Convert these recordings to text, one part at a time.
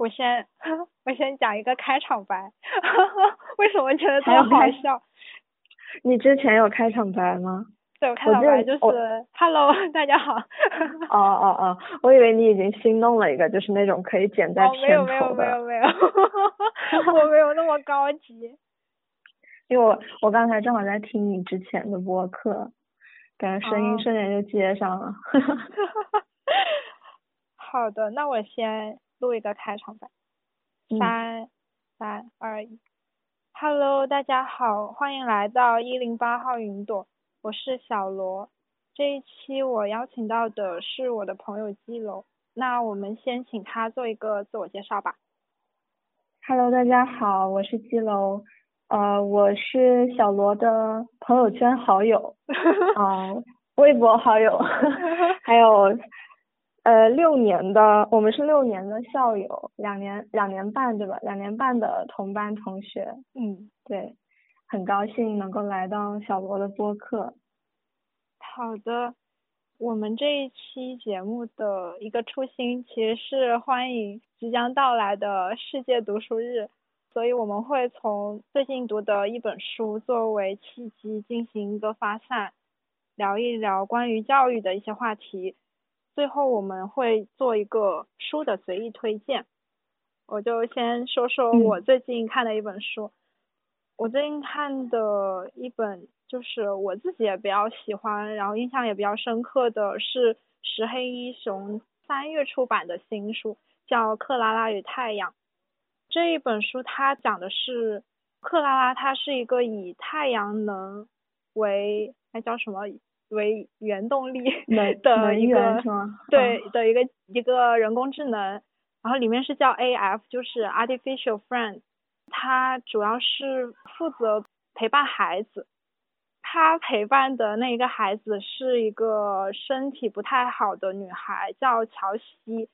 我先我先讲一个开场白，为什么觉得这么好笑？你之前有开场白吗？对，我开场白就是 “Hello，大家好”。哦哦哦，我以为你已经新弄了一个，就是那种可以剪在片头的。没有没有没有没有，我没有那么高级。因为我我刚才正好在听你之前的播客，感觉声音瞬间就接上了。好的，那我先。录一个开场白，三三二一，Hello，大家好，欢迎来到一零八号云朵，我是小罗。这一期我邀请到的是我的朋友基楼，那我们先请他做一个自我介绍吧。Hello，大家好，我是基楼，呃，我是小罗的朋友圈好友，啊，微博好友，还有。呃，六年的，我们是六年的校友，两年两年半对吧？两年半的同班同学。嗯，对，很高兴能够来到小罗的播客。好的，我们这一期节目的一个初心其实是欢迎即将到来的世界读书日，所以我们会从最近读的一本书作为契机进行一个发散，聊一聊关于教育的一些话题。最后我们会做一个书的随意推荐，我就先说说我最近看的一本书。我最近看的一本就是我自己也比较喜欢，然后印象也比较深刻的是石黑一雄三月出版的新书，叫《克拉拉与太阳》。这一本书它讲的是克拉拉，她是一个以太阳能为那叫什么？为原动力 的一个对的一个一个人工智能，然后里面是叫 A.F，就是 Artificial Friend，它主要是负责陪伴孩子，他陪伴的那一个孩子是一个身体不太好的女孩，叫乔西，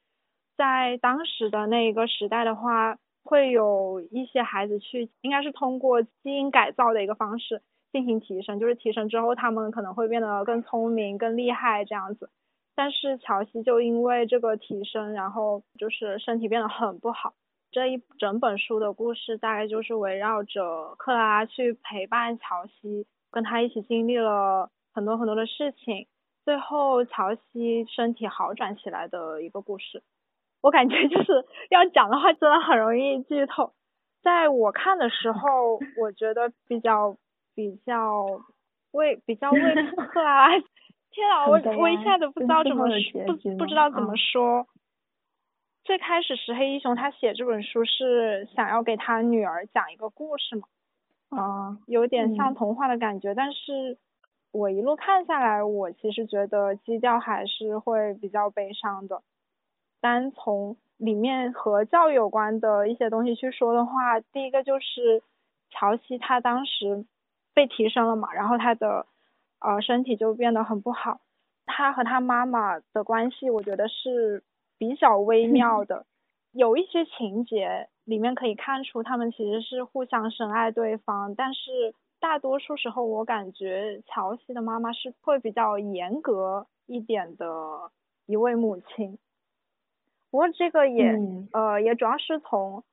在当时的那一个时代的话，会有一些孩子去，应该是通过基因改造的一个方式。进行提升，就是提升之后，他们可能会变得更聪明、更厉害这样子。但是乔西就因为这个提升，然后就是身体变得很不好。这一整本书的故事大概就是围绕着克拉拉去陪伴乔西，跟他一起经历了很多很多的事情，最后乔西身体好转起来的一个故事。我感觉就是 要讲的话，真的很容易剧透。在我看的时候，我觉得比较。比较为比较为 天啊，我我一下子不知道怎么不不知道怎么说。最开始石黑一雄他写这本书是想要给他女儿讲一个故事嘛，啊，有点像童话的感觉。但是我一路看下来，我其实觉得基调还是会比较悲伤的。单从里面和教育有关的一些东西去说的话，第一个就是乔西他当时。被提升了嘛，然后他的呃身体就变得很不好。他和他妈妈的关系，我觉得是比较微妙的。有一些情节里面可以看出他们其实是互相深爱对方，但是大多数时候我感觉乔西的妈妈是会比较严格一点的一位母亲。不过这个也呃也主要是从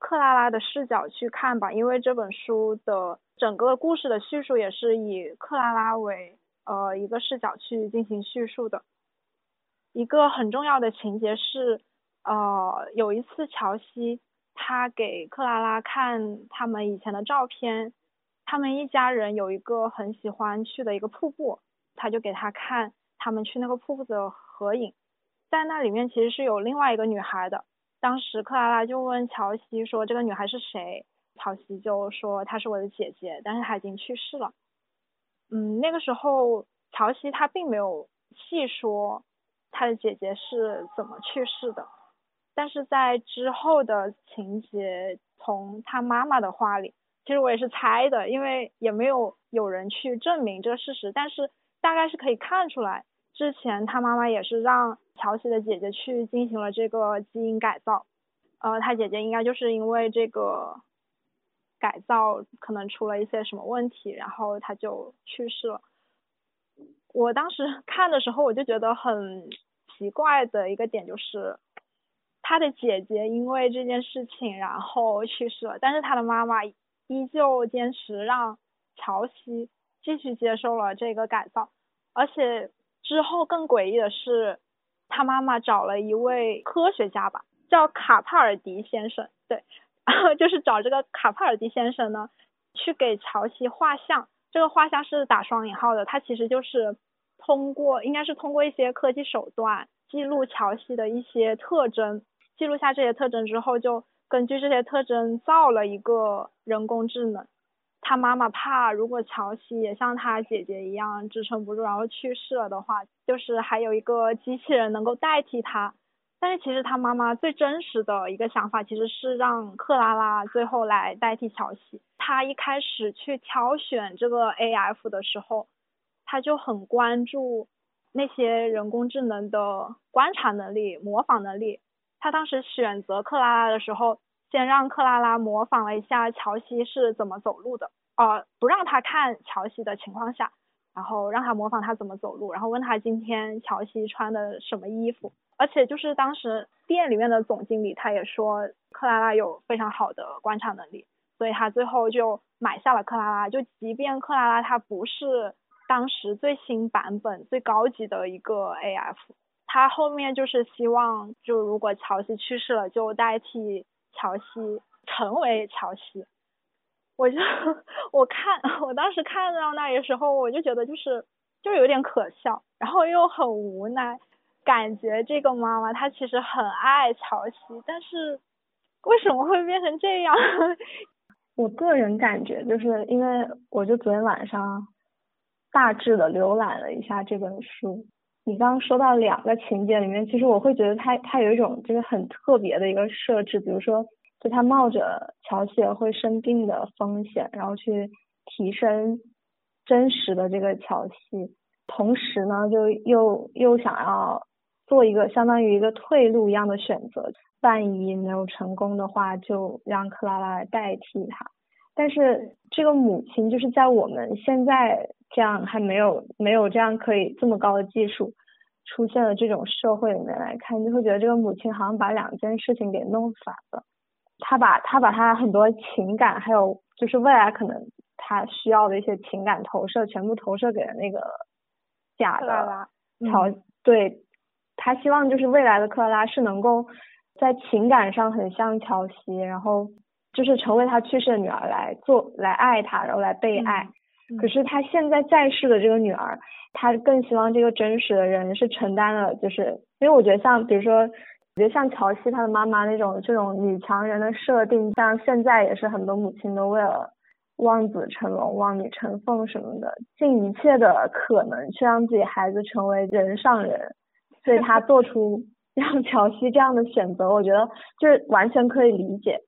克拉拉的视角去看吧，因为这本书的。整个故事的叙述也是以克拉拉为呃一个视角去进行叙述的。一个很重要的情节是，呃，有一次乔西他给克拉拉看他们以前的照片，他们一家人有一个很喜欢去的一个瀑布，他就给他看他们去那个瀑布的合影，在那里面其实是有另外一个女孩的。当时克拉拉就问乔西说：“这个女孩是谁？”乔西就说她是我的姐姐，但是她已经去世了。嗯，那个时候乔西他并没有细说他的姐姐是怎么去世的，但是在之后的情节，从他妈妈的话里，其实我也是猜的，因为也没有有人去证明这个事实，但是大概是可以看出来，之前他妈妈也是让乔西的姐姐去进行了这个基因改造，呃，他姐姐应该就是因为这个。改造可能出了一些什么问题，然后他就去世了。我当时 看的时候，我就觉得很奇怪的一个点就是，他的姐姐因为这件事情然后去世了，但是他的妈妈依旧坚持让乔西继续接受了这个改造，而且之后更诡异的是，他妈妈找了一位科学家吧，叫卡帕尔迪先生，对，就是找这个卡帕尔迪先生呢，去给乔西画像，这个画像是打双引号的，他其实就是通过应该是通过一些科技手段记录乔西的一些特征。记录下这些特征之后，就根据这些特征造了一个人工智能。他妈妈怕如果乔西也像他姐姐一样支撑不住，然后去世了的话，就是还有一个机器人能够代替他。但是其实他妈妈最真实的一个想法其实是让克拉拉最后来代替乔西。他一开始去挑选这个 AF 的时候，他就很关注那些人工智能的观察能力、模仿能力。他当时选择克拉拉的时候，先让克拉拉模仿了一下乔西是怎么走路的，呃，不让他看乔西的情况下，然后让他模仿他怎么走路，然后问他今天乔西穿的什么衣服，而且就是当时店里面的总经理他也说克拉拉有非常好的观察能力，所以他最后就买下了克拉拉，就即便克拉拉它不是当时最新版本最高级的一个 AF。他后面就是希望，就如果乔西去世了，就代替乔西成为乔西。我就我看我当时看到那个时候，我就觉得就是就有点可笑，然后又很无奈，感觉这个妈妈她其实很爱乔西，但是为什么会变成这样？我个人感觉就是因为我就昨天晚上大致的浏览了一下这本书。你刚刚说到两个情节里面，其实我会觉得他他有一种就是很特别的一个设置，比如说，就他冒着乔西会生病的风险，然后去提升真实的这个乔西，同时呢，就又又想要做一个相当于一个退路一样的选择，万一没有成功的话，就让克拉拉来代替他。但是这个母亲就是在我们现在。这样还没有没有这样可以这么高的技术出现了这种社会里面来看，就会觉得这个母亲好像把两件事情给弄反了。她把她把她很多情感，还有就是未来可能她需要的一些情感投射，全部投射给了那个假的乔。对，她希望就是未来的克拉是能够在情感上很像乔西，然后就是成为他去世的女儿来做来爱他，然后来被爱。可是他现在在世的这个女儿，她更希望这个真实的人是承担了，就是因为我觉得像比如说，我觉得像乔西她的妈妈那种这种女强人的设定，像现在也是很多母亲都为了望子成龙、望女成凤什么的，尽一切的可能去让自己孩子成为人上人，所以他做出 让乔西这样的选择，我觉得就是完全可以理解。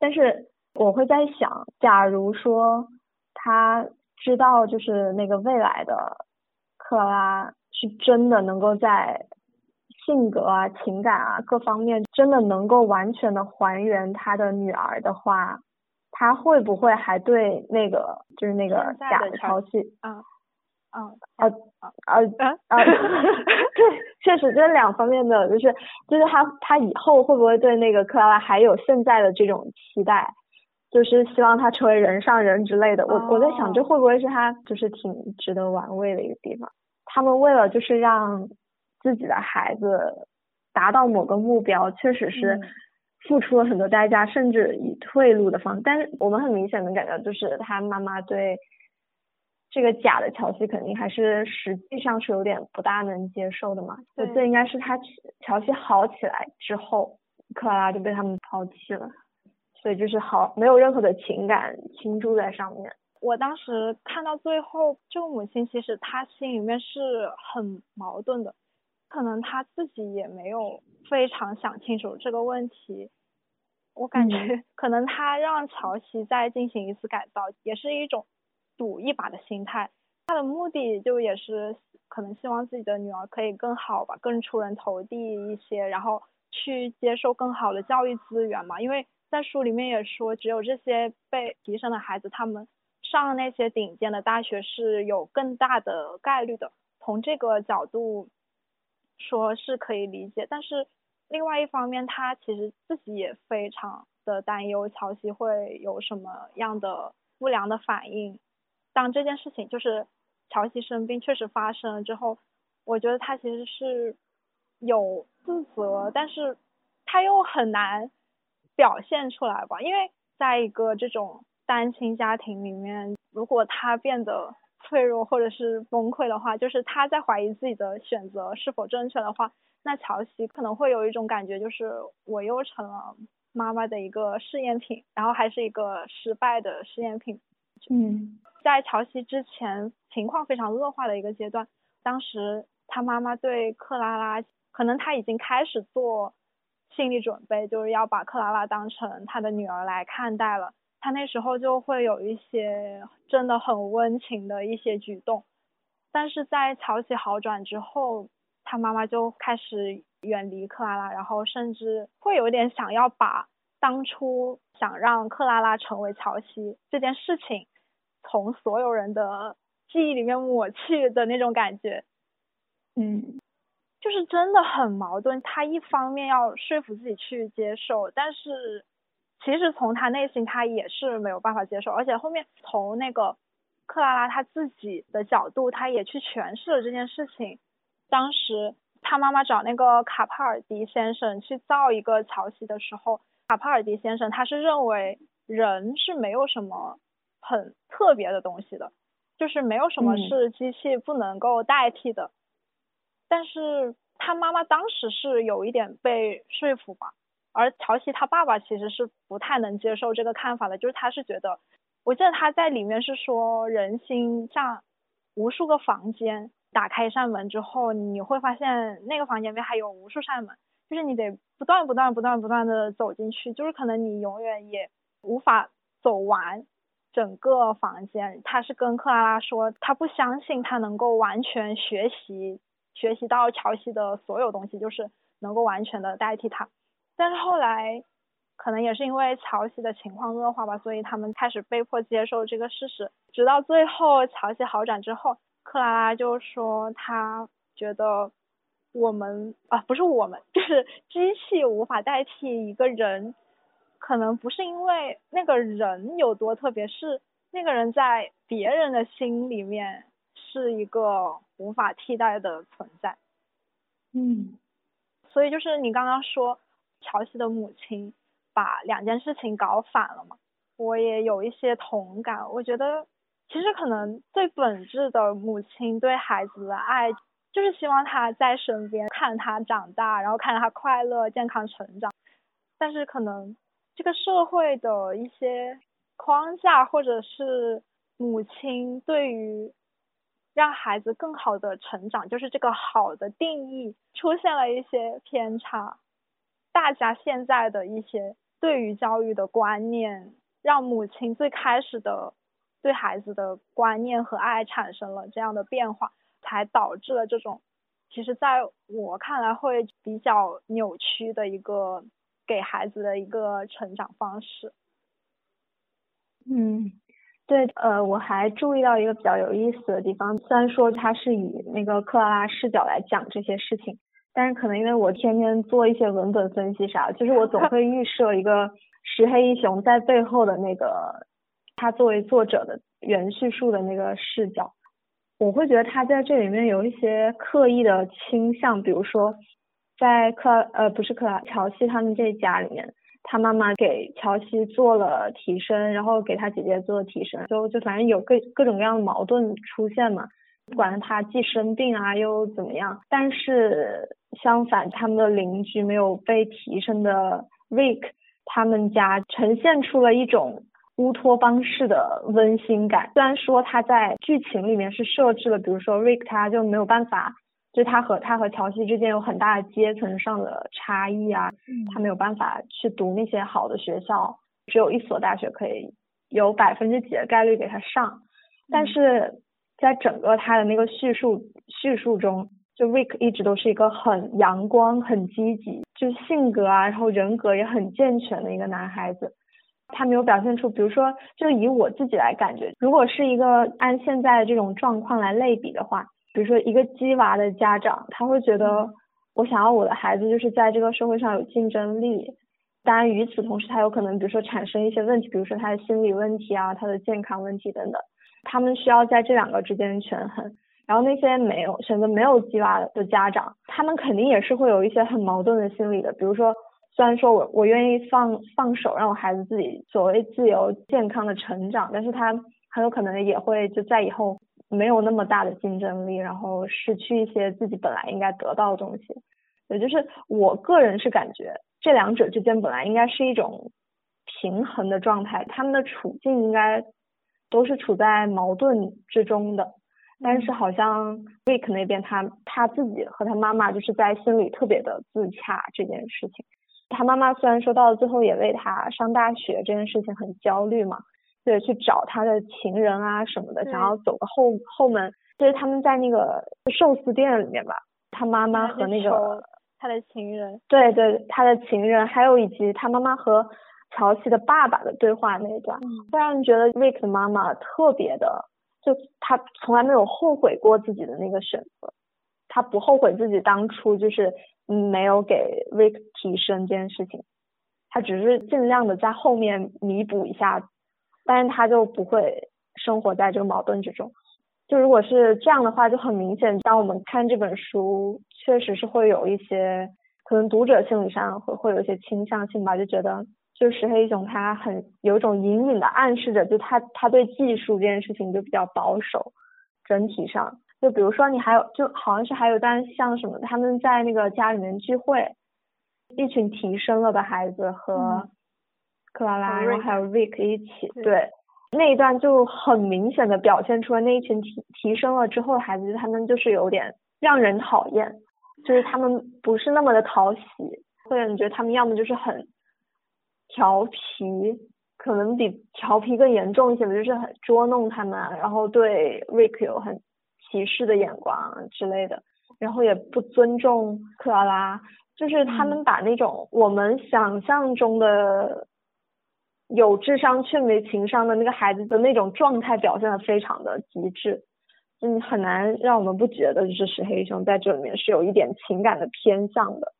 但是我会在想，假如说。他知道，就是那个未来的克拉是真的能够在性格啊、情感啊各方面真的能够完全的还原他的女儿的话，他会不会还对那个就是那个假的乔西？嗯嗯啊啊啊啊！对，确实这是两方面的，就是就是他他以后会不会对那个克拉拉还有现在的这种期待？就是希望他成为人上人之类的，我我在想这会不会是他就是挺值得玩味的一个地方。他们为了就是让自己的孩子达到某个目标，确实是付出了很多代价，甚至以退路的方式。但是我们很明显能感觉，就是他妈妈对这个假的乔西肯定还是实际上是有点不大能接受的嘛。这应该是他乔西好起来之后，克拉拉就被他们抛弃了。对，就是好，没有任何的情感倾注在上面。我当时看到最后，这个母亲其实她心里面是很矛盾的，可能她自己也没有非常想清楚这个问题。我感觉 可能她让乔西再进行一次改造，也是一种赌一把的心态。她的目的就也是可能希望自己的女儿可以更好吧，更出人头地一些，然后去接受更好的教育资源嘛，因为。在书里面也说，只有这些被提升的孩子，他们上那些顶尖的大学是有更大的概率的。从这个角度说是可以理解，但是另外一方面，他其实自己也非常的担忧乔西会有什么样的不良的反应。当这件事情就是乔西生病确实发生了之后，我觉得他其实是有自责，但是他又很难表现出来吧，因为在一个这种单亲家庭里面，如果他变得脆弱或者是崩溃的话，就是他在怀疑自己的选择是否正确的话。那乔西可能会有一种感觉，就是我又成了妈妈的一个试验品，然后还是一个失败的试验品。嗯，在乔西之前情况非常恶化的一个阶段，当时他妈妈对克拉拉，可能他已经开始做心理准备，就是要把克拉拉当成他的女儿来看待了。他那时候就会有一些真的很温情的一些举动，但是在乔西好转之后。他妈妈就开始远离克拉拉，然后甚至会有点想要把当初想让克拉拉成为乔西这件事情从所有人的记忆里面抹去的那种感觉。嗯，就是真的很矛盾。他一方面要说服自己去接受，但是其实从他内心他也是没有办法接受。而且后面从那个克拉拉他自己的角度，他也去诠释了这件事情。当时他妈妈找那个卡帕尔迪先生去造一个乔西的时候，卡帕尔迪先生他是认为人是没有什么很特别的东西的，就是没有什么是机器不能够代替的。但是他妈妈当时是有一点被说服吧，而乔西他爸爸其实是不太能接受这个看法的，就是他是觉得，我记得他在里面是说人心像无数个房间。打开一扇门之后，你会发现那个房间里面还有无数扇门，就是你得不断、不断、不断、不断的走进去，就是可能你永远也无法走完整个房间。他是跟克拉拉说，他不相信他能够完全学习学习到乔西的所有东西，就是能够完全的代替他。但是后来，可能也是因为乔西的情况恶化吧，所以他们开始被迫接受这个事实，直到最后乔西好转之后。克拉拉就说，他觉得我们啊，不是我们，就是机器无法代替一个人，可能不是因为那个人有多特别，是那个人在别人的心里面是一个无法替代的存在。嗯，所以就是你刚刚说乔西的母亲把两件事情搞反了嘛，我也有一些同感，我觉得。其实可能最本质的母亲对孩子的爱，就是希望他在身边看他长大，然后看着他快乐健康成长。但是可能这个社会的一些框架，或者是母亲对于让孩子更好的成长，就是这个好的定义出现了一些偏差。大家现在的一些对于教育的观念，让母亲最开始的。对孩子的观念和爱产生了这样的变化，才导致了这种，其实在我看来会比较扭曲的一个给孩子的一个成长方式。嗯，对，呃，我还注意到一个比较有意思的地方，虽然说他是以那个克拉拉视角来讲这些事情，但是可能因为我天天做一些文本分析啥，就是我总会预设一个石黑一雄在背后的那个。他作为作者的原叙述的那个视角，我会觉得他在这里面有一些刻意的倾向，比如说在克呃不是克拉乔西他们这家里面，他妈妈给乔西做了替身，然后给他姐姐做了替身，就就反正有各各种各样的矛盾出现嘛，不管他既生病啊又怎么样，但是相反他们的邻居没有被提升的 Rick 他们家呈现出了一种。乌托邦式的温馨感，虽然说他在剧情里面是设置了，比如说 Rick 他就没有办法，就他和他和乔西之间有很大的阶层上的差异啊，他没有办法去读那些好的学校，只有一所大学可以有百分之几的概率给他上，但是在整个他的那个叙述叙述中，就 Rick 一直都是一个很阳光、很积极，就是性格啊，然后人格也很健全的一个男孩子。他没有表现出，比如说，就以我自己来感觉，如果是一个按现在的这种状况来类比的话，比如说一个鸡娃的家长，他会觉得我想要我的孩子就是在这个社会上有竞争力。当然，与此同时，他有可能比如说产生一些问题，比如说他的心理问题啊，他的健康问题等等。他们需要在这两个之间权衡。然后那些没有选择没有鸡娃的家长，他们肯定也是会有一些很矛盾的心理的。比如说，虽然说我我愿意放放手，让我孩子自己所谓自由健康的成长，但是他很有可能也会就在以后没有那么大的竞争力，然后失去一些自己本来应该得到的东西。也就是我个人是感觉这两者之间本来应该是一种平衡的状态，他们的处境应该都是处在矛盾之中的。但是好像 Rick 那边他他自己和他妈妈就是在心里特别的自洽这件事情。他妈妈虽然说到了最后也为他上大学这件事情很焦虑嘛，对，去找他的情人啊什么的，想要走个后后门。就是他们在那个寿司店里面吧，他妈妈和那个他的情人，对对，他的情人，还有以及他妈妈和乔西的爸爸的对话那一段，会让人觉得 Rick 的妈妈特别的。就他从来没有后悔过自己的那个选择，他不后悔自己当初就是没有给 Rick 提升这件事情，他只是尽量的在后面弥补一下，但是他就不会生活在这个矛盾之中。就如果是这样的话，就很明显，当我们看这本书，确实是会有一些可能读者心理上会会有一些倾向性吧，就觉得。就石黑一雄，他很有一种隐隐的暗示着，就他他对技术这件事情就比较保守。整体上，就比如说你还有，就好像是还有段像什么，他们在那个家里面聚会，一群提升了的孩子和克拉拉，然后还有 Rick 一起，对，那一段就很明显的表现出了那一群提提升了之后的孩子，他们就是有点让人讨厌，就是他们不是那么的讨喜，会让你觉得他们要么就是很。调皮可能比调皮更严重一些吧，就是很捉弄他们，然后对 Rick 有很歧视的眼光之类的，然后也不尊重克拉拉，就是他们把那种我们想象中的有智商却没情商的那个孩子的那种状态表现的非常的极致，嗯，很难让我们不觉得就是石黑一雄在这里面是有一点情感的偏向的。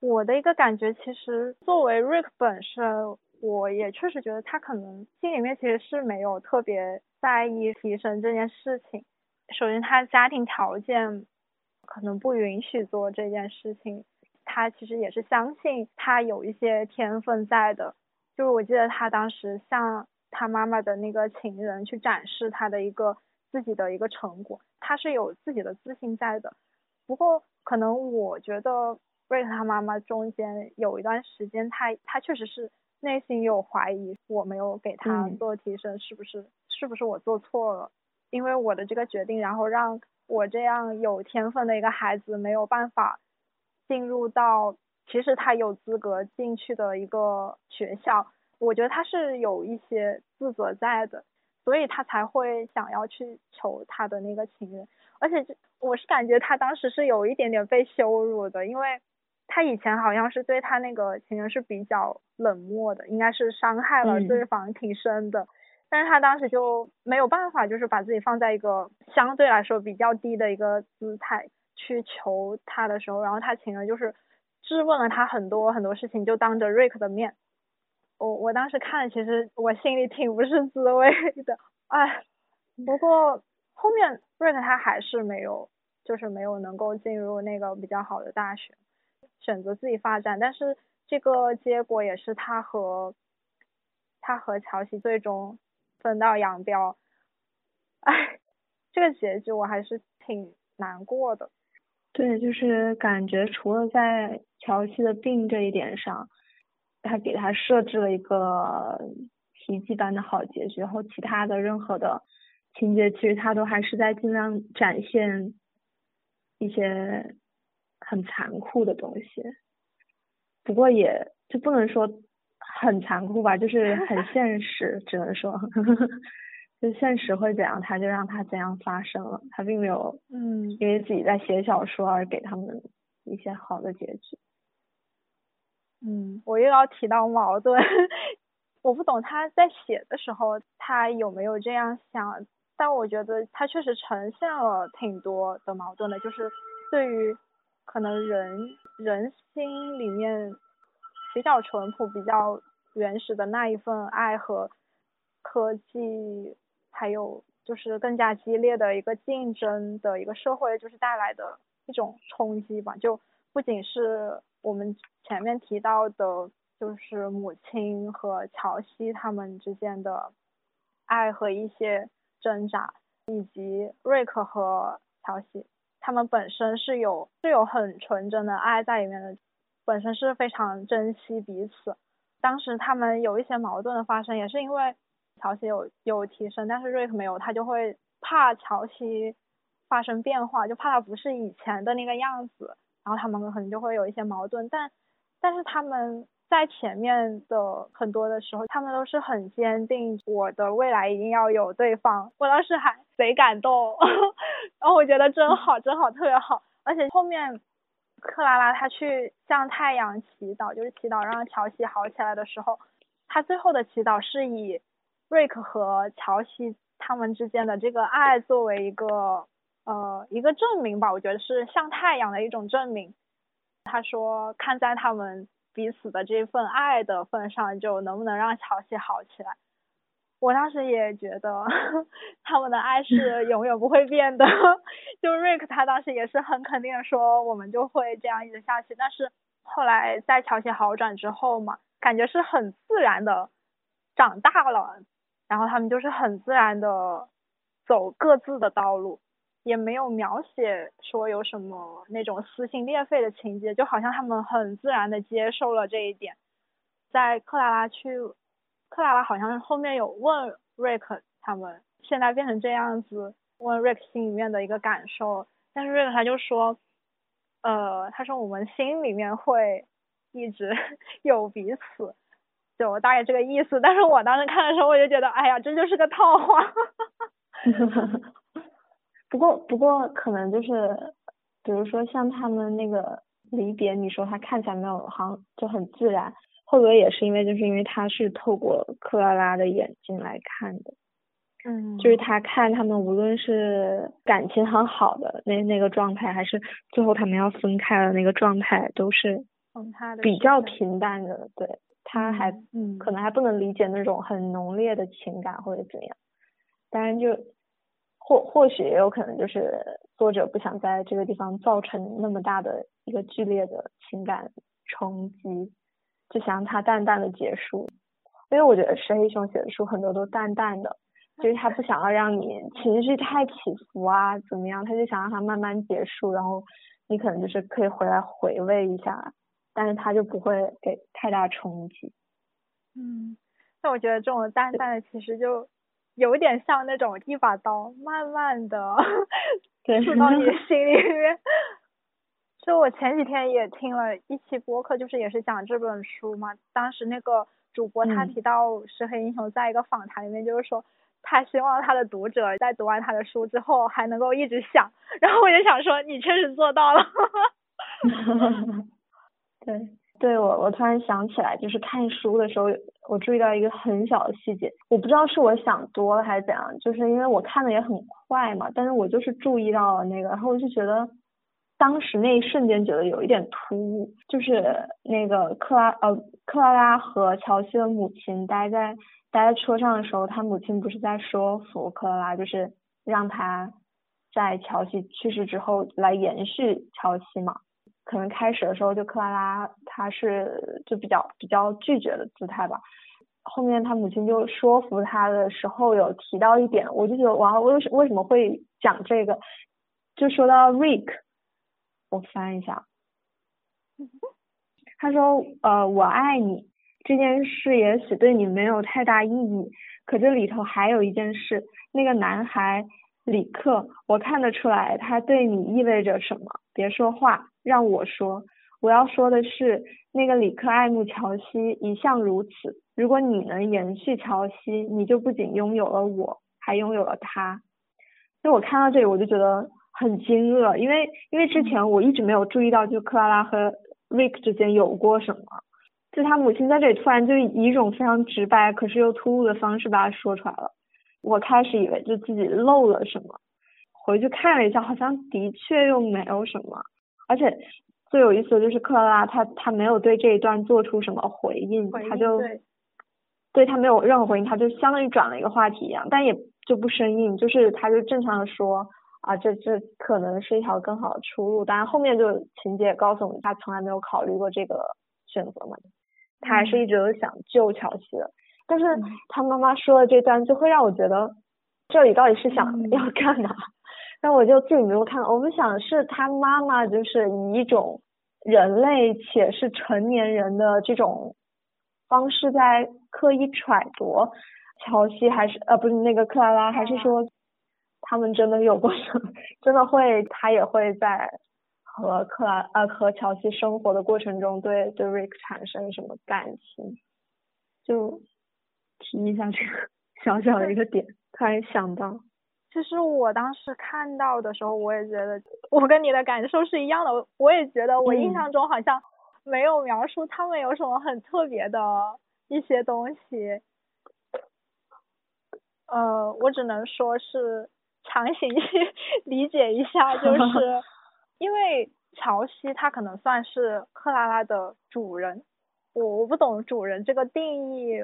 我的一个感觉，其实作为 Rick 本身，我也确实觉得他可能心里面其实是没有特别在意提升这件事情。首先，他家庭条件可能不允许做这件事情。他其实也是相信他有一些天分在的。就是我记得他当时向他妈妈的那个情人去展示他的一个自己的一个成果，他是有自己的自信在的。不过，可能我觉得。瑞克他妈妈中间有一段时间，他他确实是内心有怀疑，我没有给他做提升，是不是是不是我做错了？因为我的这个决定，然后让我这样有天分的一个孩子没有办法进入到其实他有资格进去的一个学校，我觉得他是有一些自责在的，所以他才会想要去求他的那个情人，而且我是感觉他当时是有一点点被羞辱的，因为。他以前好像是对他那个情人是比较冷漠的，应该是伤害了对方挺深的，但是他当时就没有办法，就是把自己放在一个相对来说比较低的一个姿态去求他的时候，然后他情人就是质问了他很多很多事情，就当着瑞克的面，我我当时看其实我心里挺不是滋味的，哎，不过后面瑞克他还是没有，就是没有能够进入那个比较好的大学。选择自己发展，但是这个结果也是他和他和乔西最终分道扬镳。哎，这个结局我还是挺难过的。对，就是感觉除了在乔西的病这一点上，他给他设置了一个奇迹般的好结局，然后其他的任何的情节，其实他都还是在尽量展现一些。很残酷的东西，不过也就不能说很残酷吧，就是很现实，只能说，就现实会怎样，他就让他怎样发生了，他并没有嗯因为自己在写小说而给他们一些好的结局。嗯，我又要提到矛盾，我不懂他在写的时候他有没有这样想，但我觉得他确实呈现了挺多的矛盾的，就是对于。可能人人心里面比较淳朴、比较原始的那一份爱和科技，还有就是更加激烈的一个竞争的一个社会，就是带来的一种冲击吧。就不仅是我们前面提到的，就是母亲和乔西他们之间的爱和一些挣扎，以及瑞克和乔西。他们本身是有是有很纯真的爱在里面的，本身是非常珍惜彼此。当时他们有一些矛盾的发生，也是因为乔西有有提升，但是瑞克没有，他就会怕乔西发生变化，就怕他不是以前的那个样子，然后他们可能就会有一些矛盾。但但是他们在前面的很多的时候，他们都是很坚定，我的未来一定要有对方。我当时还贼感动。然后我觉得真好，真好，特别好。而且后面克拉拉她去向太阳祈祷，就是祈祷让乔西好起来的时候，她最后的祈祷是以瑞克和乔西他们之间的这个爱作为一个呃一个证明吧，我觉得是向太阳的一种证明。他说看在他们彼此的这份爱的份上，就能不能让乔西好起来。我当时也觉得 他们的爱是 永远不会变的，就瑞克他当时也是很肯定的说我们就会这样一直下去，但是后来在乔西好转之后嘛，感觉是很自然的长大了，然后他们就是很自然的走各自的道路，也没有描写说有什么那种撕心裂肺的情节，就好像他们很自然的接受了这一点，在克拉拉去。克拉拉好像后面有问瑞克他们现在变成这样子，问瑞克心里面的一个感受，但是瑞克他就说，呃，他说我们心里面会一直 有彼此，就大概这个意思。但是我当时看的时候，我就觉得，哎呀，这就是个套话。不过不过可能就是，比如说像他们那个离别，你说他看起来没有，好像就很自然。会不会也是因为，就是因为他是透过克拉拉的眼睛来看的，嗯，就是他看他们无论是感情很好的那那个状态，还是最后他们要分开的那个状态，都是比较平淡的。对，他还嗯，可能还不能理解那种很浓烈的情感或者怎样。当然，就或或许也有可能就是作者不想在这个地方造成那么大的一个剧烈的情感冲击。就想让它淡淡的结束，因为我觉得石黑雄写的书很多都淡淡的，就是他不想要让你情绪太起伏啊，怎么样，他就想让它慢慢结束，然后你可能就是可以回来回味一下，但是他就不会给太大冲击。嗯，那我觉得这种淡淡的其实就有点像那种一把刀，慢慢的刺 到你 心里面。就我前几天也听了一期播客，就是也是讲这本书嘛。当时那个主播他提到石黑英雄在一个访谈里面，就是说他希望他的读者在读完他的书之后还能够一直想。然后我就想说，你确实做到了。对，对我我突然想起来，就是看书的时候，我注意到一个很小的细节，我不知道是我想多了还是怎样，就是因为我看的也很快嘛，但是我就是注意到了那个，然后我就觉得。当时那一瞬间觉得有一点突兀，就是那个克拉呃克拉拉和乔西的母亲待在待在车上的时候，他母亲不是在说服克拉拉，就是让他在乔西去世之后来延续乔西嘛。可能开始的时候就克拉拉她是就比较比较拒绝的姿态吧，后面他母亲就说服他的时候有提到一点，我就觉得哇，为什为什么会讲这个？就说到 Rick。我翻一下，他说：“呃，我爱你这件事也许对你没有太大意义，可这里头还有一件事，那个男孩李克，我看得出来他对你意味着什么。别说话，让我说。我要说的是，那个李克爱慕乔西，一向如此。如果你能延续乔西，你就不仅拥有了我，还拥有了他。就我看到这里，我就觉得。”很惊愕，因为因为之前我一直没有注意到，就克拉拉和 Rick 之间有过什么，就他母亲在这里突然就以一种非常直白，可是又突兀的方式把它说出来了。我开始以为就自己漏了什么，回去看了一下，好像的确又没有什么。而且最有意思的就是克拉拉，她她没有对这一段做出什么回应，她就对她没有任何回应，她就相当于转了一个话题一样，但也就不生硬，就是她就正常的说啊，这这可能是一条更好的出路。当然后面就情节告诉我们，他从来没有考虑过这个选择嘛，他还是一直都想救乔西的。但是他妈妈说的这段就会让我觉得，这里到底是想要干嘛？那我就自己没有看，我们想是他妈妈就是以一种人类且是成年人的这种方式在刻意揣度乔西，还是呃不是那个克拉拉，还是说他们真的有过什么？真的会他也会在和克拉呃和乔西生活的过程中对对 Rick 产生什么感情？就提一下这个小小的一个点，突然想到。其实我当时看到的时候，我也觉得我跟你的感受是一样的。我也觉得我印象中好像没有描述他们有什么很特别的一些东西。呃，我只能说是强行去 理解一下，就 是因为乔西他可能算是克拉拉的主人，我我不懂主人这个定义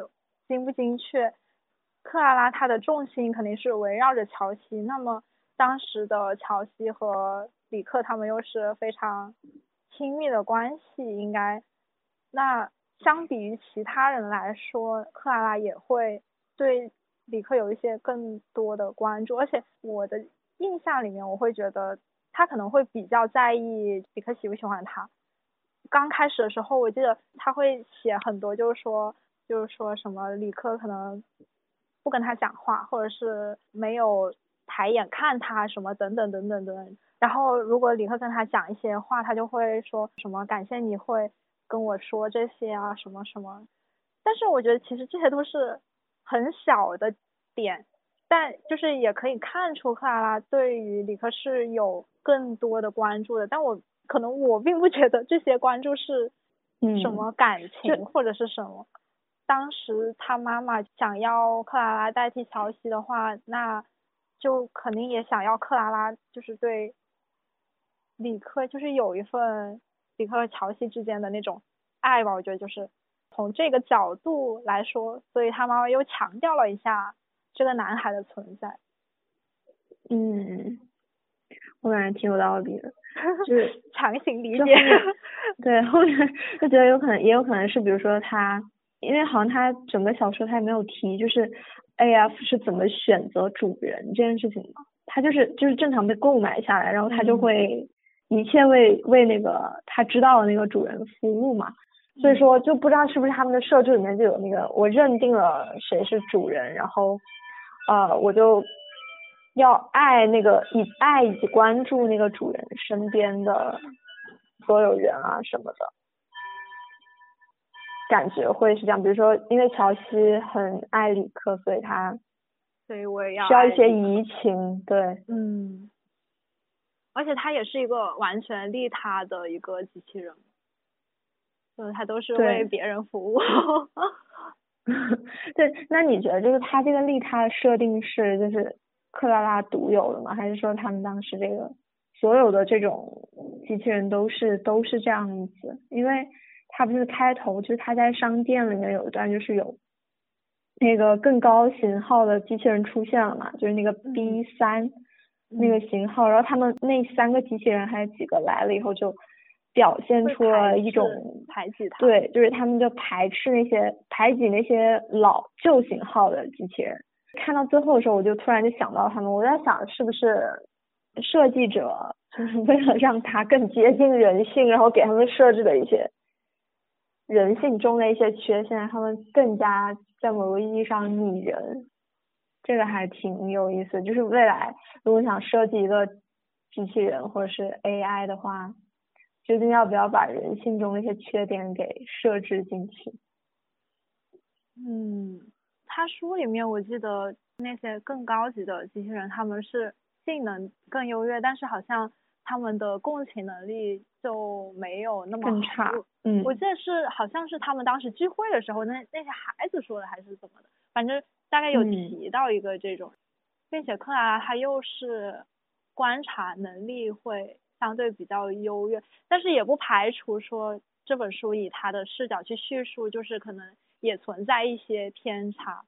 精不精确。克拉拉她的重心肯定是围绕着乔西，那么当时的乔西和里克他们又是非常亲密的关系，应该那相比于其他人来说，克拉拉也会对里克有一些更多的关注，而且我的印象里面，我会觉得他可能会比较在意里克喜不喜欢他。刚开始的时候，我记得他会写很多，就是说，就是说什么里克可能。不跟他讲话，或者是没有抬眼看他什么等等等等等。然后如果李克跟他讲一些话，他就会说什么感谢你会跟我说这些啊什么什么。但是我觉得其实这些都是很小的点，但就是也可以看出克拉拉对于李克是有更多的关注的。但我可能我并不觉得这些关注是什么感情或者是什么。当时他妈妈想要克拉拉代替乔西的话，那就肯定也想要克拉拉，就是对李克就是有一份李克和乔西之间的那种爱吧。我觉得就是从这个角度来说，所以他妈妈又强调了一下这个男孩的存在。嗯，我感觉挺有道理的，就是强行理解。对，后面就觉得有可能，也有可能是比如说他。因为好像他整个小说他也没有提，就是 A F 是怎么选择主人这件事情嘛，他就是就是正常被购买下来，然后他就会一切为为那个他知道的那个主人服务嘛，所以说就不知道是不是他们的设置里面就有那个我认定了谁是主人，然后呃我就要爱那个以爱以及关注那个主人身边的所有人啊什么的。感觉会是这样，比如说，因为乔西很爱李克，所以他，所以我也要需要一些移情，对，嗯，而且他也是一个完全利他的一个机器人，就是他都是为别人服务。对，那你觉得就是他这个利他的设定是就是克拉拉独有的吗？还是说他们当时这个所有的这种机器人都是都是这样子？因为。他不是开头，就是他在商店里面有一段，就是有那个更高型号的机器人出现了嘛，就是那个 B 三那个型号，然后他们那三个机器人还有几个来了以后，就表现出了一种排挤他，对，就是他们就排斥那些排挤那些老旧型号的机器人。看到最后的时候，我就突然就想到他们，我在想是不是设计者就是为了让他更接近人性，然后给他们设置的一些。人性中的一些缺陷，他们更加在某个意义上拟人，这个还挺有意思。就是未来如果想设计一个机器人或者是 AI 的话，究竟要不要把人性中的一些缺点给设置进去？嗯，他书里面我记得那些更高级的机器人，他们是性能更优越，但是好像。他们的共情能力就没有那么差，嗯，我记得是好像是他们当时聚会的时候，那那些孩子说的还是怎么的，反正大概有提到一个这种，并且克拉拉她又是观察能力会相对比较优越，但是也不排除说这本书以他的视角去叙述，就是可能也存在一些偏差。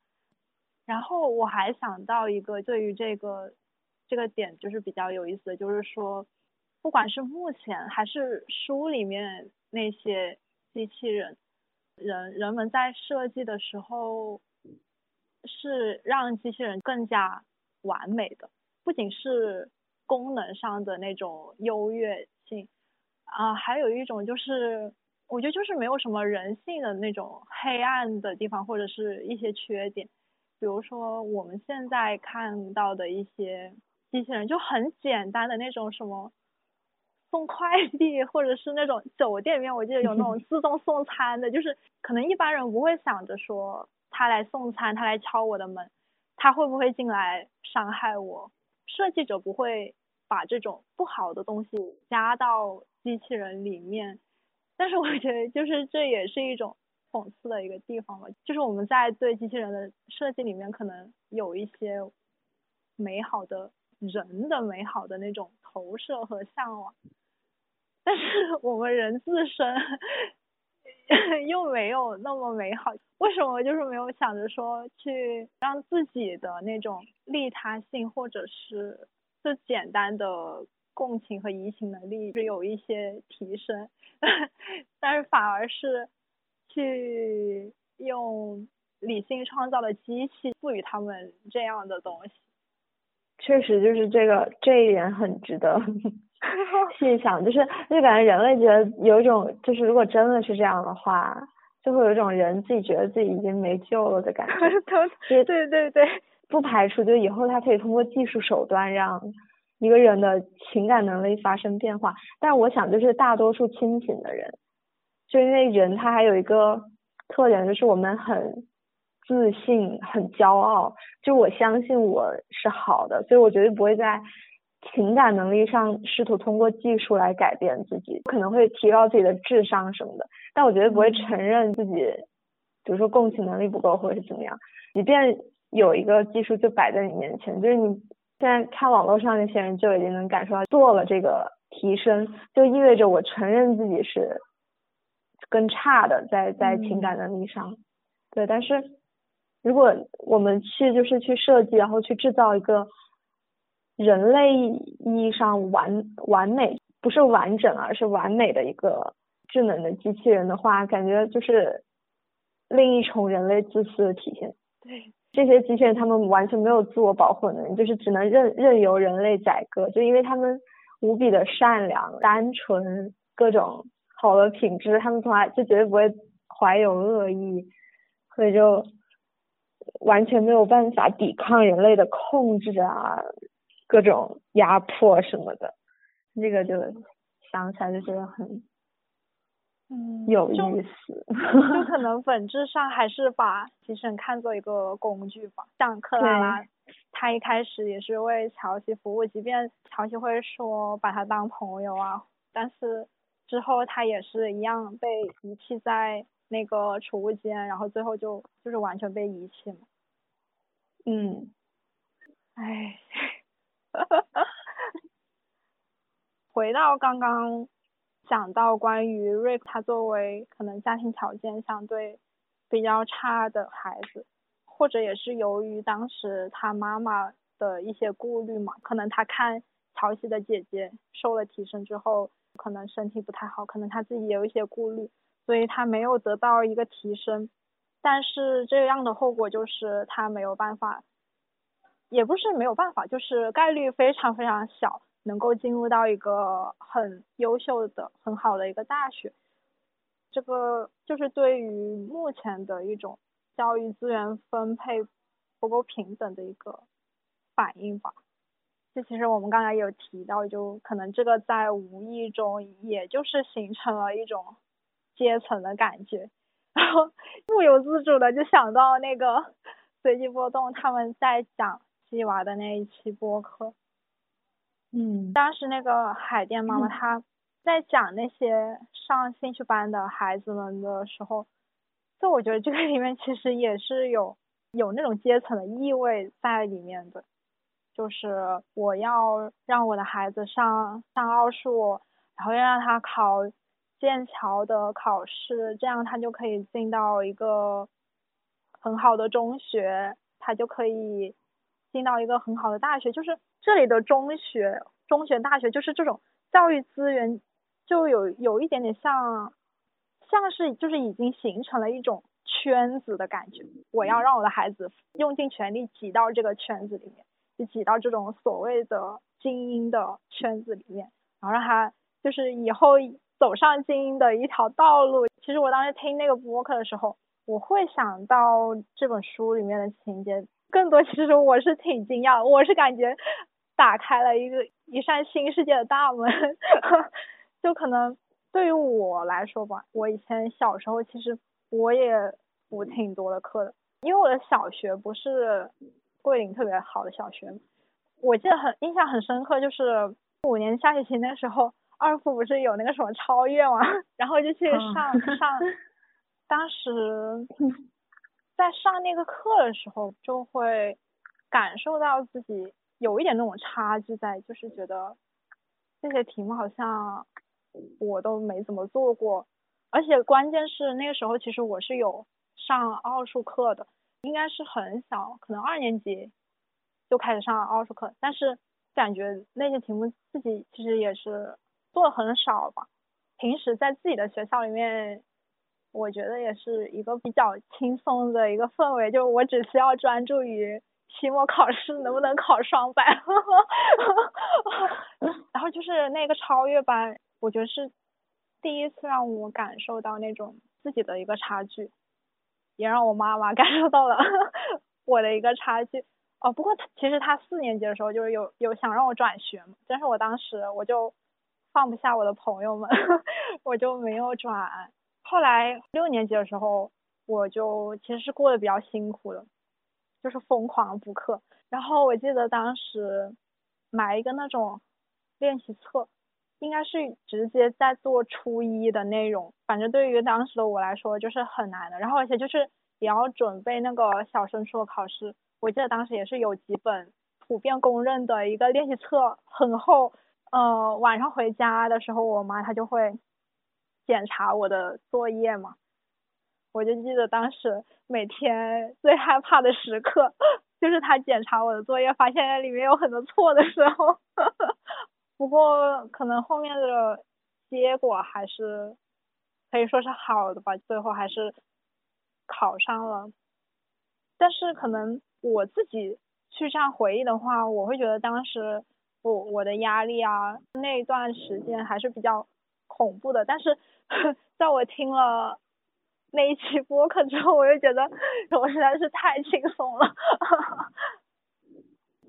然后我还想到一个对于这个这个点就是比较有意思的，就是说，不管是目前还是书里面那些机器人，人人们在设计的时候是让机器人更加完美的，不仅是功能上的那种优越性啊，还有一种就是我觉得就是没有什么人性的那种黑暗的地方或者是一些缺点。比如说我们现在看到的一些机器人，就很简单的那种什么送快递，或者是那种酒店里面，我记得有那种自动送餐的，就是可能一般人不会想着说他来送餐，他来敲我的门，他会不会进来伤害我？设计者不会把这种不好的东西加到机器人里面，但是我觉得就是这也是一种。讽刺的一个地方吧，就是我们在对机器人的设计里面，可能有一些美好的人的美好的那种投射和向往，但是 我们人自身 又没有那么美好。为什么就是没有想着说去让自己的那种利他性，或者是最简单的共情和移情能力是有一些提升，但是反而是。去用理性创造的机器赋予他们这样的东西，确实就是这个这一点很值得 细想，就是就感觉人类觉得有一种就是如果真的是这样的话，就会有一种人自己觉得自己已经没救了的感觉。对对对对，不排除就以后他可以通过技术手段让一个人的情感能力发生变化，但我想就是大多数清醒的人。就因为人他还有一个特点，就是我们很自信、很骄傲。就我相信我是好的，所以我绝对不会在情感能力上试图通过技术来改变自己，可能会提高自己的智商什么的。但我绝对不会承认自己，比如说共情能力不够或者是怎么样。即便有一个技术就摆在你面前，就是你现在看网络上那些人就已经能感受到做了这个提升，就意味着我承认自己是。更差的在在情感能力上，对，但是如果我们去就是去设计，然后去制造一个人类意义上完完美，不是完整，而是完美的一个智能的机器人的话，感觉就是另一重人类自私的体现。对，这些机器人他们完全没有自我保护能力，就是只能任任由人类宰割，就因为他们无比的善良、单纯，各种。好的品质，他们从来就绝对不会怀有恶意，所以就完全没有办法抵抗人类的控制啊，各种压迫什么的，那个就想起来就觉得很嗯有意思，就可 能本质上还是把机器人看作一个工具吧，像克拉拉，他一开始也是为乔西服务，即便乔西会说把他当朋友啊，但是。之后他也是一样被遗弃在那个储物间，然后最后就就是完全被遗弃嘛。嗯，唉，回到刚刚讲到关于瑞克，他作为可能家庭条件相对比较差的孩子，或者也是由于当时他妈妈的一些顾虑嘛，可能他看乔西的姐姐受了提升之后。可能身体不太好，可能他自己也有一些顾虑，所以他没有得到一个提升。但是这样的后果就是他没有办法，也不是没有办法，就是概率非常非常小能够进入到一个很优秀的、很好的一个大学。这个就是对于目前的一种教育资源分配不够平等的一个反应吧。这其实我们刚才有提到，就可能这个在无意中，也就是形成了一种阶层的感觉，然后 不由自主的就想到那个随机波动他们在讲鸡娃的那一期播客，嗯，当时那个海淀妈妈她在讲那些上兴趣班的孩子们的时候，就我觉得这个里面其实也是有有那种阶层的意味在里面的。就是我要让我的孩子上上奥数，然后要让他考剑桥的考试，这样他就可以进到一个很好的中学，他就可以进到一个很好的大学。就是这里的中学、中学、大学，就是这种教育资源，就有有一点点像，像是就是已经形成了一种圈子的感觉。我要让我的孩子用尽全力挤到这个圈子里面。就挤到这种所谓的精英的圈子里面，然后让他就是以后走上精英的一条道路。其实我当时听那个播客的时候，我会想到这本书里面的情节，更多其实我是挺惊讶，我是感觉打开了一个一扇新世界的大门。就可能对于我来说吧，我以前小时候其实我也补挺多的课的，因为我的小学不是。桂林特别好的小学，我记得很印象很深刻，就是五年下学期那时候，二附不是有那个什么超越嘛，然后就去上上，当时在上那个课的时候，就会感受到自己有一点那种差距在，就是觉得这些题目好像我都没怎么做过，而且关键是那个时候其实我是有上奥数课的。应该是很小，可能二年级就开始上奥数课，但是感觉那些题目自己其实也是做的很少吧。平时在自己的学校里面，我觉得也是一个比较轻松的一个氛围，就我只需要专注于期末考试能不能考双百。然后就是那个超越班，我觉得是第一次让我感受到那种自己的一个差距。也让我妈妈 感受到了 我的一个差距哦。不过他其实他四年级的时候就是有有想让我转学嘛，但是我当时我就放不下我的朋友们，我就没有转。后来六年级的时候，我就其实是过得比较辛苦的，就是疯狂补课。然后我记得当时买一个那种练习册。应该是直接在做初一的内容，反正对于当时的我来说就是很难的。然后而且就是也要准备那个小升初的考试，我记得当时也是有几本普遍公认的一个练习册，很厚。呃，晚上回家的时候，我妈她就会检查我的作业嘛，我就记得当时每天最害怕的时刻，就是他检查我的作业，发现里面有很多错的时候。不过可能后面的结果还是可以说是好的吧，最后还是考上了。但是可能我自己去这样回忆的话，我会觉得当时我我的压力啊那段时间还是比较恐怖的。但是 在我听了那一期播客之后，我就觉得我实在是太轻松了。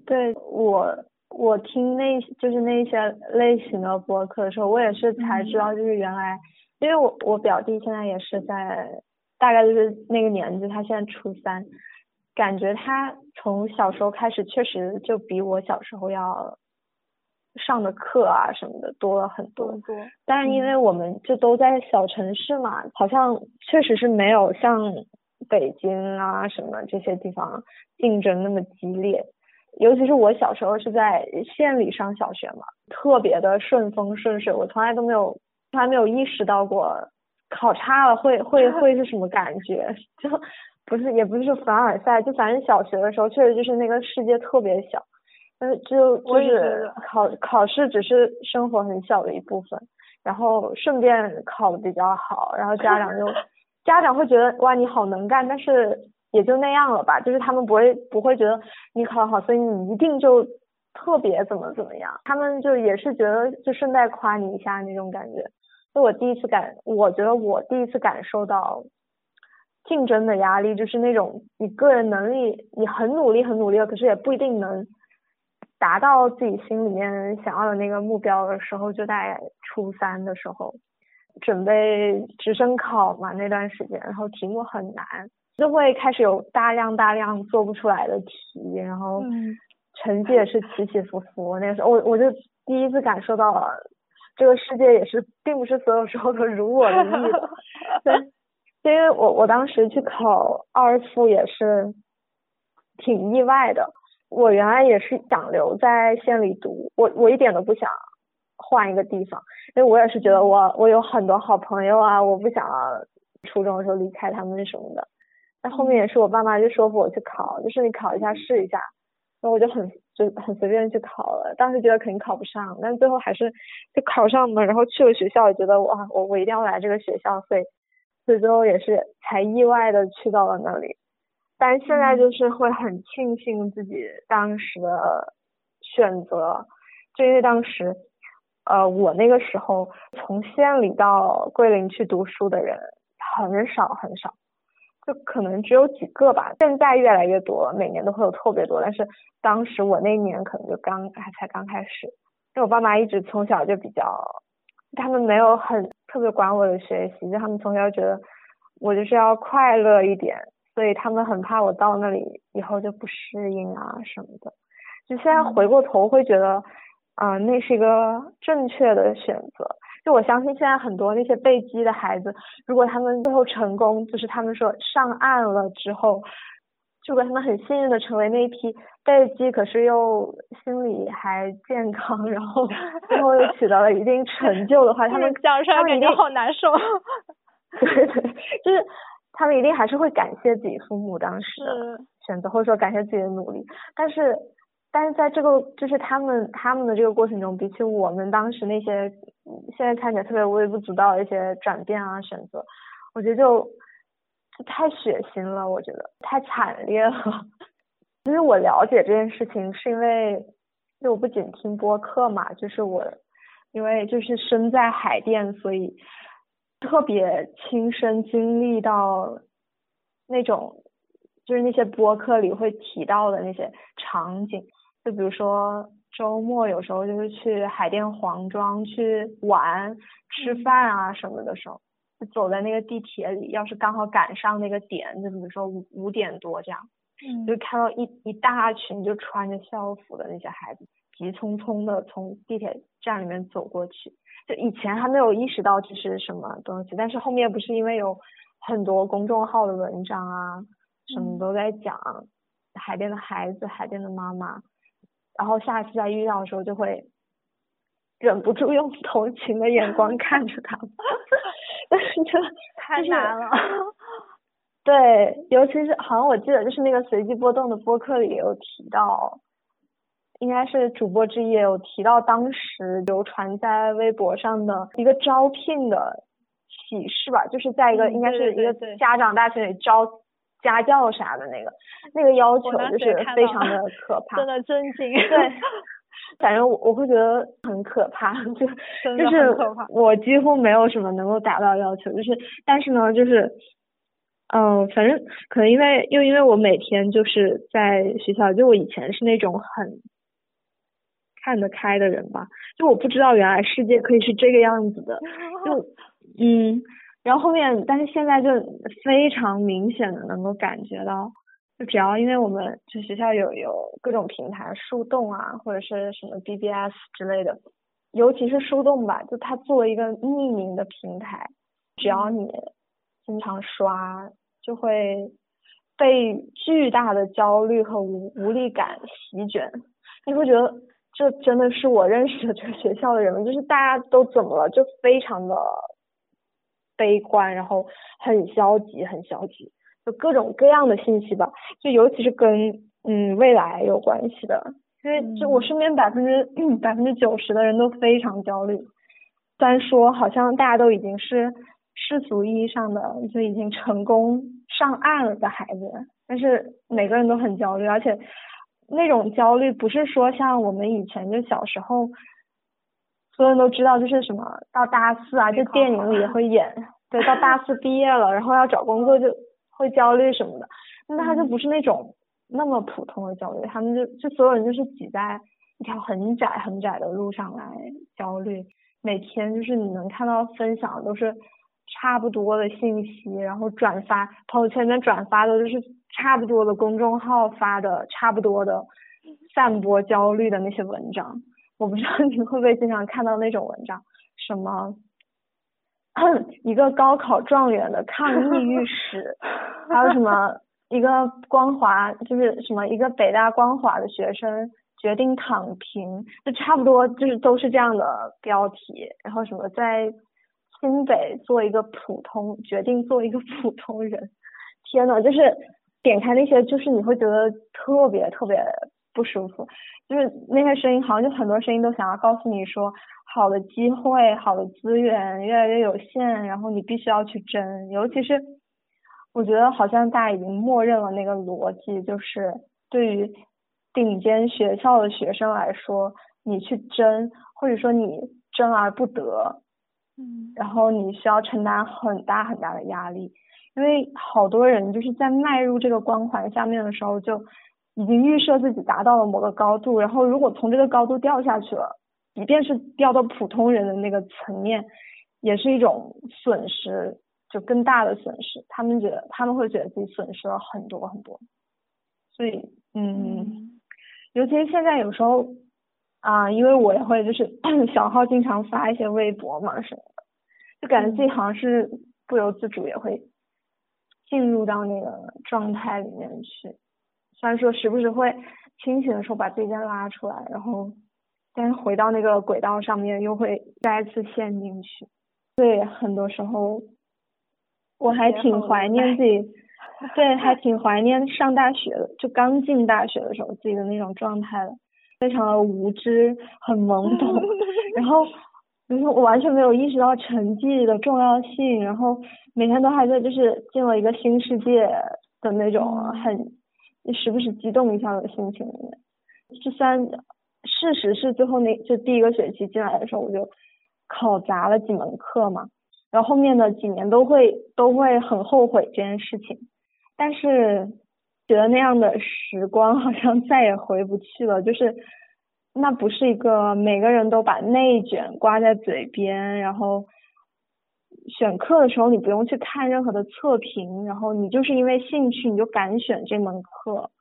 对我。我听那就是那些类型的播客的时候，我也是才知道，就是原来，因为我我表弟现在也是在，大概就是那个年纪，他现在初三，感觉他从小时候开始确实就比我小时候要上的课啊什么的多了很多。多。但是因为我们就都在小城市嘛，好像确实是没有像北京啊什么这些地方竞争那么激烈。尤其是我小时候是在县里上小学嘛，特别的顺风顺水，我从来都没有，从来没有意识到过考差了会会会是什么感觉，就不是也不是凡尔赛，就反正小学的时候确实就是那个世界特别小，嗯，就就是考考试只是生活很小的一部分，然后顺便考的比较好，然后家长就 家长会觉得哇你好能干，但是。也就那样了吧，就是他们不会不会觉得你考得好，所以你一定就特别怎么怎么样，他们就也是觉得就顺带夸你一下那种感觉。就我第一次感，我觉得我第一次感受到竞争的压力，就是那种你个人能力你很努力很努力了，可是也不一定能达到自己心里面想要的那个目标的时候，就在初三的时候准备直升考嘛那段时间，然后题目很难。就会开始有大量大量做不出来的题，然后成绩也是起起伏伏。那时候我我就第一次感受到了这个世界也是并不是所有时候都如我的意的。对，因为我我当时去考二附也是挺意外的，我原来也是想留在县里读，我我一点都不想换一个地方，因为我也是觉得我我有很多好朋友啊，我不想初中的时候离开他们什么的。但后面也是我爸妈就说服我去考，就是你考一下试一下，然后我就很就很随便去考了，当时觉得肯定考不上，但最后还是就考上了，然后去了学校，也觉得哇我我一定要来这个学校，所以所以最后也是才意外的去到了那里。但现在就是会很庆幸自己当时的选择，就因为当时，呃，我那个时候从县里到桂林去读书的人很少很少，就可能只有几个吧。现在越来越多了，每年都会有特别多。但是当时我那年可能就刚还才刚开始，因为我爸妈一直从小就比较，他们没有很特别管我的学习，就他们从小觉得我就是要快乐一点。所以他们很怕我到那里以后就不适应啊什么的，就现在回过头会觉得，啊，那是一个正确的选择。就我相信现在很多那些被击的孩子，如果他们最后成功，就是他们说上岸了之后，如果他们很幸运的成为那一批被击，可是又心理还健康，然后 最后又取得了一定成就的话，他们 讲出来感觉好难受。对对，就是。他们一定还是会感谢自己父母当时的选择，或者说感谢自己的努力。但是，但是在这个就是他们他们的这个过程中，比起我们当时那些现在看起来特别微不足道的一些转变啊选择，我觉得就就太血腥了，我觉得太惨烈了。因为我了解这件事情，是因为就我不仅听播客嘛，就是我因为就是身在海淀，所以。特别亲身经历到那种，就是那些播客里会提到的那些场景，就比如说周末有时候就是去海淀黄庄去玩、吃饭啊什么的时候，就走在那个地铁里，要是刚好赶上那个点，就比如说五五点多这样，就看到一一大群就穿着校服的那些孩子，急匆匆的从地铁站里面走过去。就以前还没有意识到这是什么东西，但是后面不是因为有很多公众号的文章啊，什么都在讲海边的孩子、海边的妈妈，然后下一次再遇到的时候就会忍不住用同情的眼光看着他们，但是这 太难了。对，尤其是好像我记得就是那个随机波动的播客里有提到。应该是主播之一有提到当时流传在微博上的一个招聘的启示吧，就是在一个应该是一个家长大群里招家教啥的那个那个要求就是非常的可怕，真的震惊。对，反正我我会觉得很可怕，就就是我几乎没有什么能够达到要求，就是但是呢，就是嗯，反正可能因为又因为我每天就是在学校，就我以前是那种很。看得开的人吧，就我不知道原来世界可以是这个样子的，就嗯，然后后面，但是现在就非常明显的能够感觉到，就只要因为我们就学校有有各种平台，树洞啊或者是什么 BBS 之类的，尤其是树洞吧，就它作为一个匿名的平台，只要你经常刷，就会被巨大的焦虑和无无力感席卷，你会觉得。这真的是我认识的这个学校的人们，就是大家都怎么了，就非常的悲观，然后很消极，很消极，就各种各样的信息吧，就尤其是跟嗯未来有关系的，因为就我身边百分之百分之九十的人都非常焦虑，虽然说好像大家都已经是世俗意义上的就已经成功上岸了的孩子，但是每个人都很焦虑，而且。那种焦虑不是说像我们以前就小时候，所有人都知道就是什么到大四啊，就电影里也会演，对，到大四毕业了，然后要找工作就会焦虑什么的。那他就不是那种那么普通的焦虑，他们就就所有人就是挤在一条很窄很窄的路上来焦虑，每天就是你能看到分享都是差不多的信息，然后转发朋友圈里面转发的就是。差不多的公众号发的差不多的散播焦虑的那些文章，我不知道你会不会经常看到那种文章，什么 一个高考状元的抗抑郁史，还有什么一个光华就是什么一个北大光华的学生决定躺平，就差不多就是都是这样的标题，然后什么在清北做一个普通决定做一个普通人，天呐，就是点开那些就是你会觉得特别特别不舒服，就是那些声音好像就很多声音都想要告诉你说。好的机会，好的资源越来越有限，然后你必须要去争。尤其是，我觉得好像大家已经默认了那个逻辑，就是对于顶尖学校的学生来说，你去争，或者说你争而不得，嗯，然后你需要承担很大很大的压力，因为好多人就是在迈入这个光环下面的时候，就已经预设自己达到了某个高度，然后如果从这个高度掉下去了。即便是掉到普通人的那个层面，也是一种损失，就更大的损失。他们觉得他们会觉得自己损失了很多很多，所以嗯，尤其是现在有时候啊，因为我也会就是 小号经常发一些微博嘛什么的，就感觉自己好像是不由自主也会进入到那个状态里面去。虽然说时不时会清醒的时候把自己再拉出来，然后。但是回到那个轨道上面，又会再次陷进去。对，很多时候我还挺怀念自己，对，还挺怀念上大学的，就刚进大学的时候自己的那种状态的，非常的无知，很懵懂，然后就是我完全没有意识到成绩的重要性，然后每天都还在就是进了一个新世界的那种很时不时激动一下的心情里面，就算。事实是，最后那就第一个学期进来的时候，我就考砸了几门课嘛。然后后面的几年都会都会很后悔这件事情，但是觉得那样的时光好像再也回不去了。就是那不是一个每个人都把内卷挂在嘴边，然后选课的时候你不用去看任何的测评，然后你就是因为兴趣你就敢选这门课。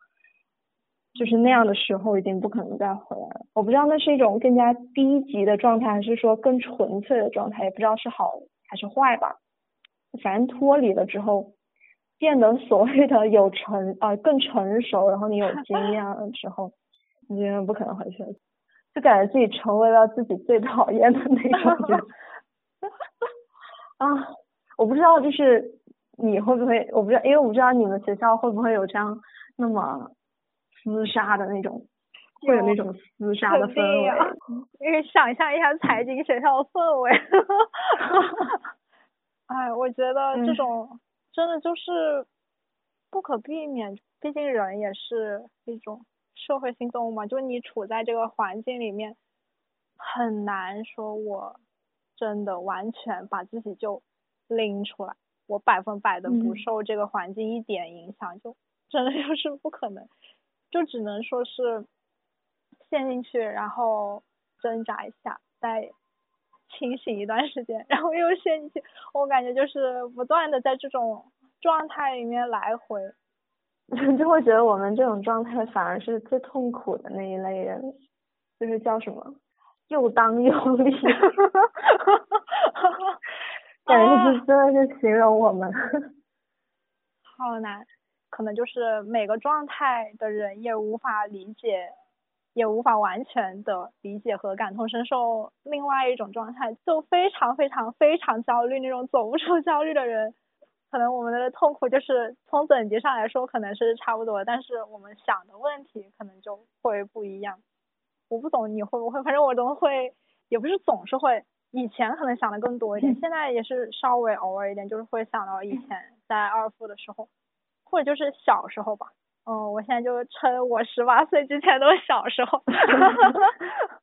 就是那样的时候已经不可能再回来了。我不知道那是一种更加低级的状态，还是说更纯粹的状态，也不知道是好还是坏吧。反正脱离了之后，变得所谓的有成啊更成熟，然后你有经验了之后，你永远不可能回去了，就感觉自己成为了自己最讨厌的那种人。啊，我不知道就是你会不会，我不知道，因为我不知道你们学校会不会有这样那么。厮杀的那种，会有那种厮杀的氛围。因为想象一下财经学校的氛围，哎，我觉得这种真的就是不可避免。毕竟人也是一种社会性动物嘛，就你处在这个环境里面，很难说我真的完全把自己就拎出来，我百分百的不受这个环境一点影响，就真的 就是不可能。就只能说是陷进去，然后挣扎一下，再清醒一段时间，然后又陷进去。我感觉就是不断的在这种状态里面来回，就会觉得我们这种状态反而是最痛苦的那一类人，就是叫什么又当又立，感觉是真的是形容我们，好难。可能就是每个状态的人也无法理解，也无法完全的理解和感同身受另外一种状态，就非常非常非常焦虑那种走不出焦虑的人，可能我们的痛苦就是从等级上来说可能是差不多，但是我们想的问题可能就会不一样。我不懂你会不会，反正我都会，也不是总是会，以前可能想的更多一点，现在也是稍微偶尔一点，就是会想到以前 在二附的时候。或者就是小时候吧，嗯，我现在就称我十八岁之前都是小时候。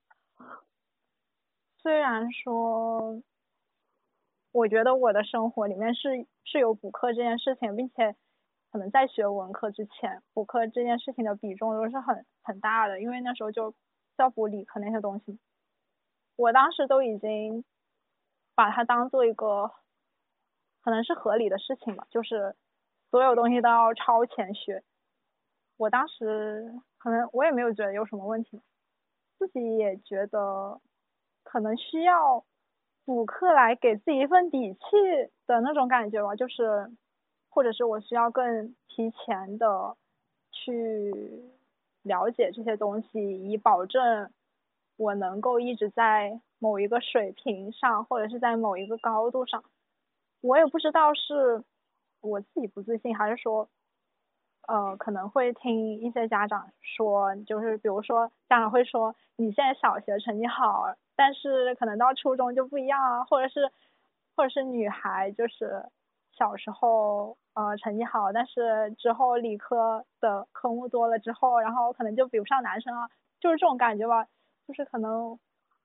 虽然说，我觉得我的生活里面是是有补课这件事情，并且可能在学文科之前，补课这件事情的比重都是很很大的，因为那时候就要补理科那些东西，我当时都已经把它当做一个可能是合理的事情吧，就是。所有东西都要超前学，我当时可能我也没有觉得有什么问题，自己也觉得可能需要补课来给自己一份底气的那种感觉吧，就是或者是我需要更提前的去了解这些东西，以保证我能够一直在某一个水平上，或者是在某一个高度上。我也不知道是我自己不自信，还是说，呃，可能会听一些家长说，就是比如说家长会说，你现在小学成绩好，但是可能到初中就不一样啊，或者是，或者是女孩就是小时候呃成绩好，但是之后理科的科目多了之后，然后可能就比不上男生啊，就是这种感觉吧，就是可能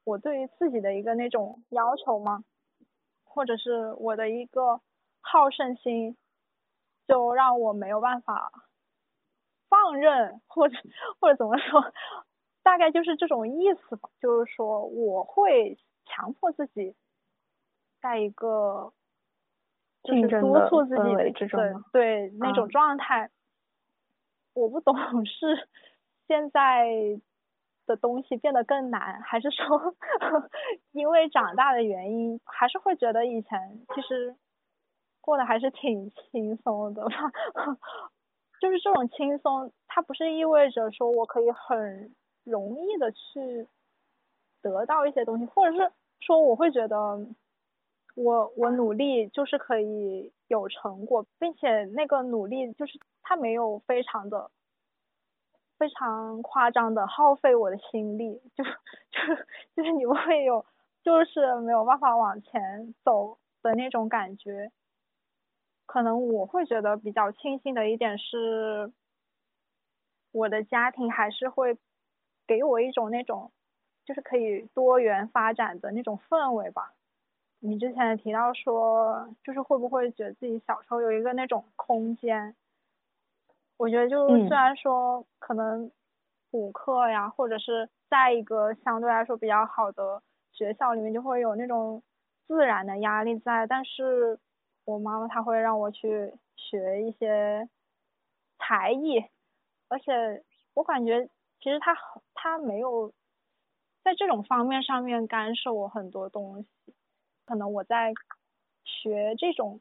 我对于自己的一个那种要求嘛。或者是我的一个好胜心，就让我没有办法放任，或者或者怎么说，大概就是这种意思吧。就是说，我会强迫自己在一个就是督促自己的对对那种状态。我不懂是现在。的东西变得更难，还是说因为长大的原因，还是会觉得以前其实过得还是挺轻松的吧？就是这种轻松，它不是意味着说我可以很容易的去得到一些东西，或者是说我会觉得我我努力就是可以有成果，并且那个努力就是它没有非常的。非常夸张的耗费我的心力，就就就是你会有，就是没有办法往前走的那种感觉。可能我会觉得比较庆幸的一点是，我的家庭还是会给我一种那种，就是可以多元发展的那种氛围吧。你之前也提到说，就是会不会觉得自己小时候有一个那种空间？我觉得就虽然说可能补课呀，或者是在一个相对来说比较好的学校里面，就会有那种自然的压力在，但是我妈妈她会让我去学一些才艺，而且我感觉其实她她没有在这种方面上面干涉我很多东西，可能我在学这种。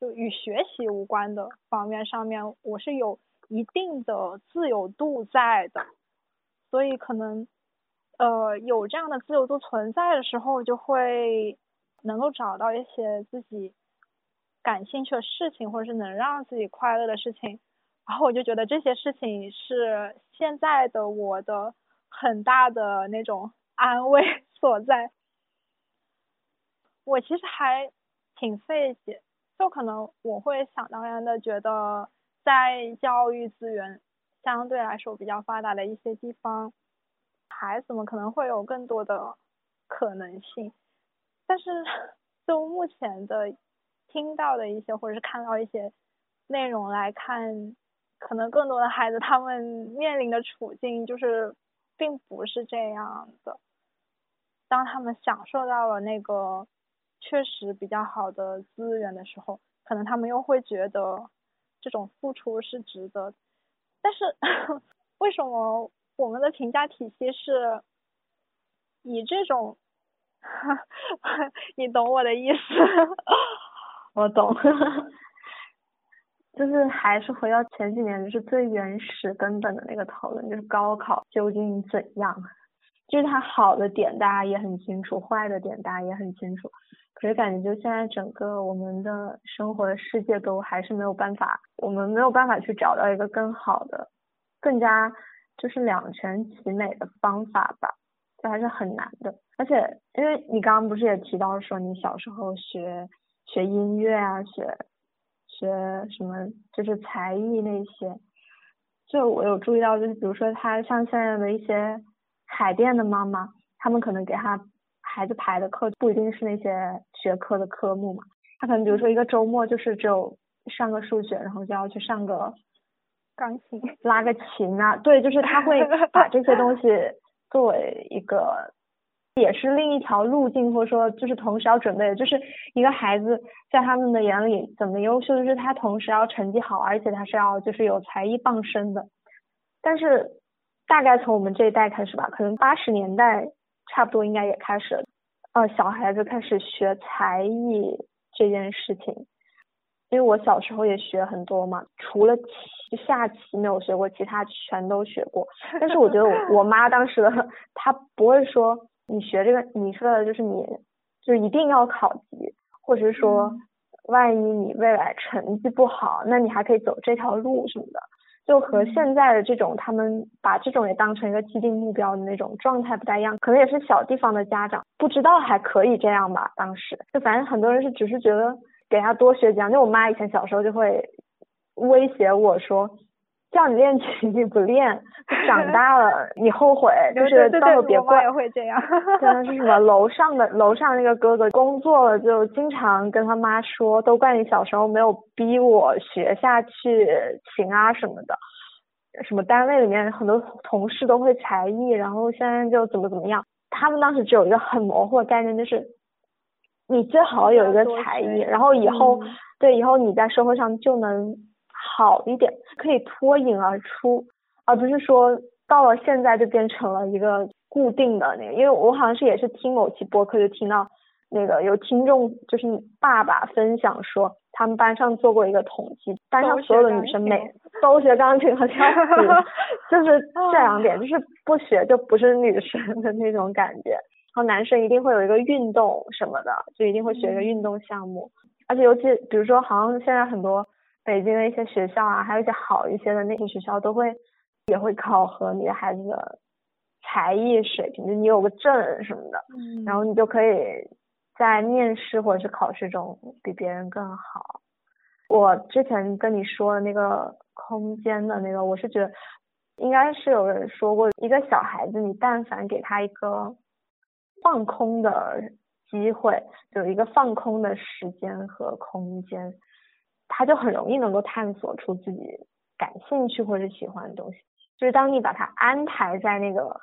就与学习无关的方面上面，我是有一定的自由度在的，所以可能，呃，有这样的自由度存在的时候，就会能够找到一些自己感兴趣的事情，或者是能让自己快乐的事情，然后我就觉得这些事情是现在的我的很大的那种 安慰所在。我其实还挺费解。就可能我会想当然的觉得，在教育资源相对来说比较发达的一些地方，孩子们可能会有更多的可能性。但是 就目前的听到的一些或者是看到一些内容来看，可能更多的孩子他们面临的处境就是并不是这样的。当他们享受到了那个。确实比较好的资源的时候，可能他们又会觉得这种付出是值得。但是 为什么我们的评价体系是以这种？你懂我的意思？我懂。就是还是回到前几年，就是最原始根本的那个讨论，就是高考究竟怎样？就是它好的点大家也很清楚，坏的点大家也很清楚。可是感觉就现在整个我们的生活的世界都还是没有办法，我们没有办法去找到一个更好的、更加就是两全其美的方法吧，这还是很难的。而且因为你刚刚不是也提到说你小时候学学音乐啊，学学什么就是才艺那些，就我有注意到，就是比如说他像现在的一些海淀的妈妈，他们可能给他。孩子排的课不一定是那些学科的科目嘛，他可能比如说一个周末就是只有上个数学，然后就要去上个钢琴、拉个琴啊，对，就是他会把这些东西作为一个，也是另一条路径，或者说就是同时要准备的，就是一个孩子在他们的眼里怎么优秀，就是他同时要成绩好，而且他是要就是有才艺傍身的。但是大概从我们这一代开始吧，可能八十年代。差不多应该也开始，呃，小孩子开始学才艺这件事情，因为我小时候也学很多嘛，除了棋下棋没有学过，其他全都学过。但是我觉得我我妈当时的她不会说你学这个，你说的就是你就一定要考级，或者是说万一你未来成绩不好，那你还可以走这条路什么的。就和现在的这种他们把这种也当成一个既定目标的那种状态不太一样，可能也是小地方的家长不知道还可以这样吧。当时就反正很多人是只是觉得。给他多学几样，就我妈以前小时候就会威胁我说，叫你练琴你不练，长大了你后悔，就是到时候别怪。也会这样。真的是什么楼上的楼上那个哥哥工作了就经常跟他妈说，都怪你小时候没有逼我学下去琴啊什么的，什么单位里面很多同事都会才艺，然后现在就怎么怎么样，他们当时只有一个很模糊的概念就是。你最好有一个才艺，然后以后对以后你在社会上就能好一点，可以脱颖而出，而不是说到了现在就变成了一个固定的那个。因为我好像是也是听某期播客就听到那个有听众就是爸爸分享说，他们班上做过一个统计，班上所有的女生每都学钢琴和跳 舞，就是这两点，就是不学就不是女生的那种感觉。然后男生一定会有一个运动什么的，就一定会学一个运动项目，而且尤其比如说，好像现在很多北京的一些学校啊，还有一些好一些的那些学校都会也会考核你的孩子的才艺水平，就你有个证什么的，然后你就可以在面试或者是考试中比别人更好。我之前跟你说的那个空间的那个，我是觉得应该是有人说过，一个小孩子，你但凡给他一个。放空的机会，有一个放空的时间和空间，他就很容易能够探索出自己感兴趣或者喜欢的东西。就是当你把他安排在那个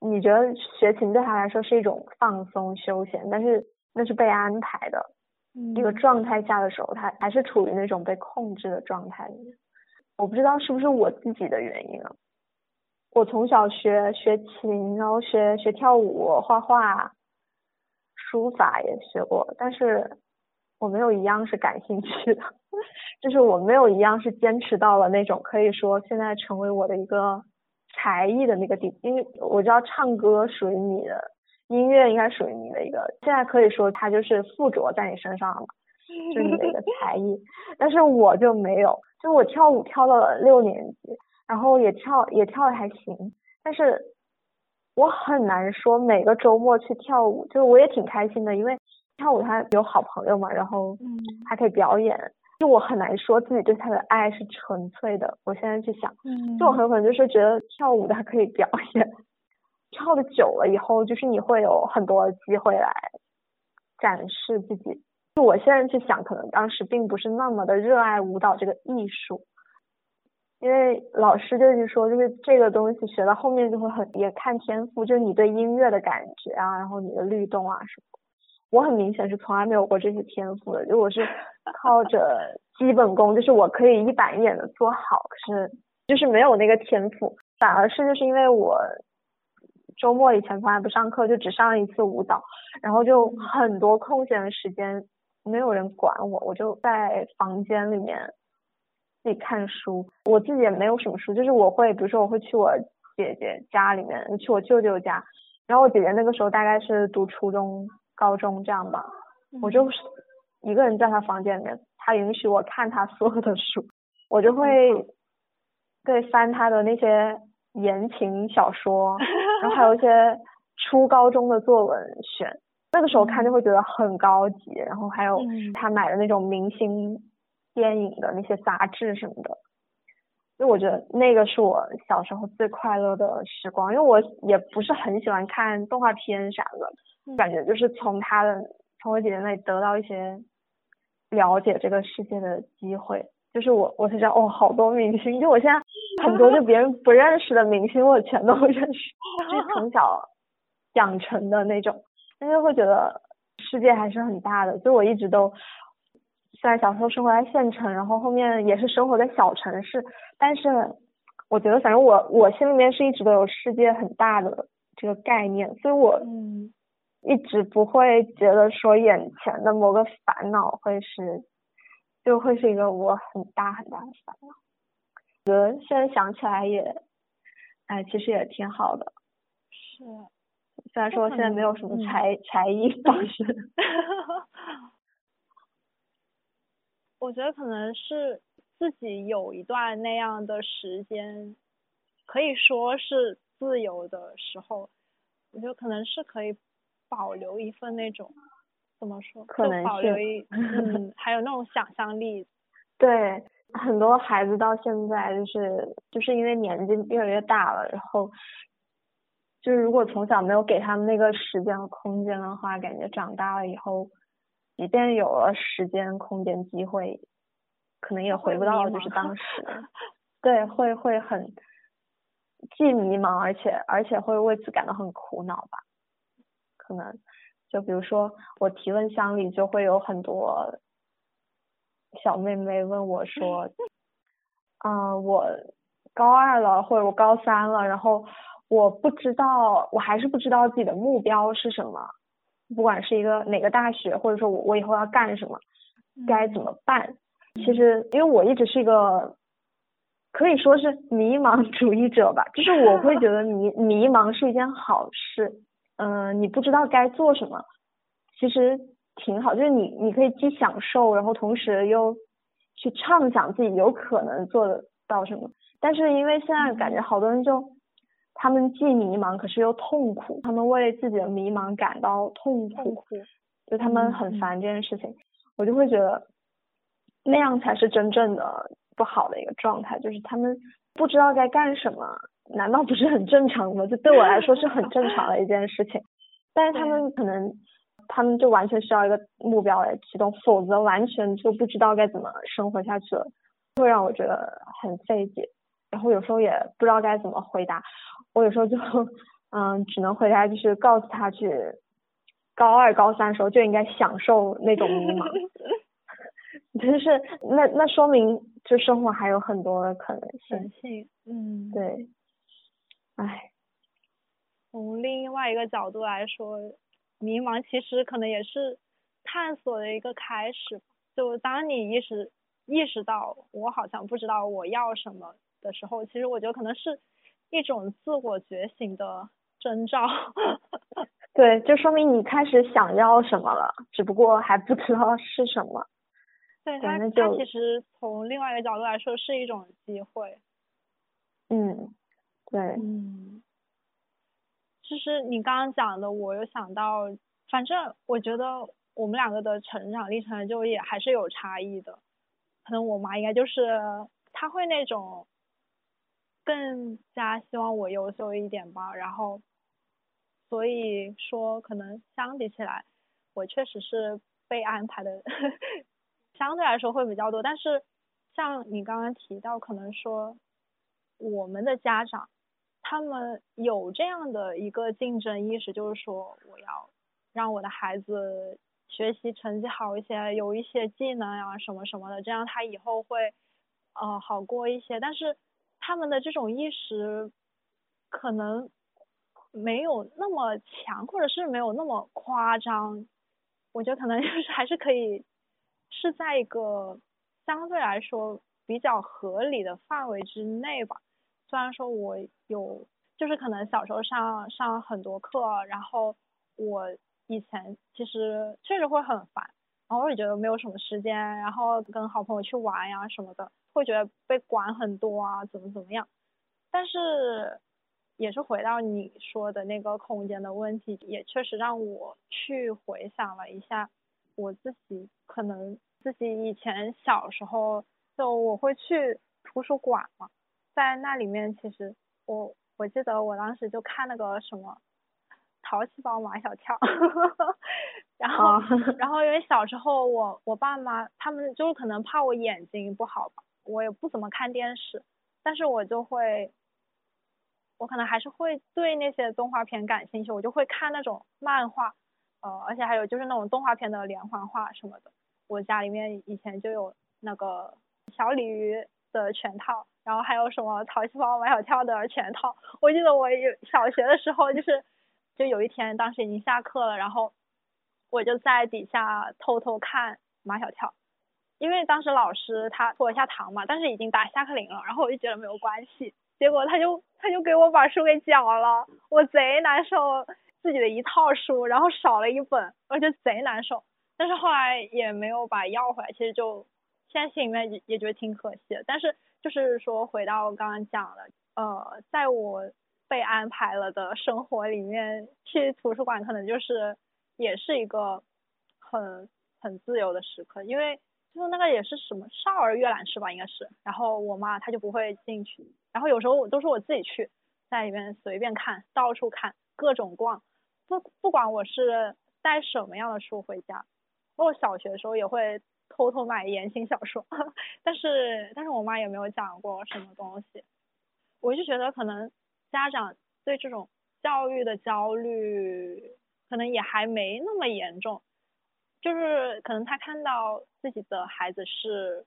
你觉得学琴对他来说是一种放松休闲，但是那是被安排的一个状态下的时候，他还是处于那种被控制的状态里面。我不知道是不是我自己的原因啊。我从小学学琴，然后学学跳舞、画画、书法也学过，但是我没有一样是感兴趣的，就是我没有一样是坚持到了那种可以说现在成为我的一个才艺的那个地。因为我知道唱歌属于你的，音乐应该属于你的一个，现在可以说它就是附着在你身上了，是你的一个才艺。但是我就没有，就我跳舞跳到了六年级。然后也跳也跳的还行，但是我很难说每个周末去跳舞，就是我也挺开心的，因为跳舞他有好朋友嘛，然后还可以表演，就我很难说自己对他的爱是纯粹的。我现在去想，就我很有可能就是觉得跳舞他可以表演，跳的久了以后，就是你会有很多机会来展示自己。就我现在去想，可能当时并不是那么的热爱舞蹈这个艺术。因为老师就是说，就是这个东西学到后面就会很也看天赋，就是你对音乐的感觉啊，然后你的律动啊什么。我很明显是从来没有过这些天赋的，就我是靠着基本功，就是我可以一板一眼的做好，可是就是没有那个天赋。反而是就是因为我周末以前从来不上课，就只上了一次舞蹈，然后就很多空闲的时间没有人管我，我就在房间里面。自己看书，我自己也没有什么书，就是我会，比如说我会去我姐姐家里面，去我舅舅家，然后我姐姐那个时候大概是读初中、高中这样吧，我就一个人在他房间里面，他允许我看他所有的书，我就会对翻他的那些言情小说，然后还有一些初高中的作文选，那个时候看就会觉得很高级，然后还有他买的那种明星。电影的那些杂志什么的，因为我觉得那个是我小时候最快乐的时光。因为我也不是很喜欢看动画片啥的，感觉就是从他的从我姐姐那里得到一些了解这个世界的机会。就是我我才知道哦，好多明星，就我现在 很多就别人不认识的明星，我全都认识，就是从小养成的那种，但是会觉得世界还是很大的。就我一直都。虽然小时候生活在县城，然后后面也是生活在小城市，但是我觉得反正我我心里面是一直都有世界很大的这个概念，所以我一直不会觉得说眼前的某个烦恼会是就会是一个我很大很大的烦恼。我觉得现在想起来也，哎，其实也挺好的。是。虽然说现在没有什么才才艺，但是。我觉得可能是自己有一段那样的时间，可以说是自由的时候，我觉得可能是可以保留一份那种，怎么说？可能保留一 嗯，还有那种想象力。对，很多孩子到现在就是就是因为年纪越来越大了，然后。就是如果从小没有给他们那个时间和空间的话，感觉长大了以后，即便有了时间、空间、机会，可能也回不到就是当时。对，会会很既迷茫，而且而且会为此感到很苦恼吧。可能就比如说我提问箱里就会有很多小妹妹问我说，嗯，我高二了或者我高三了，然后。我不知道，我还是不知道自己的目标是什么，不管是一个哪个大学，或者说我我以后要干什么，该怎么办？其实，因为我一直是一个可以说是迷茫主义者吧，就是我会觉得迷 迷茫是一件好事。嗯，你不知道该做什么，其实挺好，就是你你可以既享受，然后同时又去畅想自己有可能做得到什么。但是因为现在感觉好多人就。他们既迷茫，可是又痛苦。他们为自己的迷茫感到痛苦，就他们很烦这件事情。我就会觉得，那样才是真正的不好的一个状态。就是他们不知道该干什么，难道不是很正常吗？就对我来说是很正常的一件事情。但是他们可能，他们就完全需要一个目标来启动，否则完全就不知道该怎么生活下去了，会让我觉得很费解。然后有时候也不知道该怎么回答。我有时候就，嗯，只能回答就是告诉他去，高二高三的时候就应该享受那种迷茫，就是那那说明就生活还有很多的可能性，嗯，对，唉，从另外一个角度来说，迷茫其实可能也是探索的一个开始，就当你意识意识到我好像不知道我要什么的时候，其实我觉得可能是。一种自我觉醒的征兆，对，就说明你开始想要什么了，只不过还不知道是什么。对他，他其实从另外一个角度来说是一种机会。嗯，对。嗯，其实你刚刚讲的，我有想到，反正我觉得我们两个的成长历程就也还是有差异的。可能我妈应该就是，她会那种。更加希望我优秀一点吧，然后，所以说可能相比起来，我确实是被安排的 相对来说会比较多。但是像你刚刚提到，可能说我们的家长他们有这样的一个竞争意识，就是说我要让我的孩子学习成绩好一些，有一些技能啊什么什么的，这样他以后会呃好过一些。但是他们的这种意识可能没有那么强，或者是没有那么夸张。我觉得可能 就是还是可以是在一个相对来说比较合理的范围之内吧。虽然说我有，就是可能小时候上上很多课，然后我以前其实确实会很烦，然后我也觉得没有什么时间，然后跟好朋友去玩呀什么的。会觉得被管很多啊，怎么怎么样？但是也是回到你说的那个空间的问题，也确实让我去回想了一下我自己，可能自己以前小时候就我会去图书馆嘛，在那里面其实我我记得我当时就看那个什么淘气包马小跳，然后然后因为小时候我我爸妈他们就是可能怕我眼睛不好吧。我也不怎么看电视，但是我就会，我可能还是会对那些动画片感兴趣，我就会看那种漫画，呃，而且还有就是那种动画片的连环画什么的。我家里面以前就有那个小鲤鱼的全套，然后还有什么淘气包马小跳的全套。我记得我有小学的时候，就是就有一天，当时已经下课了，然后我就在底下偷偷看马小跳。因为当时老师他拖一下堂嘛，但是已经打下课铃了，然后我就觉得没有关系，结果他就他就给我把书给缴了，我贼难受，自己的一套书，然后少了一本，而且贼难受。但是后来也没有把要回来，其实就现在心里面也也觉得挺可惜的。但是就是说回到我刚刚讲的，呃，在我被安排了的生活里面，去图书馆可能就是也是一个很很自由的时刻，因为就是那个也是什么少儿阅览室吧，应该是。然后我妈她就不会进去，然后有时候我都是我自己去，在里面随便看，到处看，各种逛，不不管我是带什么样的书回家。我小学的时候也会偷偷买言情小说，但是但是我妈也没有讲过什么东西，我就觉得可能家长对这种教育的焦虑可能也还没那么严重，就是可能他看到自己的孩子是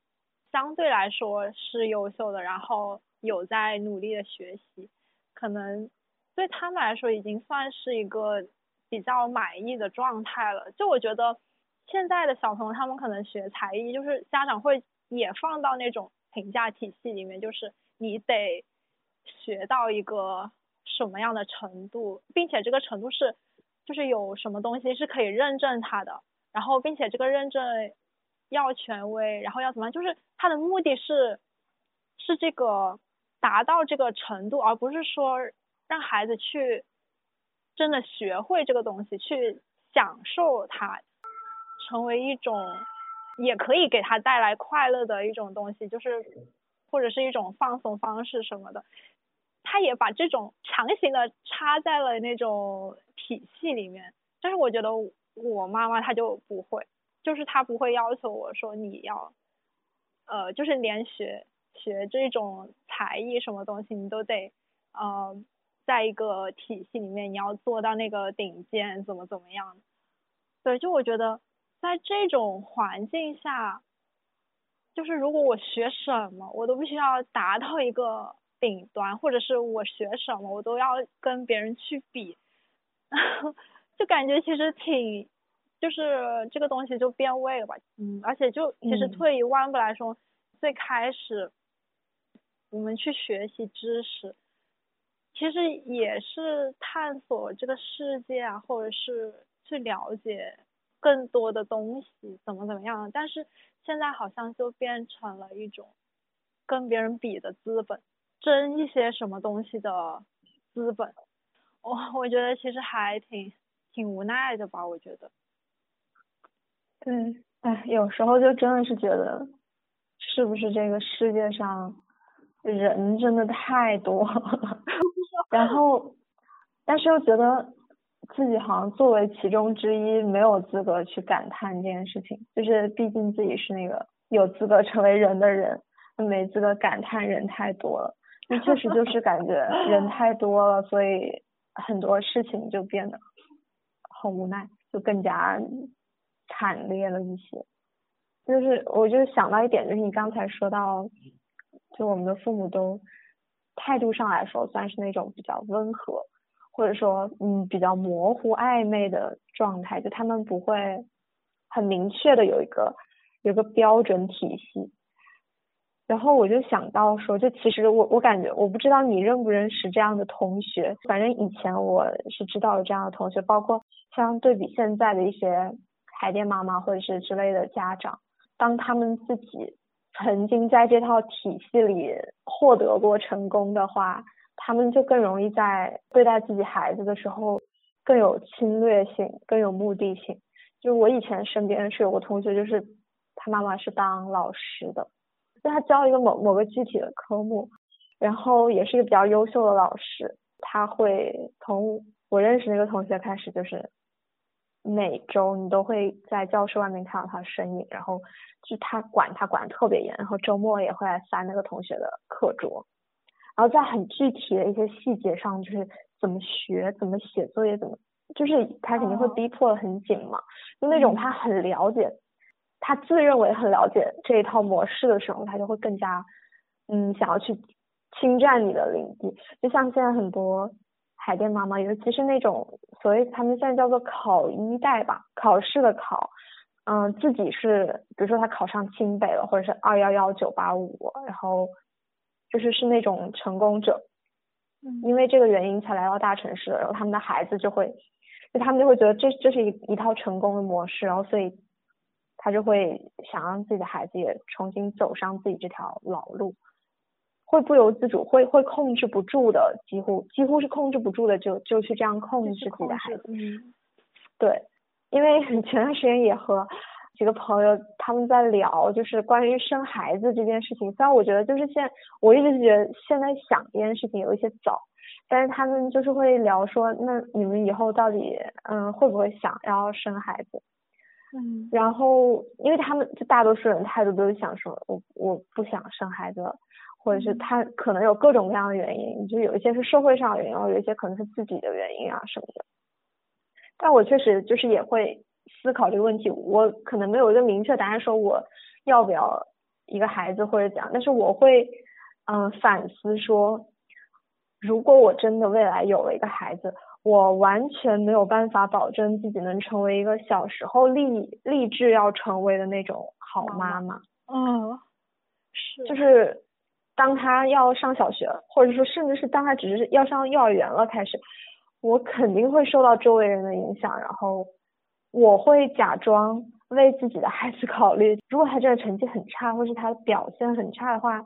相对来说是优秀的，然后有在努力的学习，可能对他们来说已经算是一个比较满意的状态了，就我觉得。现在的小朋友他们可能学才艺，就是家长会也放到那种评价体系里面，就是你得学到一个什么样的程度，并且这个程度是就是有什么东西是可以认证他的，然后并且这个认证要权威，然后要怎么样，就是他的目的是是这个达到这个程度，而不是说让孩子去真的学会这个东西，去享受它。成为一种，也可以给他带来快乐的一种东西，就是或者是一种放松方式什么的。他也把这种强行的插在了那种体系里面。但是我觉得我妈妈她就不会，就是她不会要求我说你要，呃，就是连学学这种才艺什么东西，你都得呃，在一个体系里面，你要做到那个顶尖，怎么怎么样。对，就我觉得。在这种环境下，就是如果我学什么，我都必须要达到一个顶端，或者是我学什么，我都要跟别人去比，就感觉其实挺，就是这个东西就变味了吧。嗯，而且就其实退一万步来说，最开始我们去学习知识，其实也是探索这个世界啊，或者是去了解。更多的东西怎么怎么样？但是现在好像就变成了一种跟别人比的资本，争一些什么东西的资本。我我觉得其实还挺挺无奈的吧，我觉得。对，哎，有时候就真的是觉得，是不是这个世界上人真的太多？然后，但是又觉得。自己好像作为其中之一，没有资格去感叹这件事情。就是毕竟自己是那个有资格成为人的人，没资格感叹人太多了。那确实就是感觉人太多了，所以很多事情就变得很无奈，就更加惨烈了一些。就是我就想到一点，就是你刚才说到，就我们的父母都态度上来说算是那种比较温和。或者说，嗯，比较模糊暧昧的状态，就他们不会很明确的有一个有一个标准体系。然后我就想到说，就其实我我感觉，我不知道你认不认识这样的同学，反正以前我是知道有这样的同学，包括像对比现在的一些海淀妈妈或者是之类的家长，当他们自己曾经在这套体系里获得过成功的话。他们就更容易在对待自己孩子的时候更有侵略性、更有目的性。就我以前身边是有个同学，就是他妈妈是当老师的，就他教一个某某个具体的科目，然后也是一个比较优秀的老师。他会从我认识那个同学开始，就是每周你都会在教室外面看到他的身影，然后就他管他管的特别严，然后周末也会来翻那个同学的课桌。然后在很具体的一些细节上，就是怎么学、怎么写作业、怎么，就是他肯定会逼迫的很紧嘛。就那种他很了解，他自认为很了解这一套模式的时候，他就会更加嗯想要去侵占你的领地。就像现在很多海淀妈妈，尤其是那种所谓他们现在叫做考一代吧，考试的考，嗯，自己是，比如说他考上清北了，或者是二幺幺九八五，然后就是是那种成功者，因为这个原因才来到大城市的，然后他们的孩子就会，就他们就会觉得这这是一一套成功的模式，然后所以他就会想让自己的孩子也重新走上自己这条老路，会不由自主，会会控制不住的，几乎几乎是控制不住的，就就去这样控制自己的孩子，嗯，对。因为前段时间也和几个朋友他们在聊，就是关于生孩子这件事情。虽然我觉得就是现，我一直觉得现在想这件事情有一些早，但是他们就是会聊说，那你们以后到底嗯会不会想要生孩子？嗯。然后，因为他们就大多数人态度都是想说，我我不想生孩子了，或者是他可能有各种各样的原因，就有一些是社会上的原因，有一些可能是自己的原因啊什么的。但我确实就是也会思考这个问题，我可能没有一个明确答案，说我要不要一个孩子或者怎样，但是我会嗯反思说，如果我真的未来有了一个孩子，我完全没有办法保证自己能成为一个小时候立立志要成为的那种好妈妈。嗯，是，就是当他要上小学，或者说甚至是当他只是要上幼儿园了开始。我肯定会受到周围人的影响，然后我会假装为自己的孩子考虑。如果他这个成绩很差，或是他表现很差的话，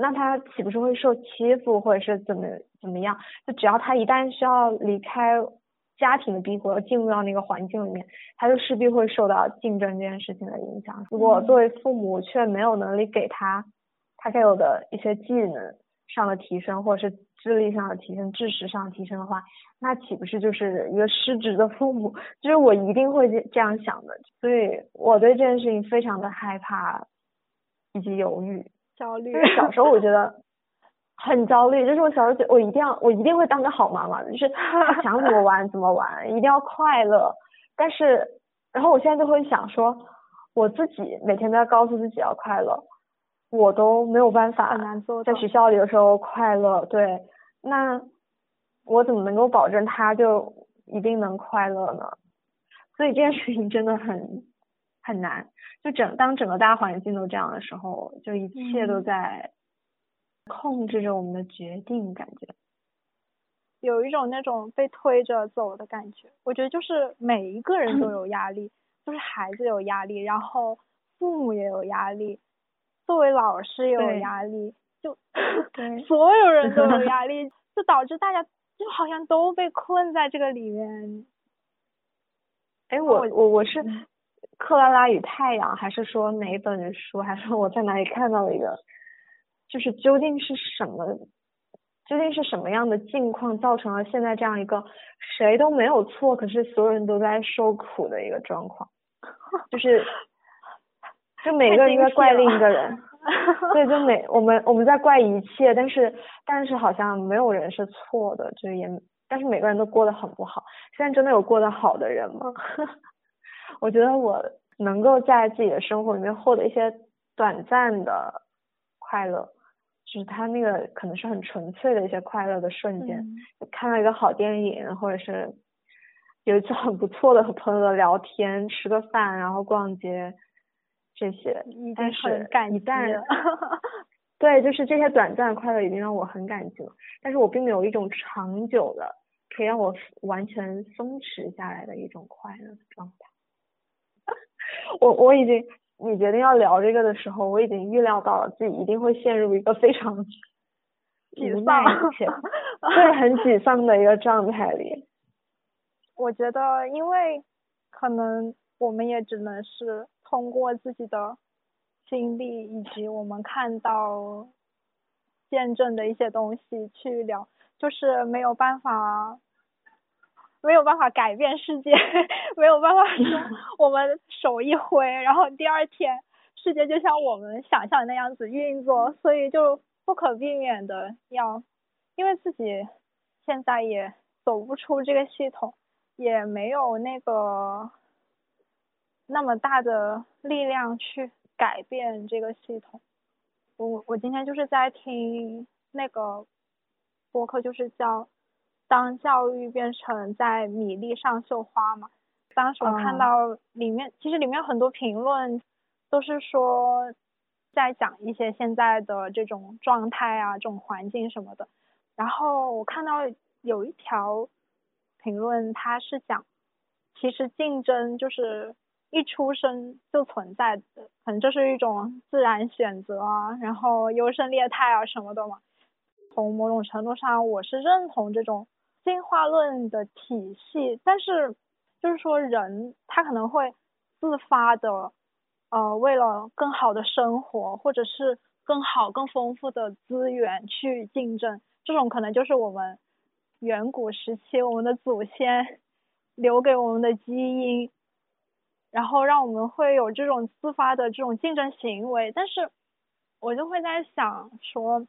那他岂不是会受欺负，或者是怎么怎么样？就只要他一旦需要离开家庭的庇护，进入到那个环境里面，他就势必会受到竞争这件事情的影响。如果作为父母却没有能力给他他该有的一些技能上的提升，或者是。智力上的提升，知识上的提升的话，那岂不是就是一个失职的父母？就是我一定会这这样想的，所以我对这件事情非常的害怕以及犹豫、焦虑。就是小时候我觉得很焦虑，就是我小时候觉得我一定要，我一定会当个好妈妈，就是 想怎么玩怎么玩，一定要快乐。但是，然后我现在就会想说，我自己每天都要告诉自己要快乐。我都没有办法在学校里的时候快乐，对，那我怎么能够保证他就一定能快乐呢？所以这件事情真的很很难。就整当整个大环境都这样的时候，就一切都在控制着我们的决定，感觉有一种那种被推着走的感觉。我觉得就是每一个人都有压力，就是孩子有压力，然后父母也有压力。作为老师也有压力，就 所有人都有压力，就导致大家就好像都被困在这个里面。哎，我我我是《克拉拉与太阳》，还是说哪一本书？还是我在哪里看到了一个？就是究竟是什么？究竟是什么样的境况造成了现在这样一个谁都没有错，可是所有人都在受苦的一个状况？就是。就每个人在怪另一个人，对，就每我们我们在怪一切，但是但是好像没有人是错的，就也但是每个人都过得很不好。现在真的有过得好的人吗？我觉得我能够在自己的生活里面获得一些短暂的快乐，就是他那个可能是很纯粹的一些快乐的瞬间，看到一个好电影，或者是有一次很不错的和朋友的聊天，吃个饭，然后逛街。这些，但是一旦，对，就是这些短暂的快乐已经让我很感激了，但是我并没有一种长久的可以让我完全松弛下来的一种快乐的状态。我我已经，你决定要聊这个的时候，我已经预料到了自己一定会陷入一个非常 沮丧且 对很沮丧的一个状态里。我觉得，因为可能我们也只能是。通过自己的经历以及我们看到、见证的一些东西去聊，就是没有办法，没有办法改变世界，没有办法说 我们手一挥，然后第二天世界就像我们想象那样子运作，所以就不可避免的要，因为自己现在也走不出这个系统，也没有那个。那么大的力量去改变这个系统，我我今天就是在听那个播客，就是叫《当教育变成在米粒上绣花》嘛。当时我看到里面，其实里面很多评论都是说在讲一些现在的这种状态啊，这种环境什么的。然后我看到有一条评论，它是讲，其实竞争就是一出生就存在的，可能就是一种自然选择啊，然后优胜劣汰啊什么的嘛。从某种程度上，我是认同这种进化论的体系，但是就是说人他可能会自发的，呃，为了更好的生活或者是更好更丰富的资源去竞争。这种可能就是我们远古时期我们的祖先 留给我们的基因，然后让我们会有这种自发的这种竞争行为。但是，我就会在想说，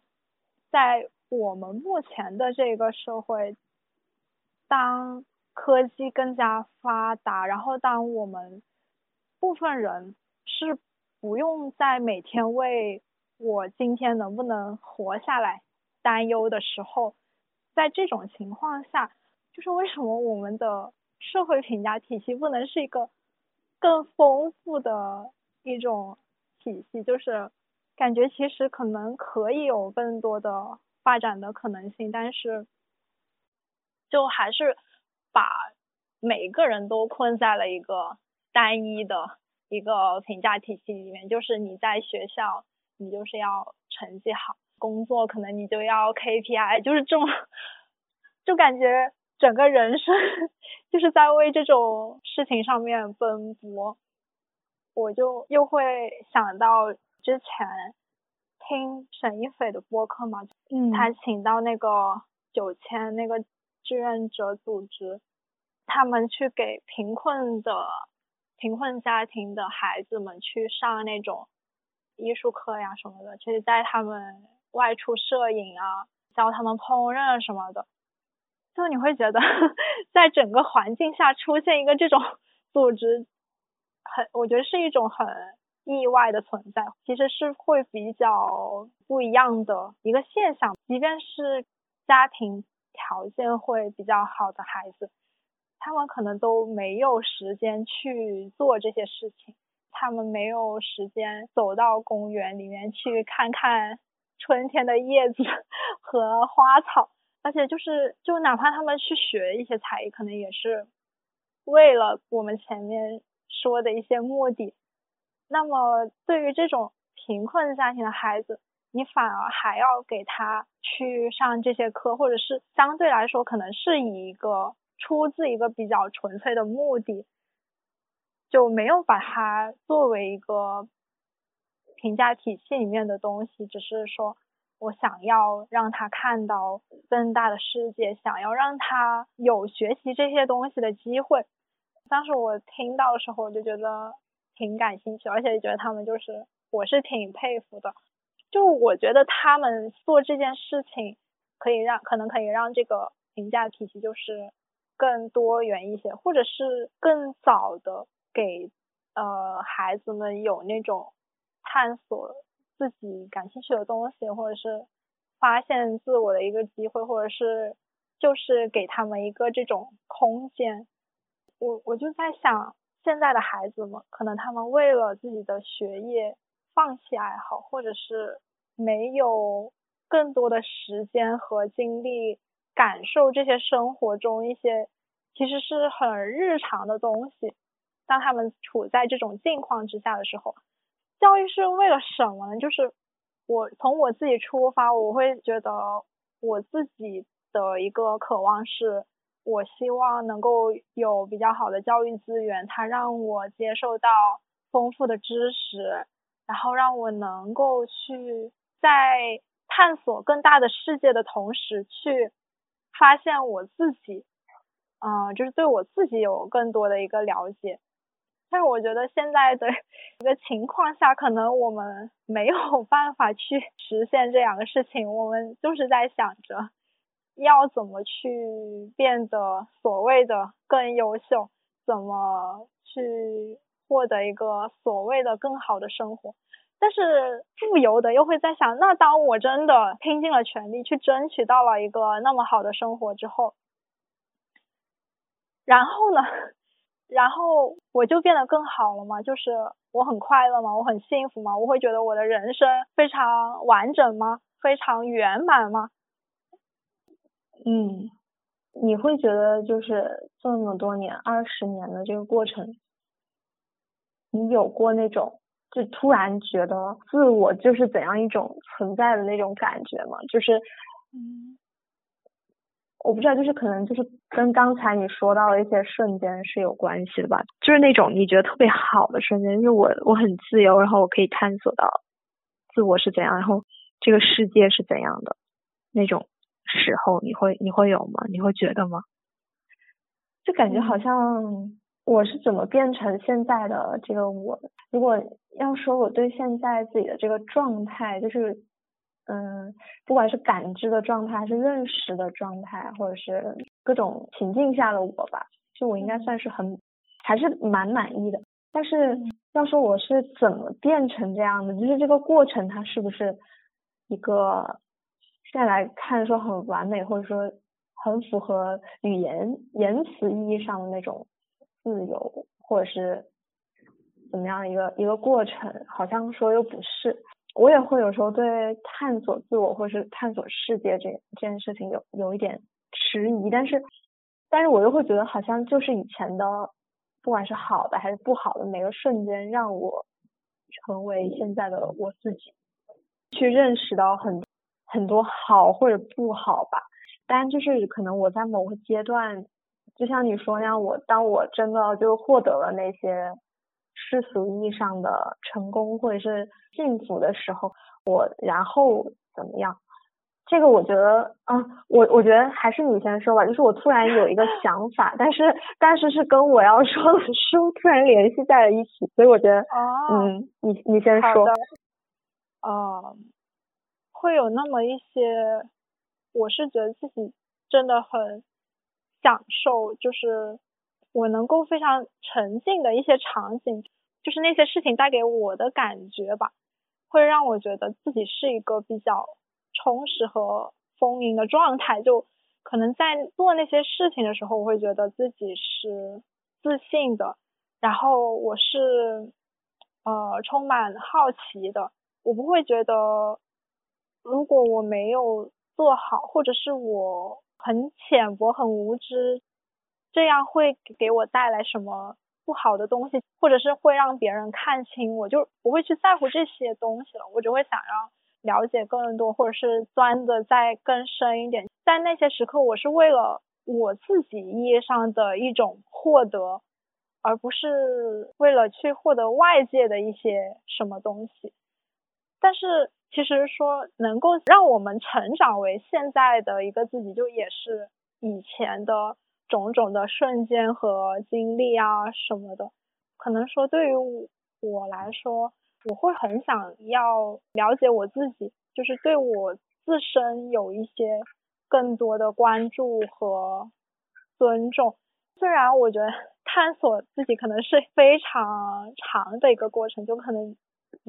在我们目前的这个社会，当科技更加发达，然后当我们部分人是不用再每天为我今天能不能活下来。担忧的时候，在这种情况下，就是为什么我们的社会评价体系不能是一个更丰富的一种体系？就是感觉其实可能可以有更多的发展的可能性，但是就还是把每个人都困在了一个单一的一个评价体系里面。就是你在学校，你就是要成绩好。工作可能你就要 KPI，就是这种，就感觉整个人生就是在为这种事情上面奔波。我就又会想到之前听沈一斐的播客嘛，嗯，他请到那个九千那个志愿者组织，他们去给贫困的贫困家庭的孩子们去上那种艺术课呀什么的，其实在他们。外出摄影啊，教他们烹饪什么的，就你会觉得在整个环境下出现一个这种 组织，很我觉得是一种很意外的存在，其实是会比较不一样的一个现象。即便是家庭条件会比较好的孩子，他们可能都没有时间去做这些事情，他们没有时间走到公园里面去看看。春天的叶子 和花草，而且就是就哪怕他们去学一些才艺，可能也是为了我们前面说的一些目的。那么对于这种贫困家庭的孩子，你反而还要给他去上这些课，或者是相对来说可能是以一个出自一个比较纯粹的目的，就没有把它作为一个。评价体系里面的东西，只是说我想要让他看到更大的世界，想要让他有学习这些东西的机会。当时我听到的时候，我就觉得挺感兴趣，而且觉得他们就是我是挺佩服的。就我觉得他们做这件事情，可以让可能可以让这个评价体系就是更多元一些，或者是更早的给呃孩子们有那种。探索自己感兴趣的东西，或者是发现自我的一个机会，或者是就是给他们一个这种空间。我我就在想，现在的孩子们可能他们为了自己的学业放弃爱好，或者是没有更多的时间和精力感受这些生活中一些其实是很日常的东西。当他们处在这种境况之下的时候。教育是为了什么呢？就是我从我自己出发，我会觉得我自己的一个渴望是，我希望能够有比较好的教育资源，它让我接受到丰富的知识，然后让我能够去在探索更大的世界的同时，去发现我自己，嗯，就是对我自己有更多的一个了解。但是我觉得现在的一个情况下，可能我们没有 办法去实现这两个事情。我们就是在想着要怎么去变得所谓的更优秀，怎么去获得一个所谓的更好的生活。但是不由得又会在想，那当我真的拼尽了全力去争取到了一个那么好的生活之后，然后呢？然后我就变得更好了嘛，就是我很快乐嘛，我很幸福嘛，我会觉得我的人生非常完整吗？非常圆满吗？嗯，你会觉得就是这么多年、二十年的这个过程，你有过那种就突然觉得自我就是怎样一种存在的那种感觉吗？就是，嗯。我不知道，就是可能就是跟刚才你说到的一些瞬间是有关系的吧，就是那种你觉得特别好的瞬间，就是我我很自由，然后我可以探索到自我是怎样，然后这个世界是怎样的那种时候，你会你会有吗？你会觉得吗？就感觉好像我是怎么变成现在的这个我？如果要说我对现在自己的这个状态，就是。嗯，不管是感知的状态，还是认识的状态，或者是各种情境下的我吧，就我应该算是很，还是蛮满意的。但是要说我是怎么变成这样的，就是这个过程它是不是一个现在来看说很完美，或者说很符合语言言辞意义上的那种自由，或者是怎么样一个一个过程，好像说又不是。我也会有时候对探索自我或是探索世界这这件事情有有一点迟疑，但是但是我又会觉得好像就是以前的，不管是好的还是不好的每个瞬间，让我成为现在的我自己，去认识到很很多好或者不好吧。当然就是可能我在某个阶段，就像你说那样，我当我真的就获得了那些。世俗意义上的成功或者是幸福的时候，我然后怎么样？这个我觉得啊，我我觉得还是你先说吧。就是我突然有一个想法，但是但是是跟我要说的书突然联系在了一起，所以我觉得嗯，你你先说。啊，会有那么一些，我是觉得自己真的很享受，就是。我能够非常沉浸的一些场景，就是那些事情带给我的感觉吧，会让我觉得自己是一个比较充实和丰盈的状态。就可能在做那些事情的时候，我会觉得自己是自信的，然后我是呃充满好奇的。我不会觉得，如果我没有做好，或者是我很浅薄、很无知。这样会给我带来什么不好的东西，或者是会让别人看清我，就不会去在乎这些东西了。我只会想要了解更多，或者是钻的再更深一点。在那些时刻，我是为了我自己意义上的一种获得，而不是为了去获得外界的一些什么东西。但是其实说能够让我们成长为现在的一个自己，就也是以前的。种种的瞬间和经历啊什么的，可能说对于我来说，我会很想要了解我自己，就是对我自身有一些更多的关注和尊重。虽然我觉得 探索自己可能是非常长的一个过程，就可能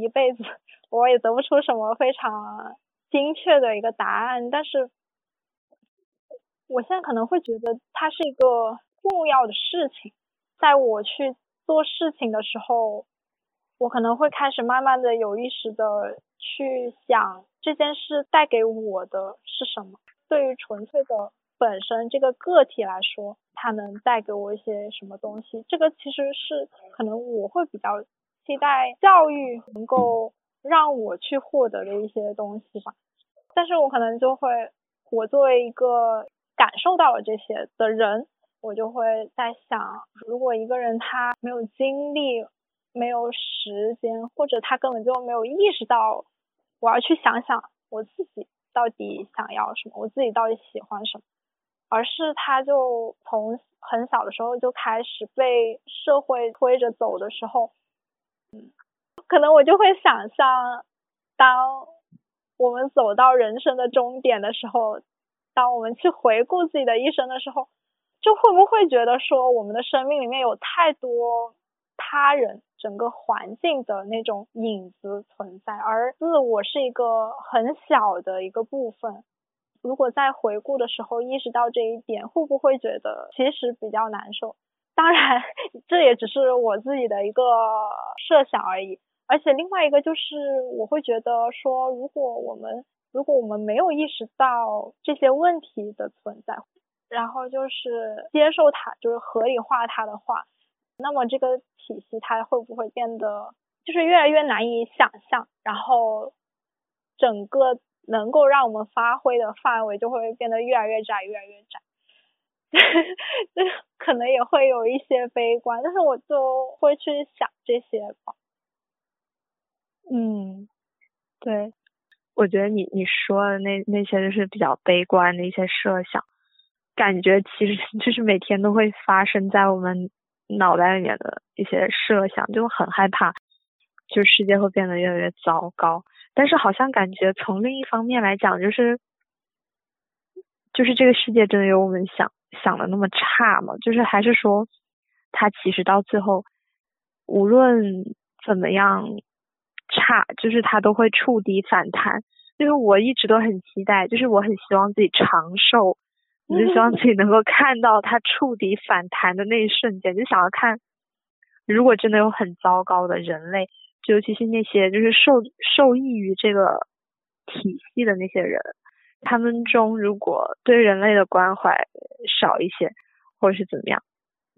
一辈子我也得不出什么非常精确的一个答案，但是。我现在可能会觉得它是一个重要的事情，在我去做事情的时候，我可能会开始慢慢的有意识的去想这件事带给我的是什么。对于纯粹的本身这个个体来说，它能带给我一些什么东西？这个其实是可能我会比较期待教育能够让我去获得的一些东西吧。但是我可能就会，我作为一个。感受到了这些的人，我就会在想，如果一个人他没有精力、没有时间，或者他根本就没有意识到，我要去想想我自己到底想要什么，我自己到底喜欢什么，而是他就从很小的时候就开始被社会推着走的时候，嗯，可能我就会想象，当我们走到人生的终点的时候。当我们去回顾自己的一生的时候，就会不会觉得说我们的生命里面有太多他人、整个环境的那种影子存在，而自我是一个很小的一个部分。如果在回顾的时候意识到这一点，会不会觉得其实比较难受？当然，这也只是我自己的一个设想而已。而且另外一个就是，我会觉得说，如果我们如果我们没有意识到这些问题的存在，然后就是接受它，就是合理化它的话，那么这个体系它会不会变得就是越来越难以想象？然后整个能够让我们发挥的范围就会变得越来越窄，越来越窄。就可能也会有一些悲观，但是我就会去想这些吧。嗯，对，我觉得你你说的那那些就是比较悲观的一些设想，感觉其实就是每天都会发生在我们脑袋里面的一些设想，就很害怕，就世界会变得越来越糟糕。但是好像感觉从另一方面来讲，就是就是这个世界真的有我们想想的那么差吗？就是还是说，他其实到最后无论怎么样。差就是他都会触底反弹，就是我一直都很期待，就是我很希望自己长寿，我就希望自己能够看到他触底反弹的那一瞬间，就想要看，如果真的有很糟糕的人类，尤其是那些就是受受益于这个体系的那些人，他们中如果对人类的关怀少一些，或者是怎么样，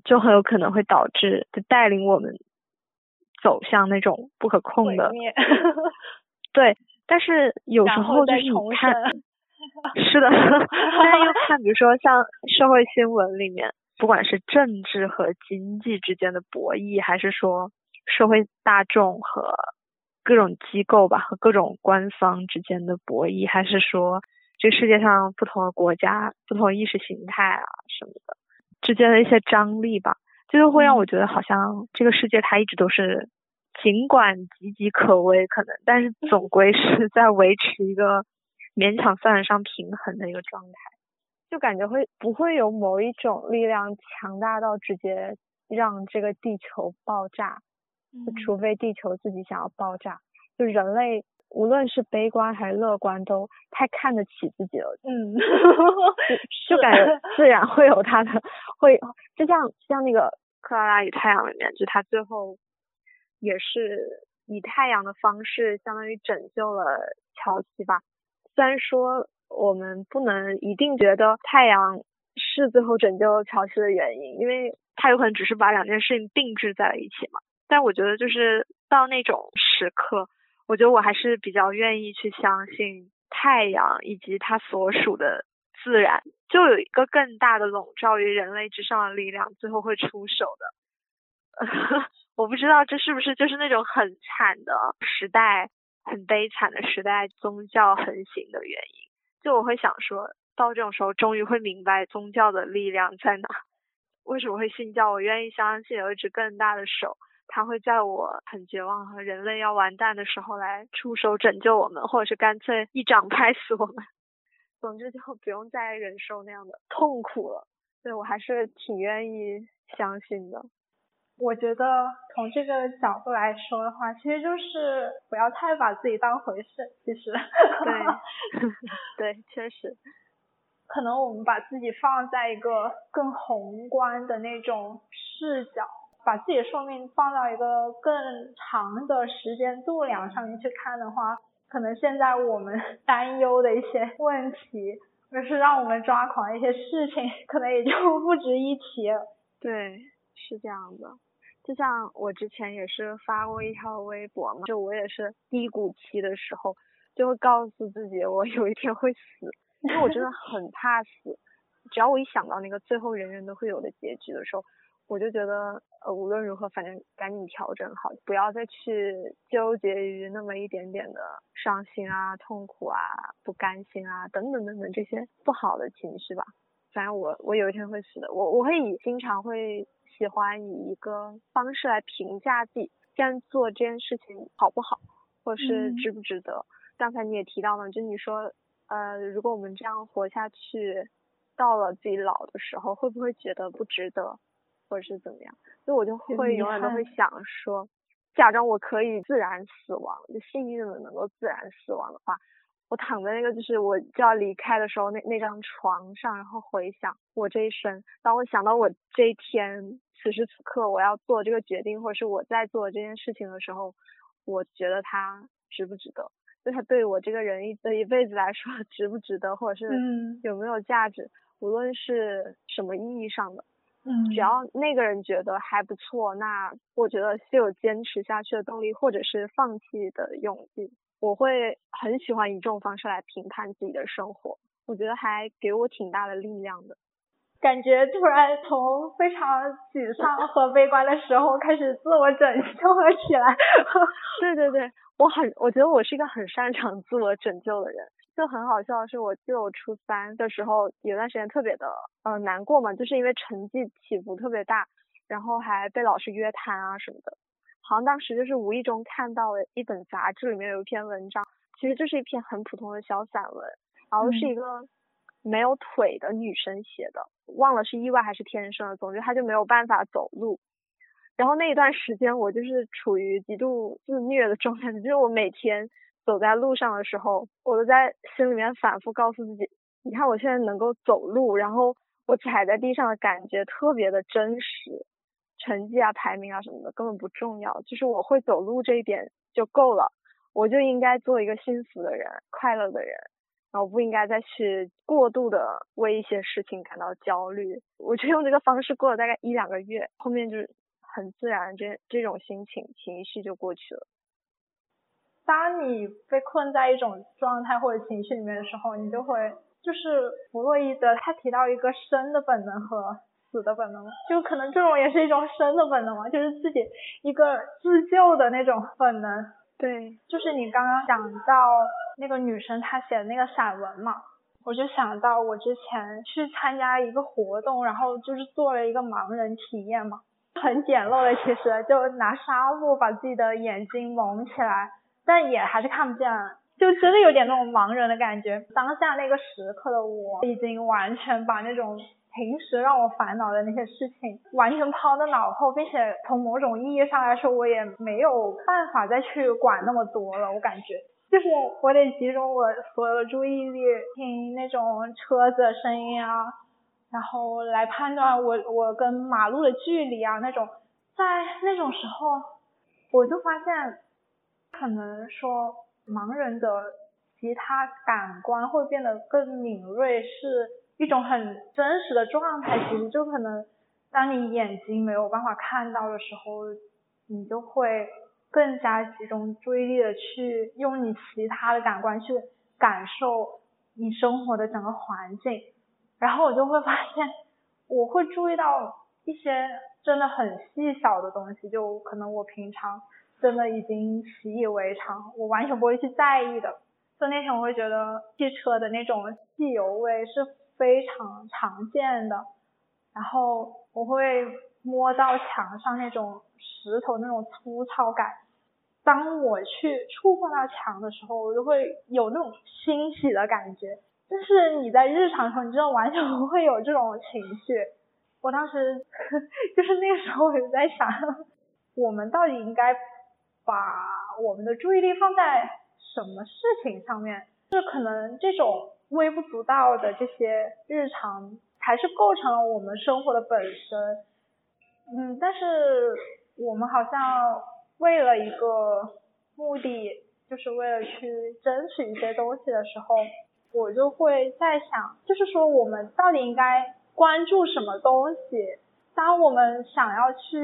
就很有可能会导致就带领我们。走向那种不可控的，对，但是有时候就是你看，是的，但是又 看，比如说像社会新闻里面，不管是政治和经济之间的博弈，还是说社会大众和各种机构吧，和各种官方之间的博弈，还是说这世界上不同的国家、不同意识形态啊什么的之间的一些张力吧。就是会让我觉得好像这个世界它一直都是，尽管岌岌可危可能，但是总归是在维持一个勉强算得上平衡的一个状态，就感觉会不会有某一种力量强大到直接让这个地球爆炸，嗯除非地球自己想要爆炸，就人类。无论是悲观还是乐观，都太看得起自己了。嗯，就感觉自然会有他的，会就像像那个《克拉拉与太阳》里面，就他最后也是以太阳的方式，相当于拯救了乔西吧。虽然说我们不能一定觉得太阳是最后拯救乔西的原因，因为他有可能只是把两件事情定制在了一起嘛。但我觉得就是到那种时刻。我觉得我还是比较愿意去相信太阳以及它所属的自然，就有一个更大的笼罩于人类之上的力量，最后会出手的。我不知道这是不是就是那种很惨的时代，很悲惨的时代，宗教横行的原因。就我会想说，到这种时候，终于会明白宗教的力量在哪，为什么会信教？我愿意相信有一只更大的手。他会在我很绝望和人类要完蛋的时候来出手拯救我们，或者是干脆一掌拍死我们。总之就不用再忍受那样的痛苦了。对我还是挺愿意相信的。我觉得从这个角度来说的话，其实就是不要太把自己当回事。其实，对，对，确实，可能我们把自己放在一个更宏观的那种视角。把自己的寿命放到一个更长的时间度量上面去看的话，可能现在我们 担忧的一些问题，或是让我们抓狂的一些事情，可能也就不值一提。对，是这样的。就像我之前也是发过一条微博嘛，就我也是低谷期的时候，就会告诉自己我有一天会死，因为我真的很怕死。只要我一想到那个最后人人都会有的结局的时候。我就觉得，呃，无论如何，反正赶紧调整好，不要再去纠结于那么一点点的伤心啊、痛苦啊、不甘心啊等等等等这些不好的情绪吧。反正我我有一天会死的，我我会以经常会喜欢以一个方式来评价自己现在做这件事情好不好，或者是值不值得。刚才你也提到了，就你说，呃，如果我们这样活下去，到了自己老的时候，会不会觉得不值得？或者是怎么样，所以我就会永远都会想说，假装我可以自然死亡，就幸运的能够自然死亡的话，我躺在那个就是我就要离开的时候那那张床上，然后回想我这一生，当我想到我这一天此时此刻我要做这个决定，或者是我在做这件事情的时候，我觉得它值不值得？就它对我这个人一的一辈子来说 值不值得，或者是有没有价值？无论是什么意义上的，嗯，只要那个人觉得还不错，那我觉得是有坚持下去的动力，或者是放弃的勇气。我会很喜欢以这种方式来评判自己的生活，我觉得还给我挺大的力量的。感觉突然从非常沮丧和悲观的时候开始自我拯救了起来。对对对，我很，我觉得我是一个很擅长自我拯救的人。就很好笑的是，我记得我初三的时候有段时间特别的呃难过嘛，就是因为成绩起伏特别大，然后还被老师约谈啊什么的。好像当时就是无意中看到了一本杂志，里面有一篇文章，其实就是一篇很普通的小散文，然后是一个没有腿的女生写的。忘了是意外还是天生的，总之她就没有办法走路。然后那一段时间我就是处于极度自虐的状态，就是我每天走在路上的时候，我都在心里面反复告诉自己，你看我现在能够走路，然后我踩在地上的感觉特别的真实，成绩啊、排名啊什么的根本不重要，就是我会走路这一点就够了，我就应该做一个幸福的人、快乐的人。然后不应该再去过度的为一些事情感到焦虑，我就用这个方式过了大概一两个月，后面就是很自然，这这种心情情绪就过去了。当你被困在一种状态或者情绪里面的时候，你就会就是弗洛伊德他提到一个生的本能和死的本能，就可能这种也是一种生的本能嘛，就是自己一个自救的那种本能。对，就是你刚刚讲到那个女生她写的那个散文嘛，我就想到我之前去参加一个活动，然后就是做了一个盲人体验嘛，很简陋的，其实就拿纱布把自己的眼睛蒙起来，但也还是看不见，就真的有点那种盲人的感觉。当下那个时刻的我，已经完全把那种。平时让我烦恼的那些事情，完全抛在脑后，并且从某种意义上来说，我也没有办法再去管那么多了。我感觉，就是我得集中我所有的注意力，听那种车子的声音啊，然后来判断我我跟马路的距离啊那种。在那种时候，我就发现，可能说盲人的其他感官会变得更敏锐，是。一种很真实的状态，其实就可能，当你眼睛没有办法看到的时候，你就会更加集中注意力的去用你其他的感官去感受你生活的整个环境，然后我就会发现，我会注意到一些真的很细小的东西，就可能我平常真的已经习以为常，我完全不会去在意的。就那天我会觉得汽车的那种汽油味是。非常常见的，然后我会摸到墙上那种石头那种粗糙感。当我去触碰到墙的时候，我就会有那种欣喜的感觉。但是你在日常中，你真的完全不会有这种情绪。我当时 就是那个时候，我就在想，我们到底应该把我们的注意力放在什么事情上面？就可能这种。微不足道的这些日常，才是构成了我们生活的本身。嗯，但是我们好像为了一个目的，就是为了去争取一些东西的时候，我就会在想，就是说我们到底应该关注什么东西？当我们想要去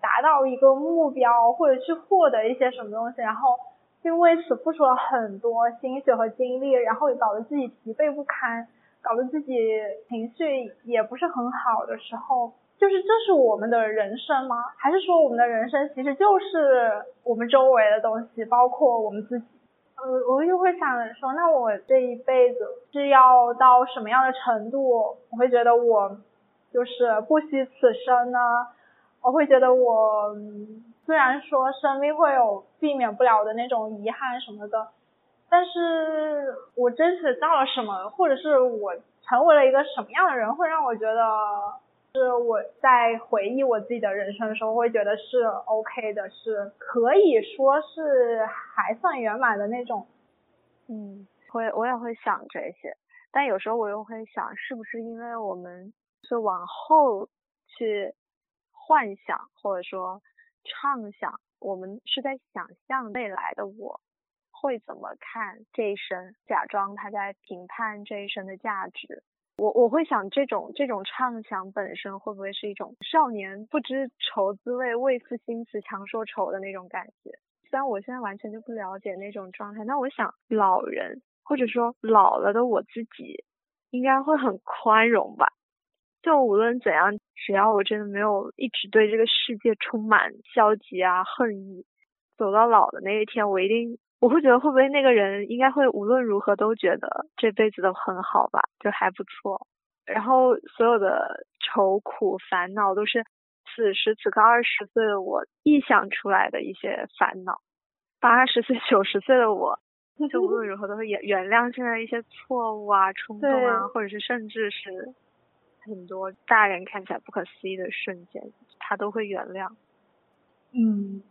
达到一个目标，或者去获得一些什么东西，然后。就为此付出了很多心血和精力，然后也搞得自己疲惫不堪，搞得自己情绪也不是很好的时候，就是这是我们的人生吗？还是说我们的人生其实就是我们周围的东西，包括我们自己？呃，我就会想说，那我这一辈子是要到什么样的程度，我会觉得我就是不惜此生呢？我会觉得我。虽然说生命会有避免不了的那种遗憾什么的，但是我争取到了什么，或者是我成为了一个什么样的人，会让我觉得是我在回忆我自己的人生的时候，会觉得是 OK 的，是可以说是还算圆满的那种。嗯，会我也会想这些，但有时候我又会想，是不是因为我们是往后去幻想或者说畅想，我们是在想象未来的我会怎么看这一生，假装他在评判这一生的价值。我我会想这种这种畅想本身会不会是一种少年不知愁滋味，为赋新词强说愁的那种感觉？虽然我现在完全就不了解那种状态，但我想老人或者说老了的我自己应该会很宽容吧。就无论怎样，只要我真的没有一直对这个世界充满消极啊恨意，走到老的那一天，我一定。我会觉得会不会那个人应该会无论如何都觉得这辈子都很好吧，就还不错。然后所有的愁苦烦恼都是此时此刻二十岁的我臆想出来的一些烦恼。八十岁、九十岁的我，就无论如何都会原原谅现在一些错误啊、冲动啊，或者是甚至是很多大人看起来不可思议的瞬间，他都会原谅。嗯，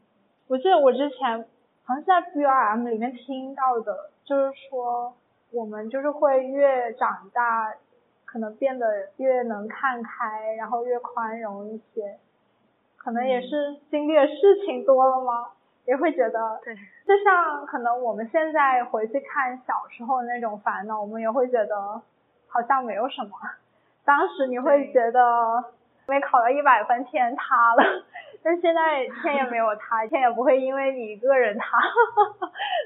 我记得我之前。好像是在 B R M 里面听到的，就是说我们就是会越长大，可能变得越能看开，然后越宽容一些。可能也是经历的事情多了吗？也会觉得，对，就像可能我们现在回去看小时候那种烦恼，我们也会觉得好像没有什么。当时你会觉得没考到一百分天塌了。但现在天也没有塌，天也不会因为你一个人塌。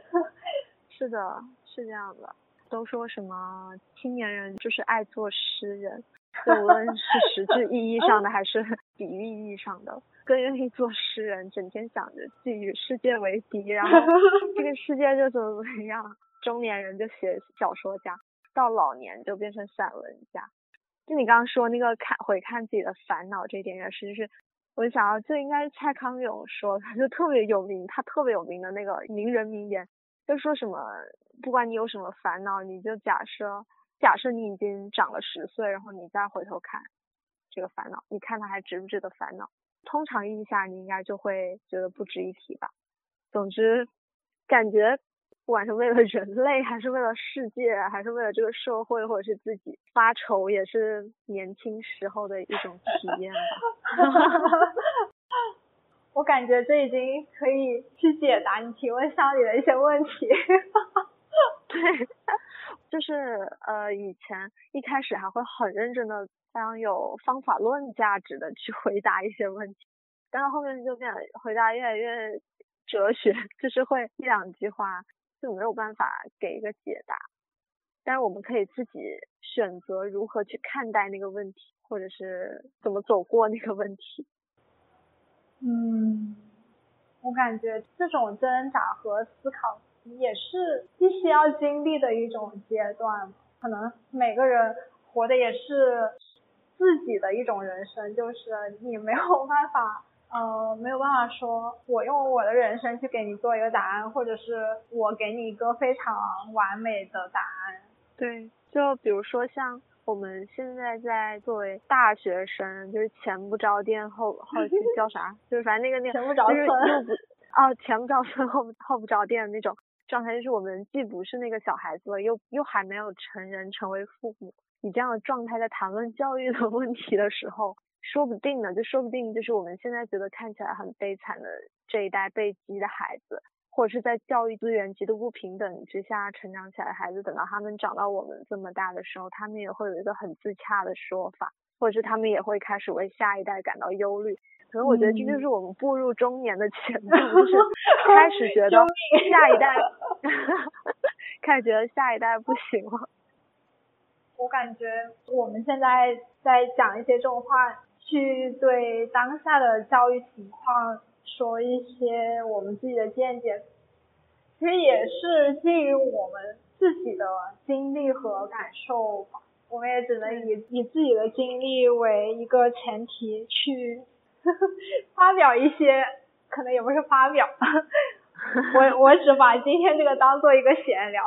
是的，是这样的。都说什么青年人就是爱做诗人，就 无论是实质意义上的还是比喻意义上的，更愿意做诗人，整天想着自己与世界为敌，然后这个世界就怎么怎么样。中年人就写小说家，到老年就变成散文家。就你刚刚说那个看回看自己的烦恼这一点也是，就是。我想到这应该蔡康永说，他 就特别有名，他特别有名的那个名人名言，就说什么，不管你有什么烦恼，你就假设，假设你已经长了十岁，然后你再回头看这个烦恼，你看他还值不值得烦恼？通常意义下，你应该就会觉得不值一提吧。总之，感觉。不管是为了人类，还是为了世界，还是为了这个社会，或者是自己发愁，也是年轻时候的一种体验吧。我感觉这已经可以去解答你提问箱里的一些问题。对，就是呃，以前一开始还会很认真的，非常有方法论价值的去回答一些问题，但是后面就变回答越来越哲学，就是会一两句话。就没有办法给一个解答，但是我们可以自己选择如何去看待那个问题，或者是怎么走过那个问题。嗯，我感觉这种挣扎和思考也是必须要经历的一种阶段。可能每个人活的也是自己的一种人生，就是你没有办法。呃，没有办法说，我用我的人生去给你做一个答案，或者是我给你一个非常完美的答案。对，就比如说像我们现在在作为大学生，就是前不着店后后叫啥，就是反正那个那个前不着村，哦，前不着村后后不着店的那种状态，就是我们既不是那个小孩子了，又又还没有成人成为父母，以这样的状态在谈论教育的问题的时候。说不定呢，就说不定就是我们现在觉得看起来很悲惨的这一代被激的孩子，或者是在教育资源极度不平等之下成长起来的孩子，等到他们长到我们这么大的时候，他们也会有一个很自洽的说法，或者是他们也会开始为下一代感到忧虑。可能我觉得这就是我们步入中年的前奏，就是 开始觉得 下一代，开始觉得下一代不行了。我感觉我们现在在讲一些这种话。去对当下的教育情况说一些我们自己的见解，其实也是基于我们自己的经历和感受吧。我们也只能以以自己的经历为一个前提去 发表一些，可能也不是发表，我我只把今天这个当做一个闲聊。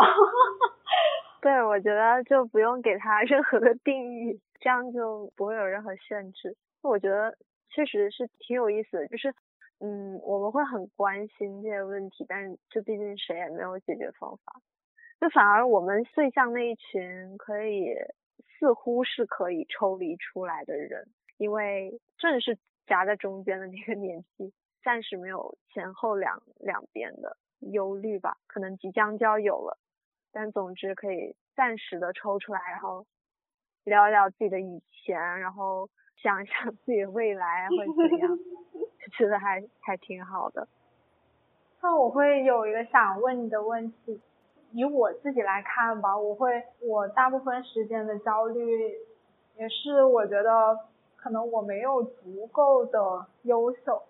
对，我觉得就不用给他任何的定义，这样就不会有任何限制。我觉得确实是挺有意思的，就是，嗯，我们会很关心这些问题，但是这毕竟谁也没有解决方法，就反而我们最像那一群可以似乎是可以抽离出来的人，因为正是夹在中间的那个年纪，暂时没有前后两两边的忧虑吧，可能即将就要有了，但总之可以暂时的抽出来，然后聊一聊自己的以前，然后想一想自己的未来会怎样，就觉得还还挺好的。那我会有一个想问你的问题，以我自己来看吧，我会我大部分时间的焦虑，也是我觉得可能我没有足够的优秀，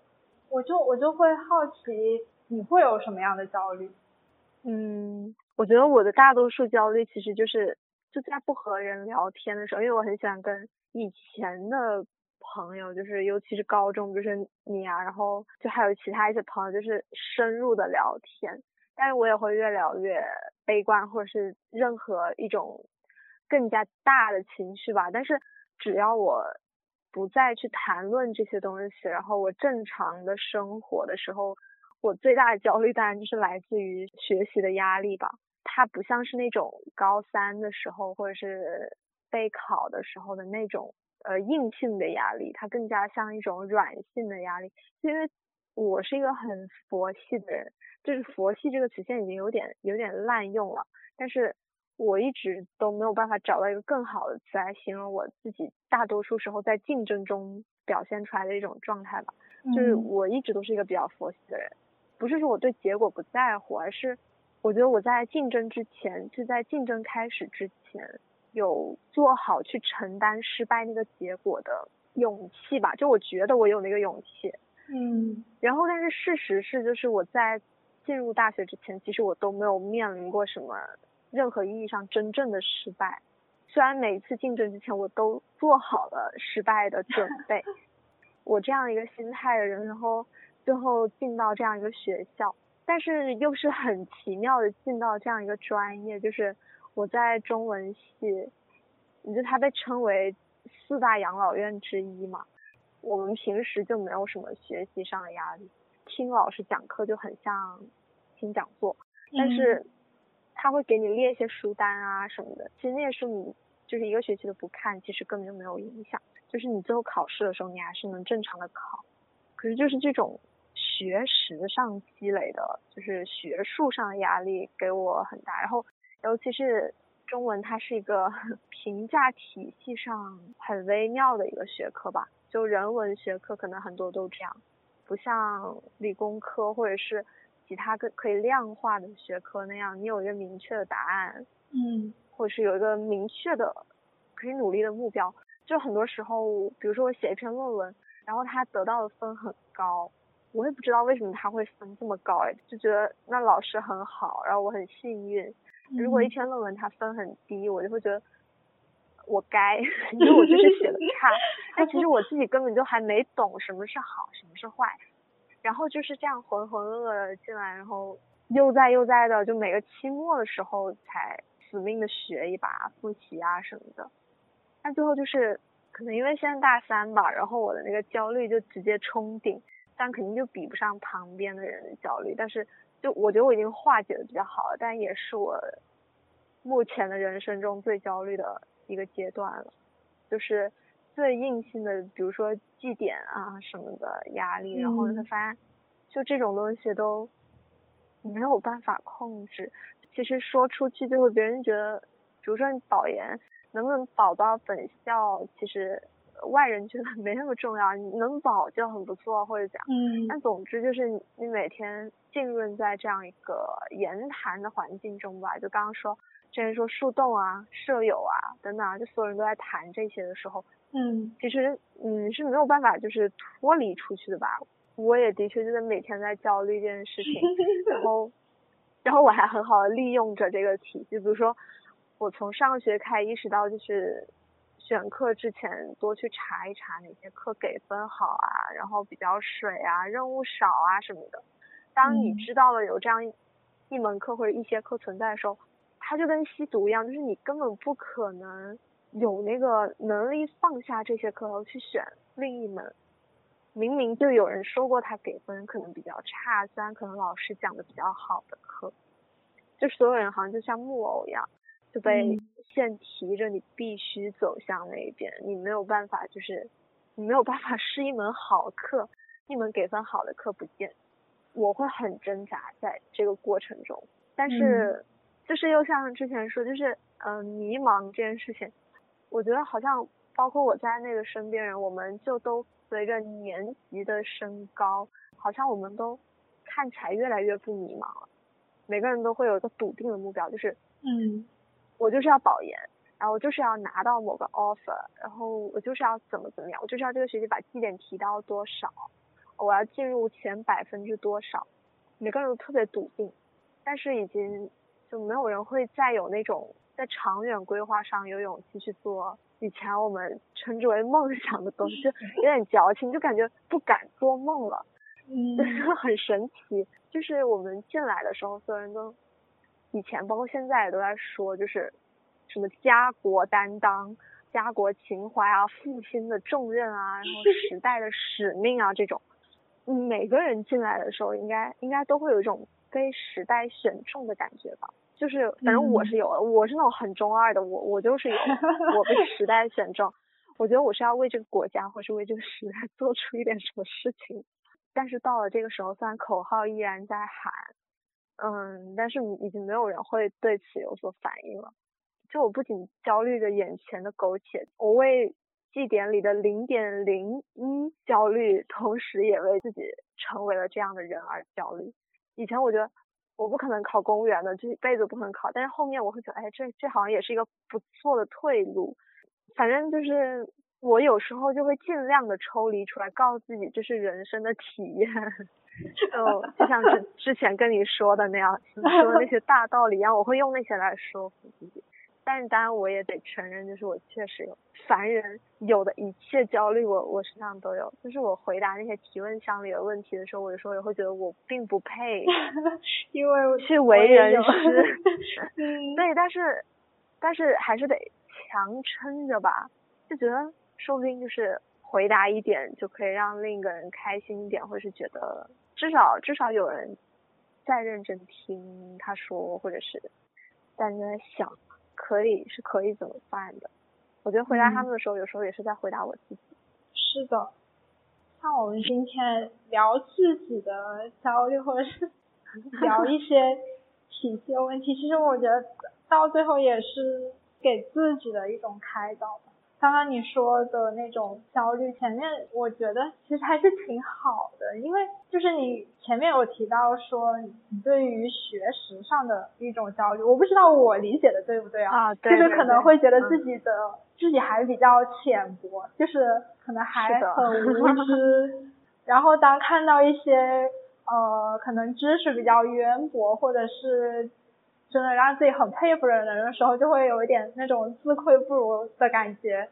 我就我就会好奇你会有什么样的焦虑？嗯，我觉得我的大多数焦虑其实就是就在不和人聊天的时候，因为我很喜欢跟以前的。朋友就是，尤其是高中，就是你啊，然后就还有其他一些朋友，就是深入的聊天。但是我也会越聊越悲观，或者是任何一种更加大的情绪吧。但是只要我不再去谈论这些东西，然后我正常的生活的时候，我最大的焦虑当然就是来自于学习的压力吧。它不像是那种高三的时候，或者是备考的时候的那种。呃，硬性的压力，它更加像一种软性的压力。因为我是一个很佛系的人，就是佛系这个词现在已经有点有点滥用了，但是我一直都没有办法找到一个更好的词来形容我自己大多数时候在竞争中表现出来的一种状态吧。就是我一直都是一个比较佛系的人，不是说我对结果不在乎，而是我觉得我在竞争之前，就在竞争开始之前。有做好去承担失败那个结果的勇气吧，就我觉得我有那个勇气。嗯。然后，但是事实是，就是我在进入大学之前，其实我都没有面临过什么任何意义上真正的失败。虽然每一次竞争之前，我都做好了失败的准 备。我这样一个心态的人，然后最后进到这样一个学校，但是又是很奇妙的进到这样一个专业，就是。我在中文系，你就它被称为四大养老院之一嘛。我们平时就没有什么学习上的压力，听老师讲课就很像听讲座。但是他会给你列一些书单啊什么的，其实那些书你就是一个学期都不看，其实根本就没有影响。就是你最后考试的时候，你还是能正常的考。可是就是这种学识上积累的，就是学术上的压力给我很大，然后。尤其是中文，它是一个 评价体系上很微妙的一个学科吧。就人文学科可能很多都这样，不像理工科或者是其他个可以量化的学科那样，你有一个明确的答案，嗯，或者是有一个明确的可以努力的目标。就很多时候，比如说我写一篇论文，然后他得到的分很高，我也不知道为什么他会分这么高，哎，就觉得那老师很好，然后我很幸运。如果一篇论文它分很低，我就会觉得我该，因为我就是写的差。但其实我自己根本就还没懂什么是好，什么是坏。然后就是这样浑浑噩噩的进来，然后又在又在的，就每个期末的时候才死命的学一把复习啊什么的。但最后就是可能因为现在大三吧，然后我的那个焦虑就直接冲顶，但肯定就比不上旁边的人的焦虑，但是。就我觉得我已经化解的比较好了，但也是我目前的人生中最焦虑的一个阶段了，就是最硬性的，比如说绩点啊什么的压力，然后你会发现，就这种东西都没有办法控制。其实说出去就会别人觉得，比如说你保研能不能保到本校，其实。外人觉得没那么重要，你能保就很不错，或者讲，嗯，但总之就是你每天浸润在这样一个言谈的环境中吧，就刚刚说，之前说树洞啊、舍友啊等等，就所有人都在谈这些的时候，嗯，其实嗯是没有办法就是脱离出去的吧。我也的确就是每天在焦虑这件事情，然后，然后我还很好的利用着这个体系，比如说我从上学开始意识到就是。选课之前多去查一查哪些课给分好啊，然后比较水啊，任务少啊什么的。当你知道了有这样一门课或者一些课存在的时候，它就跟吸毒一样，就是你根本不可能有那个能力放下这些课，然后去选另一门。明明就有人说过他给分可能比较差，虽然可能老师讲的比较好的课，就所有人好像就像木偶一样。就被线提着，你必须走向那边，你没有办法，就是你没有办法是一门好课，一门给分好的课不见，我会很挣扎在这个过程中。但是，就是又像之前说，就是嗯，迷茫这件事情，我觉得好像包括我在那个身边人，我们就都随着年级的升高，好像我们都看起来越来越不迷茫了。每个人都会有一个笃定的目标，就是嗯，我就是要保研。然后我就是要拿到某个 offer，然后我就是要怎么怎么样，我就是要这个学期把绩点提到多少，我要进入前百分之多少，每个人都特别笃定，但是已经就没有人会再有那种在长远规划上有勇气去做以前我们称之为梦想的东西，就有点矫情，就感觉不敢做梦了，嗯，就 是很神奇，就是我们进来的时候，所有人都以前包括现在也都在说，就是。什么家国担当、家国情怀啊、父亲的重任啊，然后时代的使命啊，这种，每个人进来的时候，应该应该都会有一种被时代选中的感觉吧。就是反正我是有的，我是那种很中二的，我我就是有，我被时代选中，我觉得我是要为这个国家或是为这个时代 做出一点什么事情。但是到了这个时候，虽然口号依然在喊，嗯，但是已经没有人会对此有所反应了。就我不仅焦虑着眼前的苟且，我为绩点里的零点零一焦虑，同时也为自己成为了这样的人而焦虑。以前我觉得我不可能考公务员的，这一辈子不可能考，但是后面我会觉得，哎，这这好像也是一个不错的退路。反正就是我有时候就会尽量的抽离出来，告诉自己这是人生的体验。就 就像之之前跟你说的那样，说的那些大道理一样，我会用那些来说服自己。但是当然我也得承认，就是我确实有凡人有的一切焦虑，我我身上都有。就是我回答那些提问箱里的问题的时候，我有时候也会觉得我并不配，因为去为人师。对，但是但是还是得强撑着吧，就觉得说不定就是回答一点就可以让另一个人开心一点，或是觉得至少至少有人在认真听他说，或者是在在想。可以是可以怎么办的？我觉得回答他们的时候，有时候也是在回答我自己。是的，像我们今天聊自己的焦虑，或者是 聊一些体系的问题，其实我觉得到最后也是给自己的一种开导。刚刚你说的那种焦虑，前面我觉得其实还是挺好的，因为就是你前面有提到说你对于学识上的一种焦虑，我不知道我理解的对不对啊？啊，就是可能会觉得自己的自己还比较浅薄，就是可能还很无知，然后当看到一些呃可能知识比较渊博或者是。真的让自己很佩服的人的时候，就会有一点那种自愧不如的感觉。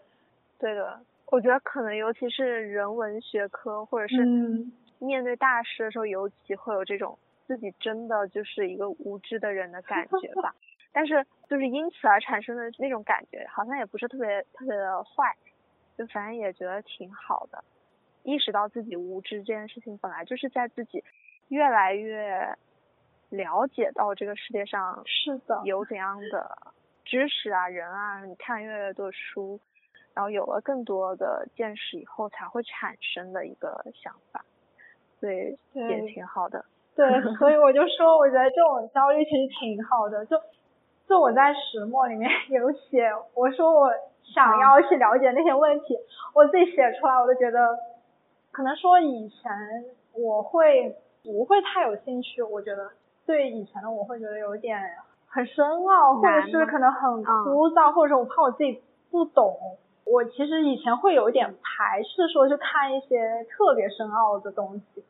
对的，我觉得可能尤其是人文学科，或者是面对大师的时候，尤其会有这种自己真的就是一个无知的人的感觉吧。但是就是因此而产生的那种感觉，好像也不是特别特别的坏，就反正也觉得挺好的。意识到自己无知这件事情，本来就是在自己越来越。了解到这个世界上是的有怎样的知识啊人啊，你看越来越多书，然后有了更多的见识以后才会产生的一个想法，对，也挺好的。对，所以我就说，我觉得这种焦虑其实挺好的。就就我在石墨里面 有写，我说我想要去了解那些问题，我自己写出来，我都觉得可能说以前我会不会太有兴趣，我觉得。对以前的我会觉得有点很深奥，或者是可能很枯燥，或者说我怕我自己不懂。我其实以前会有一点排斥说去看一些特别深奥的东西，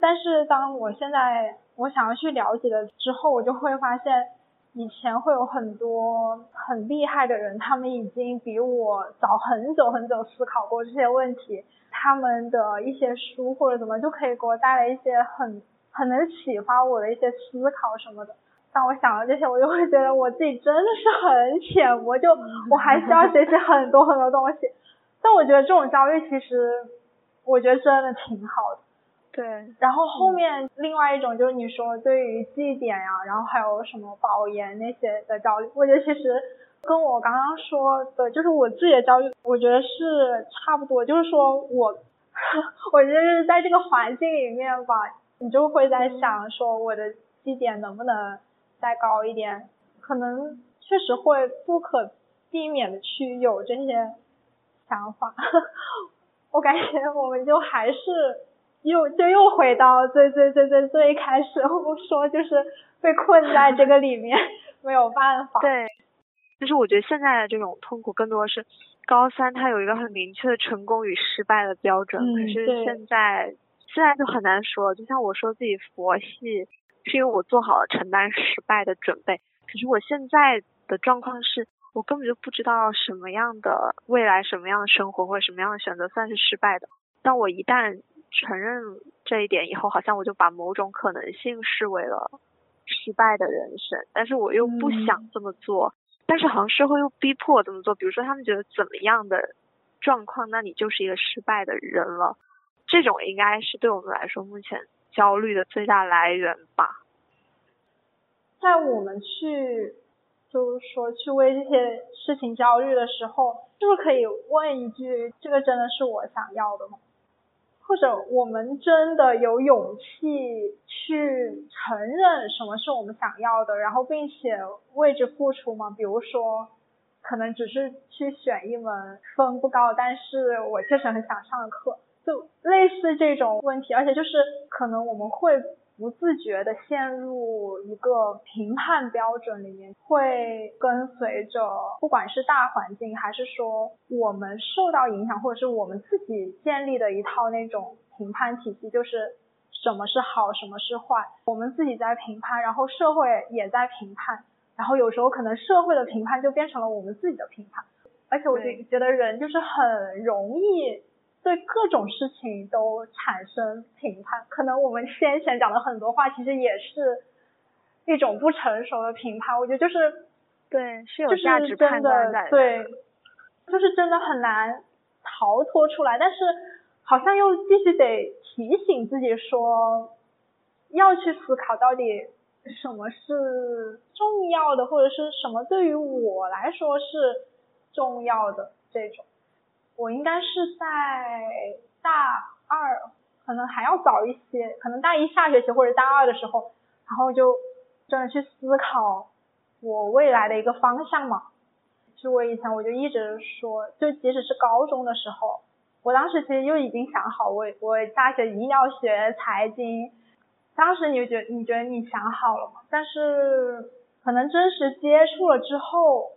但是当我现在我想要去了解了之后，我就会发现以前会有很多很厉害的人，他们已经比我早很久很久思考过这些问题，他们的一些书或者怎么就可以给我带来一些很。很能启发我的一些思考什么的。当我想到这些，我就会觉得我自己真的是很浅薄，就我还需要学习很多很多东西。但我觉得这种焦虑其实，我觉得真的挺好的。对。然后后面另外一种就是你说对于绩点呀，然后还有什么保研那些的焦虑，我觉得其实跟我刚刚说的，就是我自己的焦虑，我觉得是差不多。就是说我，我觉得是在这个环境里面吧，你就会在想说我的绩点能不能再高一点，可能确实会不可避免的去有这些想法。我感觉我们就还是又就又回到最最最最最开始，我说就是被困在这个里面，没有办法。对。就是我觉得现在的这种痛苦更多是高三，它有一个很明确的成功与失败的标准。嗯，可是现在现在就很难说。就像我说自己佛系，是因为我做好了承担失败的准备。可是我现在的状况是，我根本就不知道什么样的未来、什么样的生活或者什么样的选择算是失败的。但我一旦承认这一点以后，好像我就把某种可能性视为了失败的人生。但是我又不想这么做。但是好像社会又逼迫我这么做，比如说他们觉得怎么样的状况，那你就是一个失败的人了。这种应该是对我们来说目前焦虑的最大来源吧。在我们去就是说去为这些事情焦虑的时候，是不是可以问一句：这个真的是我想要的吗？或者我们真的有勇气去承认什么是我们想要的，然后并且为之付出吗？比如说，可能只是去选一门分不高，但是我确实很想上的课，就类似这种问题，而且就是可能我们会。不自觉的陷入一个评判标准里面，会跟随着不管是大环境，还是说我们受到影响，或者是我们自己建立的一套那种评判体系，就是什么是好，什么是坏，我们自己在评判，然后社会也在评判，然后有时候可能社会的评判就变成了我们自己的评判，而且我就觉得人就是很容易。对各种事情都产生评判，可能我们先前讲的很多话，其实也是一种不成熟的评判。我觉得就是，对，是有价值判断的，对，就是真的很难逃脱出来。但是好像又必须得提醒自己说，要去思考到底什么是重要的，或者是什么对于我来说是重要的这种。我应该是在大二，可能还要早一些，可能大一下学期或者大二的时候，然后就真的去思考我未来的一个方向嘛。其实我以前我就一直说，就即使是高中的时候，我当时其实就已经想好，我我大学一定要学财经。当时你就觉你觉得你想好了吗？但是可能真实接触了之后，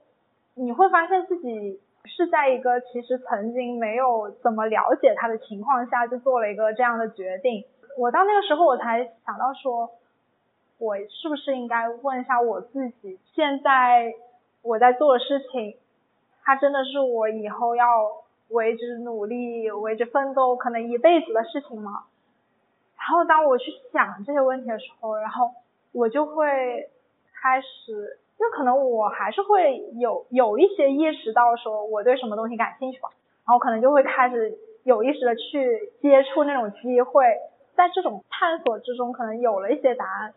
你会发现自己。是在一个其实曾经没有怎么了解他的情况下，就做了一个这样的决定。我到那个时候，我才想到说，我是不是应该问一下我自己，现在我在做的事情，它真的是我以后要为之努力、为之奋斗，可能一辈子的事情吗？然后当我去想这些问题的时候，然后我就会开始。就可能我还是会有有一些意识到说我对什么东西感兴趣吧，然后可能就会开始有意识的去接触那种机会，在这种探索之中可能有了一些答案，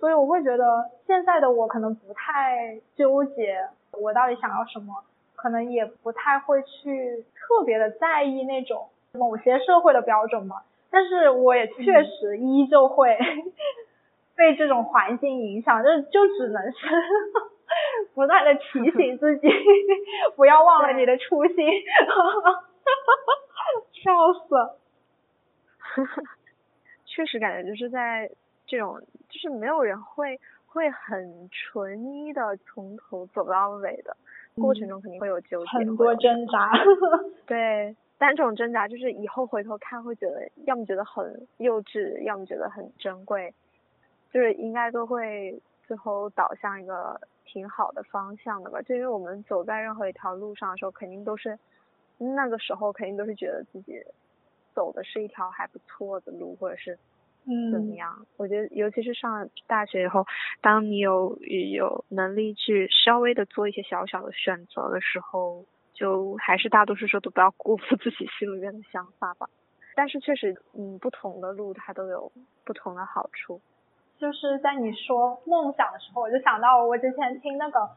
所以我会觉得现在的我可能不太纠结我到底想要什么，可能也不太会去特别的在意那种某些社会的标准吧，但是我也确实依旧会。被这种环境影响，就就只能是 不断的提醒自己，不要忘了你的初心，笑死。确实感觉就是在这种，就是没有人会会很纯一的从头走到尾的过程中，肯定会有纠结，很多挣扎。对，但这种挣扎就是以后回头看会觉得，要么觉得很幼稚，要么觉得很珍贵。就是应该都会最后导向一个挺好的方向的吧，就因为我们走在任何一条路上的时候，肯定都是那个时候肯定都是觉得自己走的是一条还不错的路，或者是怎么样。我觉得尤其是上了大学以后，当你有有能力去稍微的做一些小小的选择的时候，就还是大多数时候都不要辜负自己心里面的想法吧。但是确实，嗯，不同的路它都有不同的好处。就是在你说梦想的时候，我就想到我之前听那个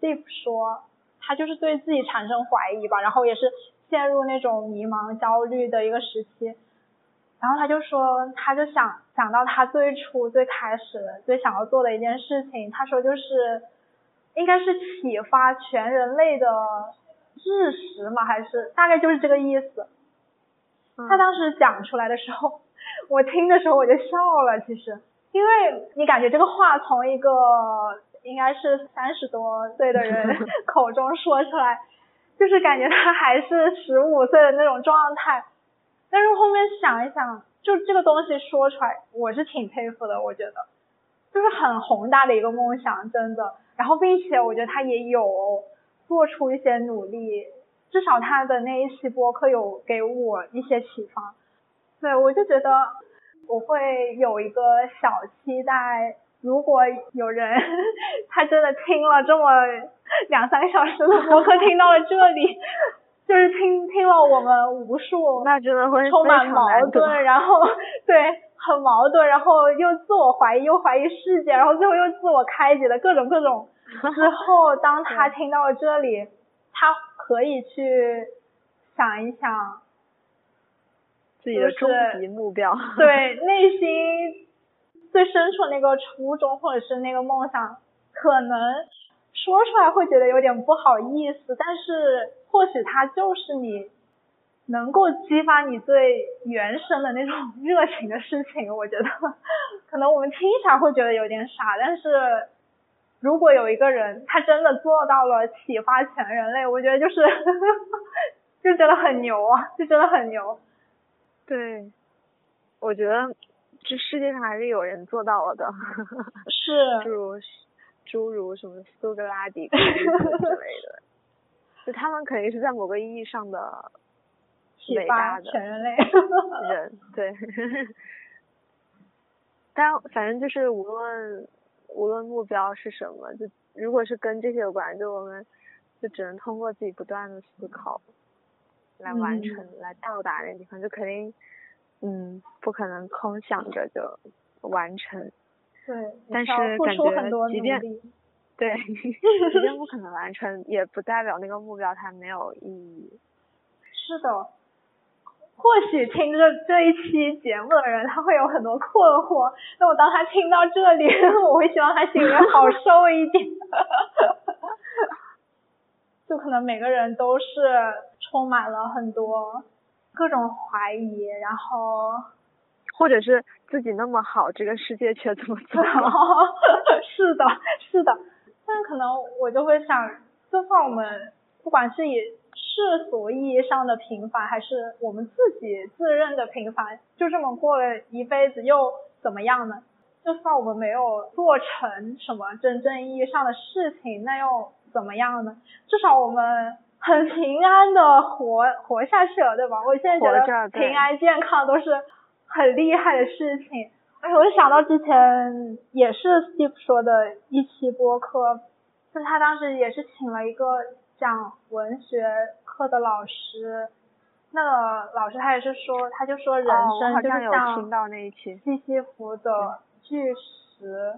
Steve 说，他就是对自己产生怀疑吧，然后也是陷入那种迷茫、焦虑的一个时期。然后他就说，他就想想到他最初最开始最想要做的一件事情，他说就是应该是启发全人类的知识嘛，还是大概就是这个意思。他当时讲出来的时候，我听的时候我就笑了，其实，因为你感觉这个话从一个应该是三十多岁的人 口中说出来，就是感觉他还是十五岁的那种状态。但是后面想一想，就这个东西说出来，我是挺佩服的。我觉得，就是很宏大的一个梦想，真的。然后，并且我觉得他也有做出一些努力，至少他的那一期播客有给我一些启发。对，我就觉得我会有一个小期待，如果有人他真的听了这么两三个小时的播客，听到了这里。就是听听了我们无数，那真的会充满矛盾，然后对很矛盾，然后又自我怀疑，又怀疑世界，然后最后又自我开解的各种各种。之后当他 听到了这里，他可以去想一想自己的终极目标，对 内心最深处那个初衷或者是那个梦想，可能说出来会觉得有点不好意思，但是。或许它就是你能够激发你最原生的那种 热情的事情。我觉得，可能我们听起来会觉得有点傻，但是如果有一个人他真的做到了启发全人类，我觉得就是 就真的很牛啊，就真的很牛。对，我觉得这世界上还是有人做到了的。是。诸如诸如什么苏格拉底之类的。就他们肯定是在某个意义上的伟大的全人类人，对。但反正就是无论无论目标是什么，就如果是跟这些有关，就我们就只能通过自己不断的思考来完成，来到达那个地方，就肯定嗯不可能空想着就完成。对。但是感觉即便。对，即便不可能完成，也不代表那个目标它没有意义。是的，或许听着这一期节目的人，他会有很多困惑。那我当他听到这里，我会希望他心里面好受一点。就可能每个人都是充满了很多各种怀疑，然后或者是自己那么好，这个世界却这么糟。是的，是的。但可能我就会想，就算我们不管是以世俗意义上的平凡，还是我们自己自认的平凡，就这么过了一辈子又怎么样呢？就算我们没有做成什么真正意义上的事情，那又怎么样呢？至少我们很平安的活活下去了，对吧？我现在觉得平安健康都是很厉害的事情。我就想到之前也是 Steve 说的一期播客，就是他当时也是请了一个讲文学课的老师，那个老师他也是说，他就说人生就是像西西弗的巨石，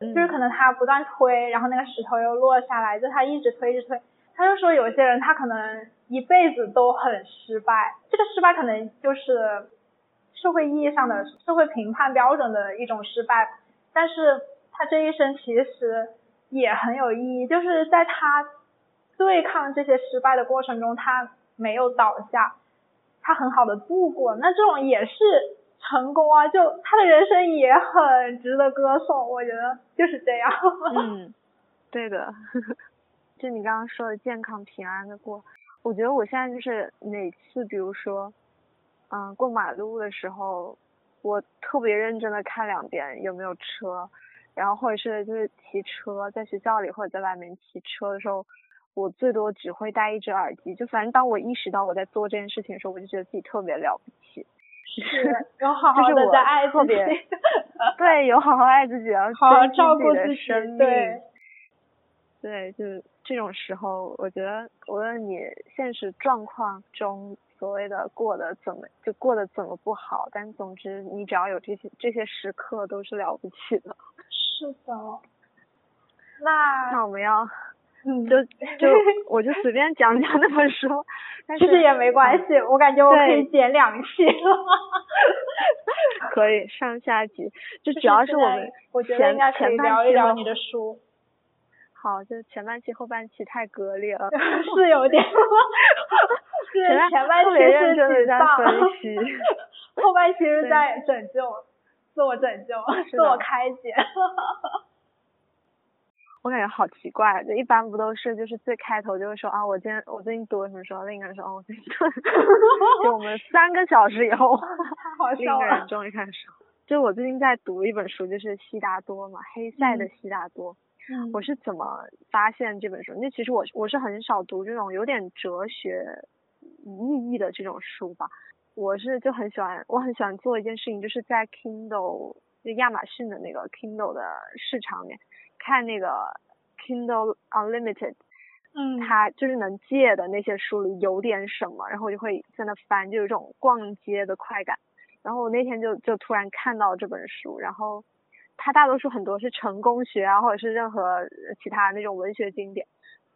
就是可能他不断推，然后那个石头又落下来，就他一直推一直推，他就说有些人他可能一辈子都很失败，这个失败可能就是。社会意义上的社会评判标准的一种失败，但是他这一生其实也很有意义，就是在他对抗这些失败的过程中，他没有倒下，他很好的度过，那这种也是成功啊，就他的人生也很值得歌颂，我觉得就是这样。嗯，对的，就你刚刚说的健康平安的过，我觉得我现在就是每次，比如说。嗯，过马路的时候，我特别认真的看两边有没有车，然后或者是就是骑车，在学校里或者在外面骑车的时候，我最多只会戴一只耳机。就反正当我意识到我在做这件事情的时候，我就觉得自己特别了不起。是，有好好的在爱自己。对，有好好爱自己，好好照顾自己。对。对，就是这种时候，我觉得无论你现实状况中。所谓的过得怎么就过得怎么不好，但总之你只要有这些这些时刻都是了不起的。是的。那那我们要嗯就就 我就随便讲讲那本书，但是其实也没关系，我感觉我可以剪两期。可以上下集，就主要是我们前前半期聊你的书。好，就前半期后半期太割裂了，是有点。前半期是真在分析，后半期是在拯救，自我拯救，自我开解。我感觉好奇怪，就一般不都是就是最开头就会说啊，我今天我最近读了什么书，另一个人说哦，我最近读 就我们三个小时以后，另一个人终于开始说，就我最近在读一本书，就是悉达多嘛，黑塞的悉达多。嗯。我是怎么发现这本书？那其实我我是很少读这种有点哲学意义的这种书吧。我是就很喜欢，我很喜欢做一件事情，就是在 Kindle 就亚马逊的那个 Kindle 的市场里面。看那个 Kindle Unlimited，嗯，它就是能借的那些书里有点什么，然后我就会在那翻，就有一种逛街的快感。然后我那天就就突然看到这本书，然后它大多数很多是成功学啊，或者是任何其他那种文学经典。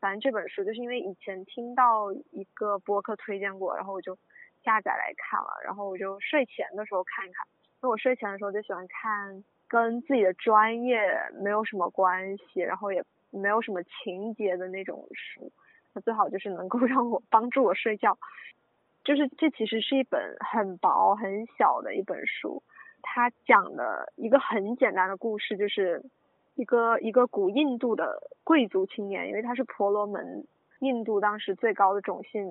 反正这本书就是因为以前听到一个播客推荐过，然后我就下载来看了，然后我就睡前的时候看一看。那我睡前的时候就喜欢看。跟自己的专业没有什么关系，然后也没有什么情节的那种书，那最好就是能够 让我帮助我睡觉。就是这其实是一本很薄很小的一本书，它讲的一个很简单的故事，就是一个一个古印度的贵族青年，因为他是婆罗门印度当时最高的种姓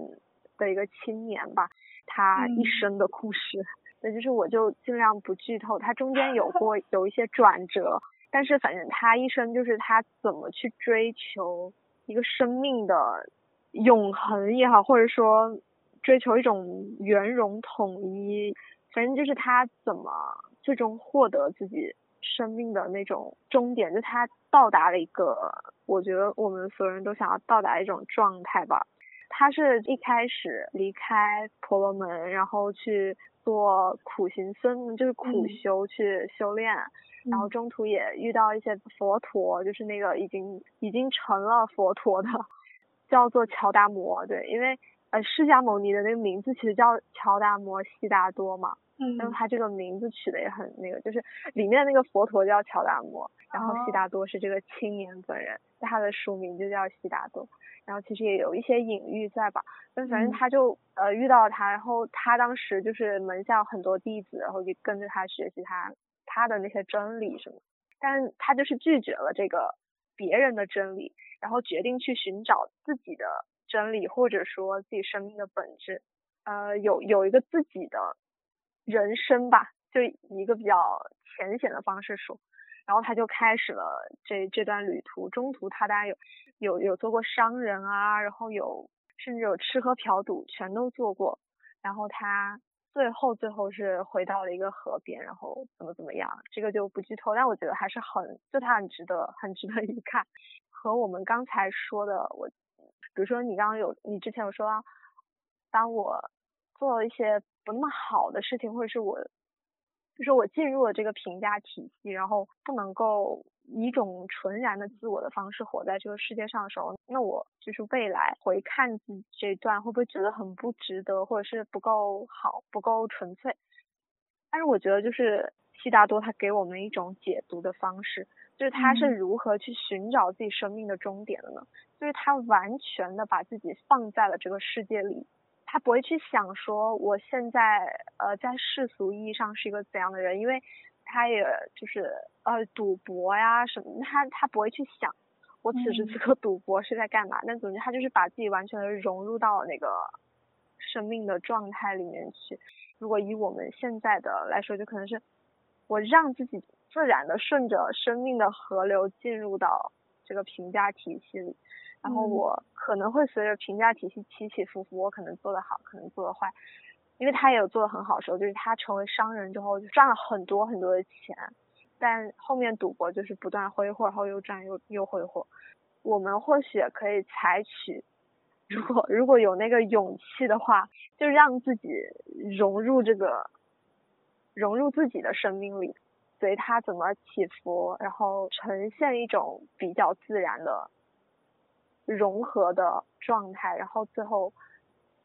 的一个青年吧，他一生的故事。那就是我就尽量不剧透，它中间有过有一些转折，但是反正他一生就是他怎么去追求一个生命的永恒也好，或者说追求一种圆融统一，反正就是他怎么最终获得自己生命的那种终点，就他到达了一个我觉得我们所有人都想要到达一种状态吧。他是一开始离开婆罗门，然后去。做苦行僧就是苦修去修炼，然后中途也遇到一些佛陀，就是那个已经已经成了佛陀的，叫做乔达摩，对，因为呃释迦牟尼的那个名字其实叫乔达摩悉达多嘛，嗯，但是他这个名字取的也很那个，就是里面那个佛陀叫乔达摩，然后悉达多是这个青年本人，他的书名就叫悉达多。然后其实也有一些隐喻在吧，但反正他就呃遇到他，然后他当时就是门下很多弟子，然后就跟着他学习他他的那些真理什么，但他就是拒绝了这个别人的真理，然后决定去寻找自己的真理或者说自己生命的本质，呃有有一个自己的人生吧，就一个比较浅显的方式说。然后他就开始了这这段旅途，中途他当然有有有做过商人啊，然后有甚至有吃喝嫖赌全都做过，然后他最后最后是回到了一个河边，然后怎么怎么样，这个就不剧透，但我觉得还是很就他很值得很值得一看，和我们刚才说的我，比如说你刚刚有你之前有说到，当我做了一些不那么好的事情，或者是我。就是我进入了这个评价体系，然后不能够以一种纯然的自我的方式活在这个世界上的时候，那我就是未来回看自己这段，会不会觉得很不值得，或者是不够好、不够纯粹？但是我觉得，就是悉达多他给我们一种解读的方式，就是他是如何去寻找自己生命的终点的呢？就是他完全的把自己放在了这个世界里。他不会去想说我现在呃在世俗意义上是一个怎样的人，因为他也就是呃赌博呀什么，他他不会去想我此时此刻赌博是在干嘛。但总之他就是把自己完全的融入到那个生命的状态里面去。如果以我们现在的来说，就可能是我让自己自然的顺着生命的河流进入到这个评价体系里。然后我可能会随着评价体系起起伏伏，我可能做得好，可能做得坏，因为他也有做得很好的时候，就是他成为商人之后就赚了很多很多的钱，但后面赌博就是不断挥霍，然后又赚又又挥霍。我们或许可以采取，如果如果有那个勇气的话，就让自己融入这个，融入自己的生命里，随他怎么起伏，然后呈现一种比较自然的。融合的状态，然后最后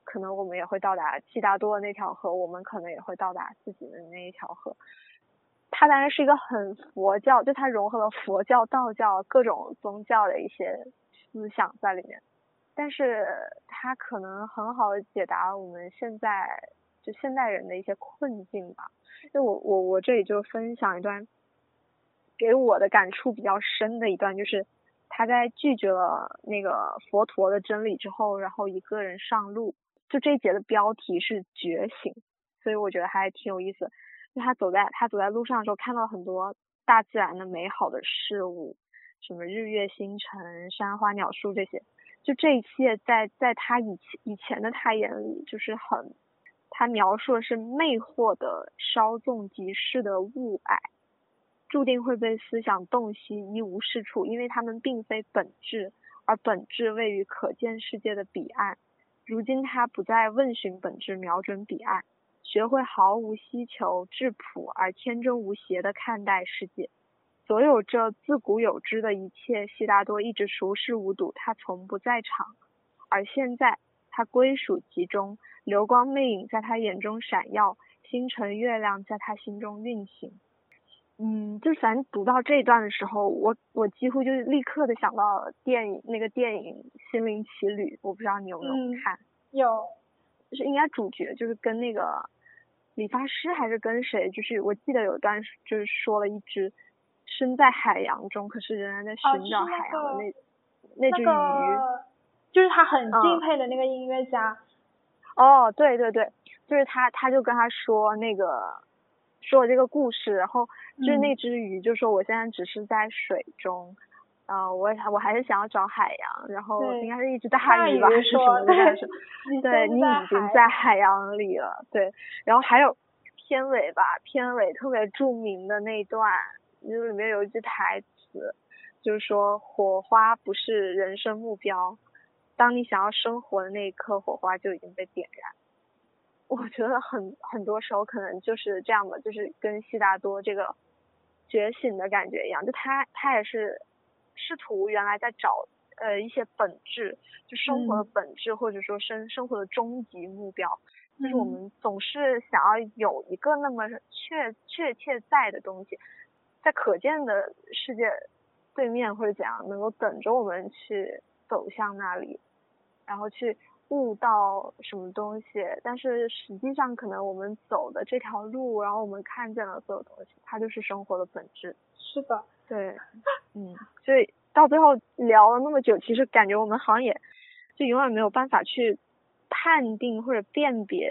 可能我们也会到达悉达多的那条河，我们可能也会到达自己的那一条河。它当然是一个很佛教，就它融合了佛教、道教各种宗教的一些思想在里面，但是它可能很好的解答了我们现在就现代人的一些困境吧。就我我我这里就分享一段给我的感触比较深的一段，就是他在拒绝了那个佛陀的真理之后，然后一个人上路。就这一节的标题是觉醒，所以我觉得还挺有意思。就他走在他走在路上的时候，看到很多大自然的美好的事物，什么日月星辰、山花鸟树这些，就这一切在在他以前以前的他眼里就是很。他描述的是魅惑的稍纵即逝的雾霭，注定会被思想洞悉，一无是处，因为他们并非本质，而本质位于可见世界的彼岸。如今他不再问询本质，瞄准彼岸，学会毫无希求、质朴而天真无邪的看待世界。所有这自古有之的一切，悉达多一直熟视无睹，他从不在场，而现在他归属其中。流光魅影在他眼中闪耀，星辰月亮在他心中运行。嗯，就咱读到这一段的时候，我我几乎就立刻的想到电影那个电影《心灵奇旅》，我不知道你有没有看？有，就是应该主角就是跟那个理发师还是跟谁？就是我记得有一段就是说了一只身在海洋中，可是仍然在寻找海洋的那那只鱼，就是他很敬佩的那个音乐家。哦，对对对，就是他，他就跟他说那个，说了这个故事，然后就是那只鱼就说我现在只是在水中，呃，我我还是想要找海洋，然后应该是一只大鱼吧，还是什么的，对，你已经在海洋里了，对，然后还有片尾吧，片尾特别著名的那一段，就里面有一句台词，就是说火花不是人生目标。当你想要生活的那一刻，火花就已经被点燃。我觉得很很多时候可能就是这样的，就是跟悉达多这个觉醒的感觉一样，就他他也是试图原来在找呃一些本质，就生活的本质，或者说生生活的终极目标，就是我们总是想要有一个那么确确切在的东西，在可见的世界对面或者怎样，能够等着我们去走向那里。然后去悟到什么东西，但是实际上可能我们走的这条路，然后我们看见了所有东西，它就是生活的本质。是的，对，嗯，所以到最后聊了那么久，其实感觉我们好像也就永远没有办法去判定或者辨别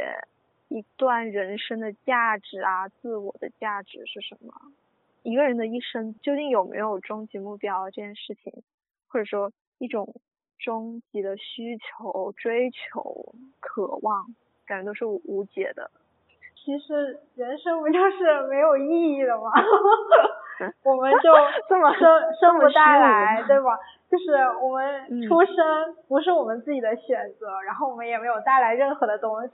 一段人生的价值啊，自我的价值是什么？一个人的一生究竟有没有终极目标这件事情，或者说一种。终极的需求、追求、渴望，感觉都是无解的。其实人生不就是没有意义的吗？我们就 这么生生不带来，对吧？就是我们出生不是我们自己的选择，然后我们也没有带来任何的东西，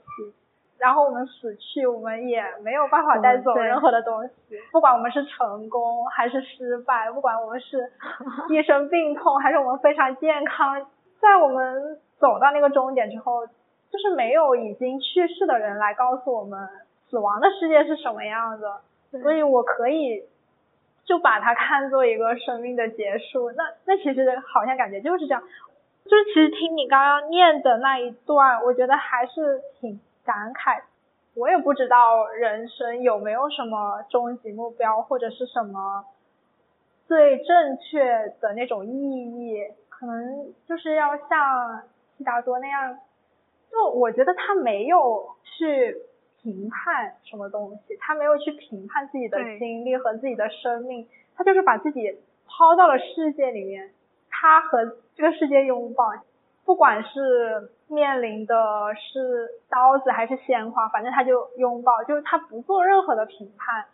然后我们死去，我们也没有办法带走任何的东西。不管我们是成功还是失败，不管我们是 一生病痛还是我们非常健康。在我们走到那个终点之后，就是没有已经去世的人来告诉我们死亡的世界是什么样的，所以我可以就把它看作一个生命的结束。那那其实好像感觉就是这样，就是其实听你刚刚念的那一段，我觉得还是挺感慨。我也不知道人生有没有什么终极目标，或者是什么最正确的那种意义。可能就是要像悉达多那样，就我觉得他没有去评判什么东西，他没有去评判自己的经历和自己的生命，他就是把自己抛到了世界里面，他和这个世界拥抱，不管是面临的是刀子还是鲜花，反正他就拥抱，就是他不做任何的评判，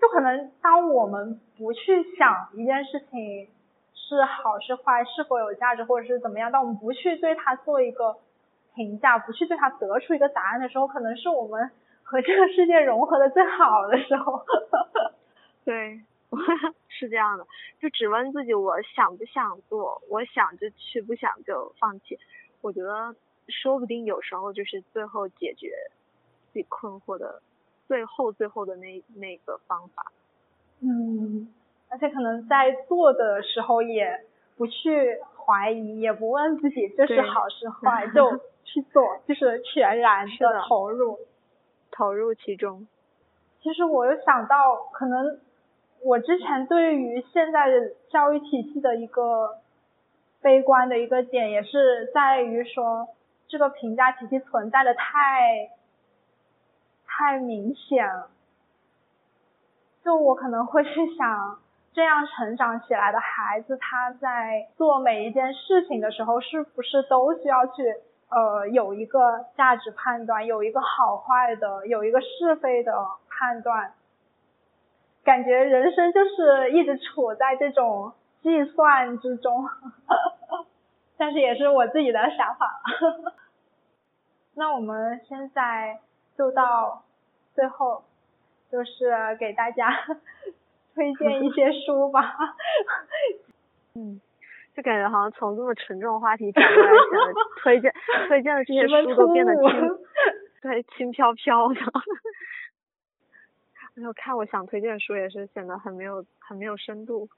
就可能当我们不去想一件事情。是好是坏，是否有价值，或者是怎么样？当我们不去对它做一个评价，不去对它得出一个答案的时候，可能是我们和这个世界融合的最好的时候。对，是这样的，就只问自己我想不想做，我想就去，不想就放弃。我觉得说不定有时候就是最后解决自己困惑的最后最后的那那个方法。嗯，而且可能在做的时候也不去怀疑，也不问自己这是好是 坏，就去做，就是全然的投入，投入其中。其实我又想到，可能我之前对于现在的教育体系的一个悲观的一个点，也是在于说这个评价体系存在的太太明显了。就我可能会去想，这样成长起来的孩子，他在做每一件事情的时候，是不是都需要去呃有一个价值判断，有一个好坏的，有一个是非的判断？感觉人生就是一直处在这种计算之中，但是也是我自己的想法。那我们现在就到最后。就是给大家推荐一些书吧。嗯，就感觉好像从这么沉重的话题讲过来，显得推荐推荐的这些书都变得轻，对，轻飘飘的。没有看我想推荐的书也是显得很没有很没有深度。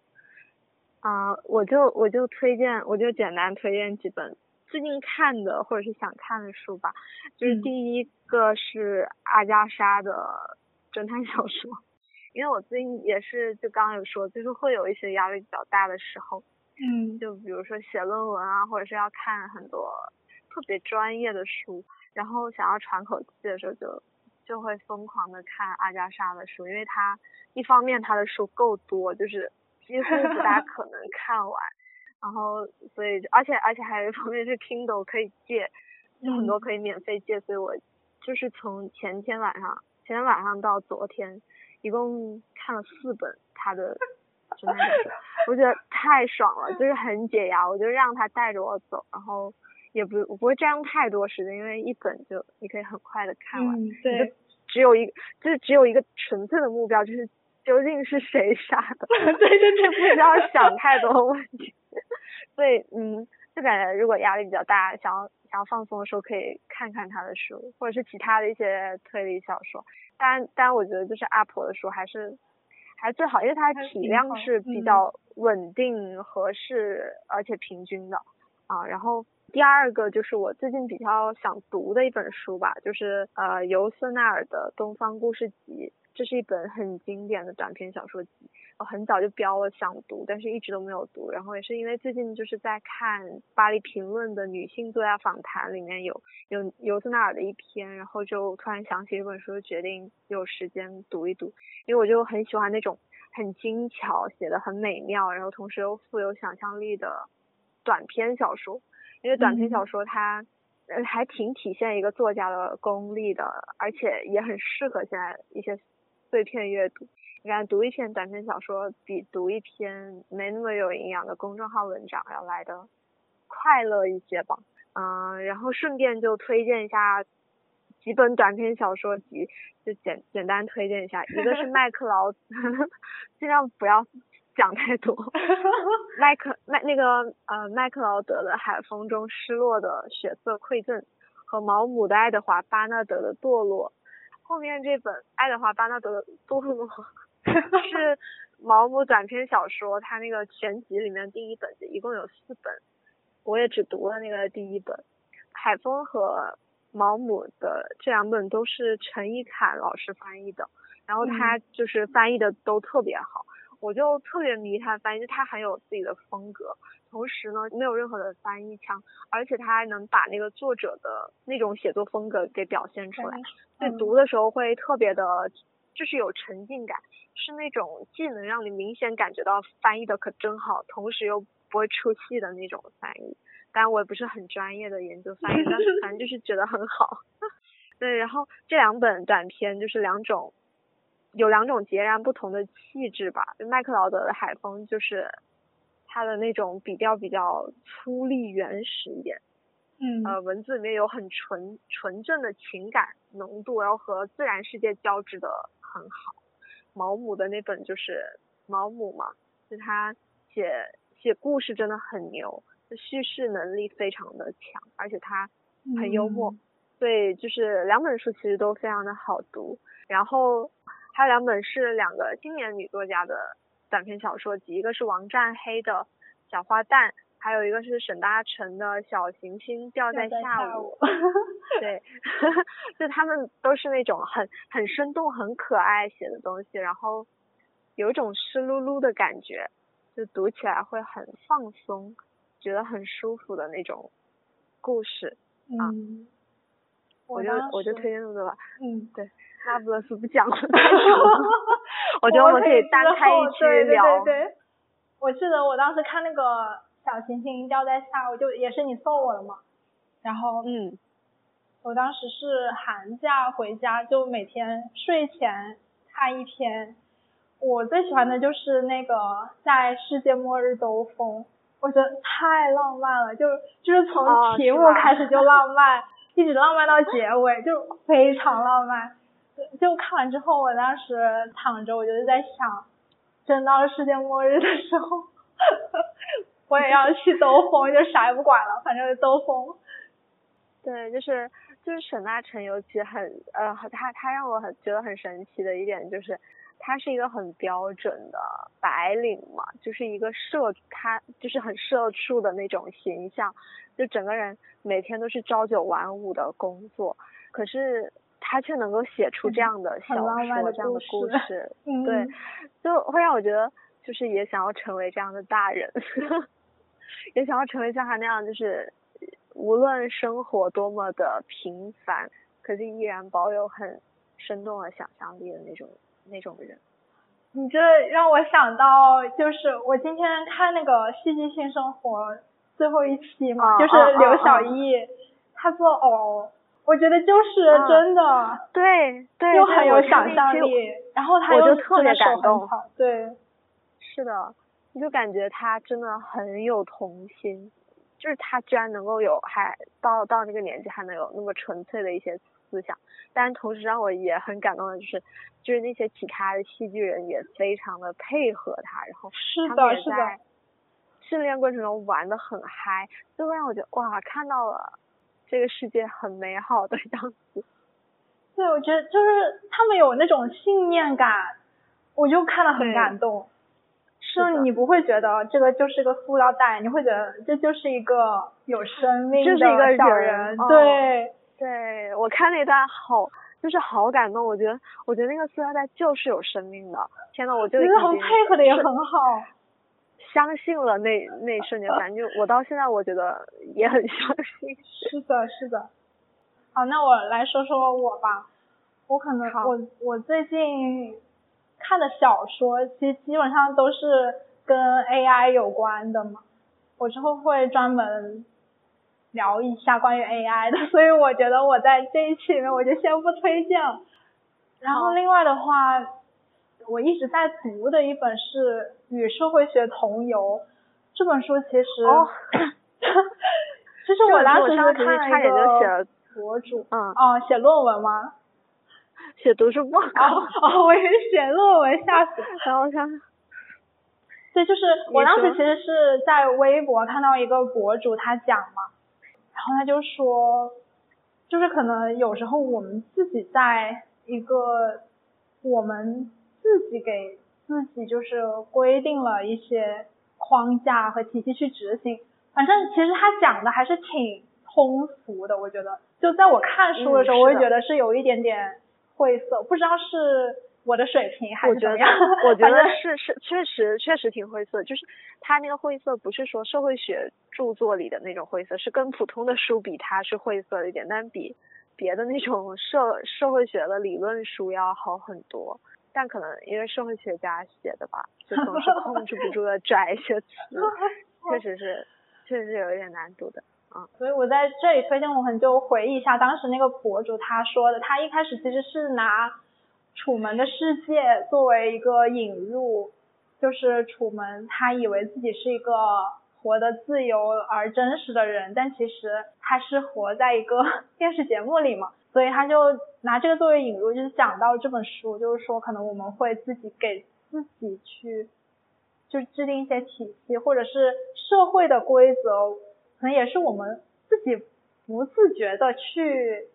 啊，我就我就推荐我就简单推荐几本最近看的或者是想看的书吧。就是第一个是阿加莎的。侦探小说，因为我最近也是就刚刚有说，就是会有一些压力比较大的时候，嗯，就比如说写论文啊，或者是要看很多特别专业的书，然后想要喘口气的时候，就就会疯狂的看阿加莎的书，因为他一方面他的书够多，就是几乎不大 可能看完，然后所以而且而且还有一方面是 Kindle 可以借，就很多可以免费借，所以我就是从前天晚上。前天晚上到昨天，一共看了四本他的侦探小说，我觉得太爽了，就是很解压。我就让他带着我走，然后也不我不会占用太多时间，因为一本就你可以很快的看完。对，只有一个就是只有一个纯粹的目标，就是究竟是谁 杀的？对对对，不需要想太多问题。所以嗯，就感觉如果压力比较大，想要。想要放松的时候可以看看他的书，或者是其他的一些推理小说。当然，当然，我觉得就是阿婆的书还是还是最好，因为它体量是比较稳定、合适而且平均的啊。然后第二个就是我最近比较想读的一本书吧，就是呃尤瑟纳尔的《东方故事集》。这是一本很经典的短篇小说集，我很早就标了想读，但是一直都没有读。然后也是因为最近就是在看《巴黎评论》的女性作家访谈，里面有有尤斯纳尔的一篇，然后就突然想起这本书，决定有时间读一读。因为我就很喜欢那种很精巧、写的很美妙，然后同时又富有想象力的短篇小说。因为短篇小说它呃还挺体现一个作家的功力的，而且也很适合现在一些。碎片阅读，你看读一篇短篇小说比读一篇没那么有营养的公众号文章要来的快乐一些吧。嗯，然后顺便就推荐一下几本短篇小说集，就简简单推荐一下，一个是麦克劳，尽量不要讲太多。麦克麦那个呃麦克劳德的《海风中失落的血色馈赠》和毛姆的《爱德华巴纳德的堕落》。后面这本爱德华巴纳德的堕落 是毛姆短篇小说，他那个全集里面第一本，一共有四本，我也只读了那个第一本。海峰和毛姆的这两本都是陈一侃老师翻译的，然后他就是翻译的都特别好，我就特别迷他的翻译，就他很有自己的风格。同时呢，没有任何的翻译腔，而且他还能把那个作者的那种写作风格给表现出来，所以读的时候会特别的，就是有沉浸感，是那种既能让你明显感觉到翻译的可真好，同时又不会出戏的那种翻译。当然我也不是很专业的研究翻译，但是反正就是觉得很好。对，然后这两本短篇就是两种，有两种截然不同的气质吧。就麦克劳德的海风就是。他的那种笔调比较粗粝原始一点，嗯，呃，文字里面有很纯纯正的情感浓度，然后和自然世界交织的很好。毛姆的那本就是毛姆嘛，就他写写故事真的很牛，叙事能力非常的强，而且他很幽默，对，就是两本书其实都非常的好读。然后还有两本是两个青年女作家的短篇小说集，一个是王占黑的《小花旦》。还有一个是沈大成的小行星掉在下午，对，就他们都是那种很很生动、很可爱写的东西，然后有一种湿漉漉的感觉，就读起来会很放松，觉得很舒服的那种故事啊。我就我就推荐这个吧。嗯，对，那不勒斯不讲了，我觉得我们可以单开一期聊。对对对，我记得我当时看那个。小行星掉在下我，就也是你送我的嘛。然后，嗯，我当时是寒假回家，就每天睡前看一篇。我最喜欢的就是那个在世界末日兜风，我觉得太浪漫了，就就是从题目开始就浪漫，一直浪漫到结尾，就非常浪漫。就看完之后，我当时躺着，我就在想，真到了世界末日的时候。我也要去兜风，就啥也不管了，反正兜风。对，就是就是沈大成，尤其很呃，他他让我很觉得很神奇的一点就是，他是一个很标准的白领嘛，就是一个社，他就是很社畜的那种形象，就整个人每天都是朝九晚五的工作，可是他却能够写出这样的小说这样的故事，对，就会让我觉得就是也想要成为这样的大人。也想要成为像他那样，就是无论生活多么的平凡，可是依然保有很生动的想象力的那种那种人。你这让我想到，就是我今天看那个《戏剧性生活》最后一期嘛，就是刘晓艺他做偶，我觉得就是真的，对对，就很有想象力，然后他又特别感动，对，是的。你就感觉他真的很有童心，就是他居然能够有还到到那个年纪还能有那么纯粹的一些思想，但同时让我也很感动的就是，就是那些其他的戏剧人也非常的配合他，然后他们也在训练过程中玩的很嗨，就会让我觉得哇看到了这个世界很美好的样子。对，我觉得就是他们有那种信念感，我就看了很感动。是你不会觉得这个就是个塑料袋，你会觉得这就是一个有生命的小人。对，对我看那段好，就是好感动。我觉得，我觉得那个塑料袋就是有生命的。天呐，我就觉得他们配合的也很好，相信了那那一瞬间，反正就我到现在我觉得也很相信。是的，是的。好，那我来说说我吧。我可能我我最近。看的小说其实基本上都是跟 AI 有关的嘛，我之后会专门聊一下关于 AI 的，所以我觉得我在这一期里面我就先不推荐了。然后另外的话，我一直在读的一本是《与社会学同游》这本书，其实，其实我当时是看了一个博主，嗯，哦，写论文吗？写读书报告哦，我以为写论文，吓死！然后看，对，就是我当时其实是在微博看到一个博主他讲嘛，然后他就说，就是可能有时候我们自己在一个我们自己给自己就是规定了一些框架和体系去执行，反正其实他讲的还是挺通俗的，我觉得，就在我看书的时候，我也觉得是有一点点。晦涩，不知道是我的水平还是怎么样。我觉得 是是确实确实挺晦涩，就是他那个晦涩不是说社会学著作里的那种晦涩，是跟普通的书比，它是晦涩一点，但比别的那种社社会学的理论书要好很多。但可能因为社会学家写的吧，就总是控制不住 的拽一些词，确实是确实是有一点难度的。啊，所以我在这里推荐我们就回忆一下当时那个博主他说的，他一开始其实是拿《楚门的世界》作为一个引入，就是楚门他以为自己是一个活得自由而真实的人，但其实他是活在一个 电视节目里嘛，所以他就拿这个作为引入，就是讲到这本书，就是说可能我们会自己给自己去就制定一些体系，或者是社会的规则，可能也是我们自己不自觉的去，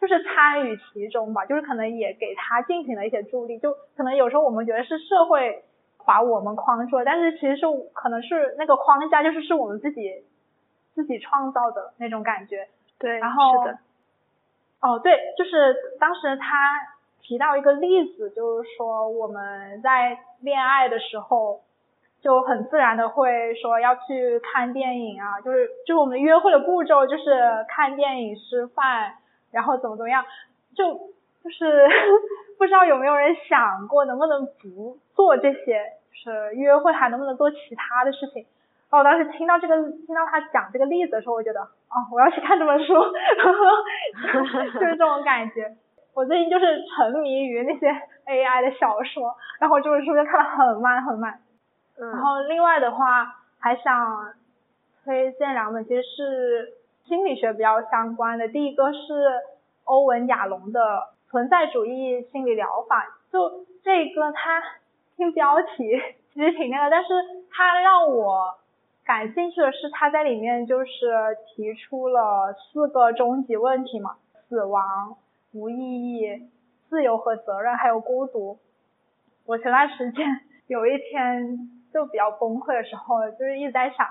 就是参与其中吧，就是可能也给他进行了一些助力，就可能有时候我们觉得是社会把我们框住了，但是其实是可能是那个框架就是是我们自己自己创造的那种感觉。对，然后是的，哦，对，就是当时他提到一个例子，就是说我们在恋爱的时候，就很自然的会说要去看电影啊，就是就是我们约会的步骤就是看电影、吃饭，然后怎么怎么样，就就是 不知道有没有人想过能不能不做这些，就是约会还能不能做其他的事情。然后我当时听到这个，听到他讲这个例子的时候，我觉得，哦，我要去看这本书，就是这种感觉。我最近就是沉迷于那些 AI 的小说，然后这本书就看得很慢很慢。嗯，然后另外的话，还想推荐两本，其实是心理学比较相关的。第一个是欧文亚龙的《存在主义心理疗法》，就这个它听标题 其实挺那个，但是它让我感兴趣的是，他在里面就是提出了四个终极问题嘛，死亡、无意义、自由和责任，还有孤独。我前段时间有一天就比较崩溃的时候，就是一直在想，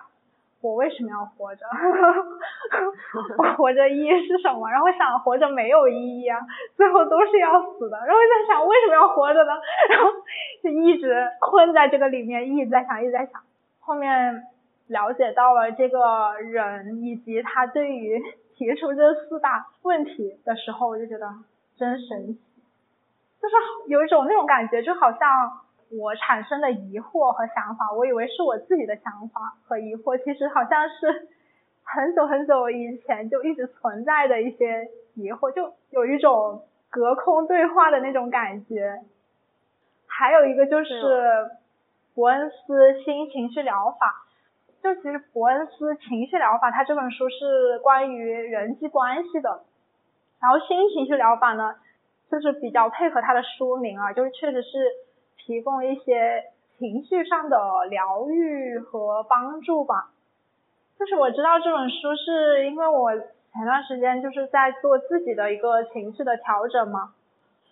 我为什么要活着？我活着意义是什么？然后想活着没有意义啊，最后都是要死的。然后在想为什么要活着呢？然后就一直困在这个里面，一直在想，一直在想。后面了解到了这个人以及他对于 提出这四大问题的时候，我就觉得真神奇，就是有一种那种感觉，就好像我产生的疑惑和想法，我以为是我自己的想法和疑惑，其实好像是 很久很久以前就一直存在的一些疑惑，就有一种隔空对话的那种感觉。还有一个就是伯恩斯新情绪疗法。就其实伯恩斯情绪疗法，它这本书是关于人际关系的，然后新情绪疗法呢，就是比较配合它的书名啊，就是确实是提供一些情绪上的疗愈和帮助吧。就是我知道这本书是因为我前段时间就是在做自己的一个情绪的调整嘛，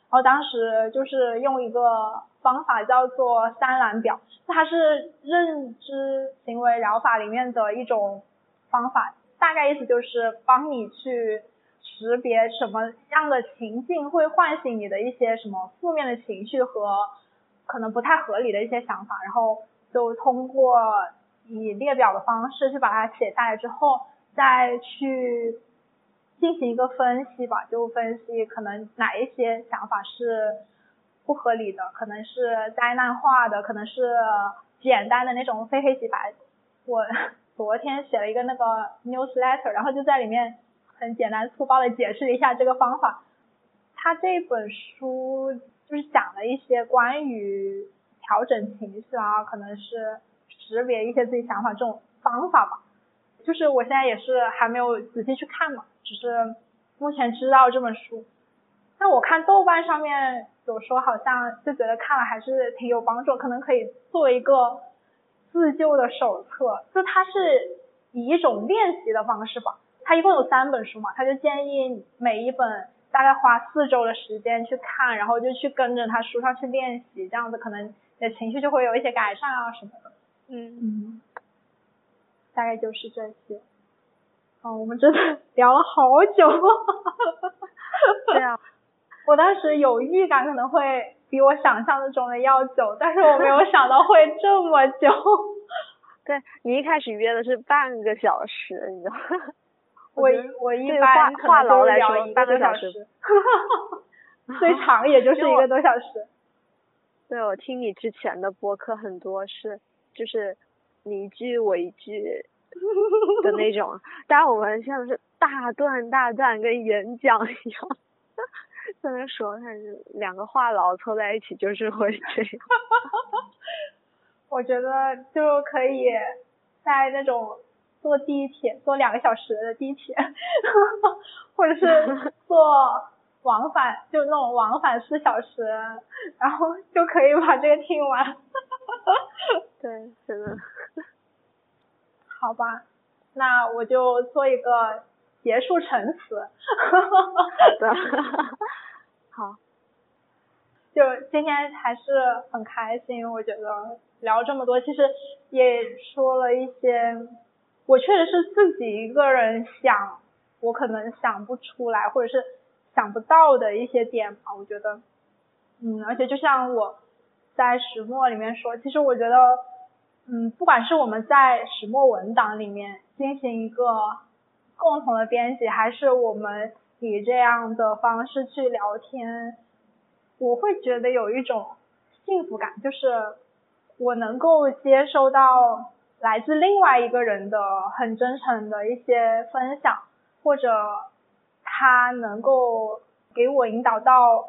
然后当时就是用一个方法叫做三蓝表，它是认知行为疗法里面的一种方法，大概意思就是帮你去识别什么样的情境会唤醒你的一些什么负面的情绪和可能不太合理的一些想法，然后就通过以列表的方式去把它写下来之后，再去。进行一个分析吧，就分析可能哪一些想法是不合理的，可能是灾难化的，可能是简单的那种非黑即白。我 昨天写了一个那个 newsletter，然后就在里面很简单粗暴的解释了一下这个方法。他这本书就是讲了一些关于调整情绪啊，可能是识别一些自己想法这种方法吧。就是我现在也是还没有仔细去看嘛。只是目前知道这本书，那我看豆瓣上面有说，好像就觉得看了还是挺有帮助，可能可以做一个自救的手册。就它是以一种练习的方式吧，它一共有三本书嘛，他就建议每一本大概花四周的时间去看，然后就去跟着他书上去练习，这样子可能你的情绪就会有一些改善啊什么的。嗯嗯，大概就是这些。哦，我们真的 聊了好久。对啊，我当时有预感可能会比我想象中的要久，但是我没有想到会这么久。对你一开始约的是半个小时，你知道吗？我我一般话痨来说半个小时，最长也就是一个多小时。对，我听你之前的播客很多是，就是你一句我一句。的那种，但我们像是大段大段跟演讲一样，在那说，但是两个话痨凑在一起就是会这样。我觉得就可以在那种坐地铁坐两个小时的地铁，或者是坐往返就那种往返四小时，然后就可以把这个听完。对，真的。好吧，那我就做一个结束陈词。好的。好。就今天还是很开心，我觉得聊这么多，其实也说了一些，我确实是自己一个人想，我可能想不出来或者是想不到的一些点吧。我觉得，嗯，而且就像我在石墨里面说，其实我觉得，嗯，不管是我们在石墨文档里面进行一个共同的编辑，还是我们以这样的方式去聊天。我会觉得有一种幸福感，就是我能够接收到来自另外一个人的很真诚的一些分享，或者他能够给我引导到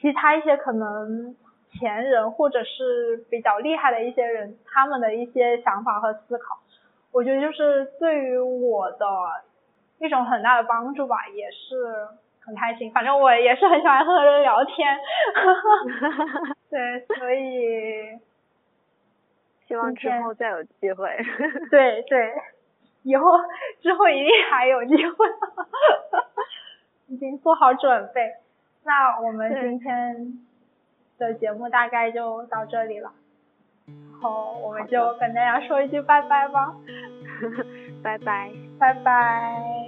其他一些可能前人或者是比较厉害的一些人他们的一些想法和思考，我觉得就是对于我的一种很大的帮助吧，也是。很开心，反正我也是很喜欢和人聊天，对，所以希望之后再有机会。对对，以后之后一定还有机会，已经做好准备。那我们今天的节目大概就到这里了，然后我们就跟大家说一句拜拜吧，拜拜，拜拜。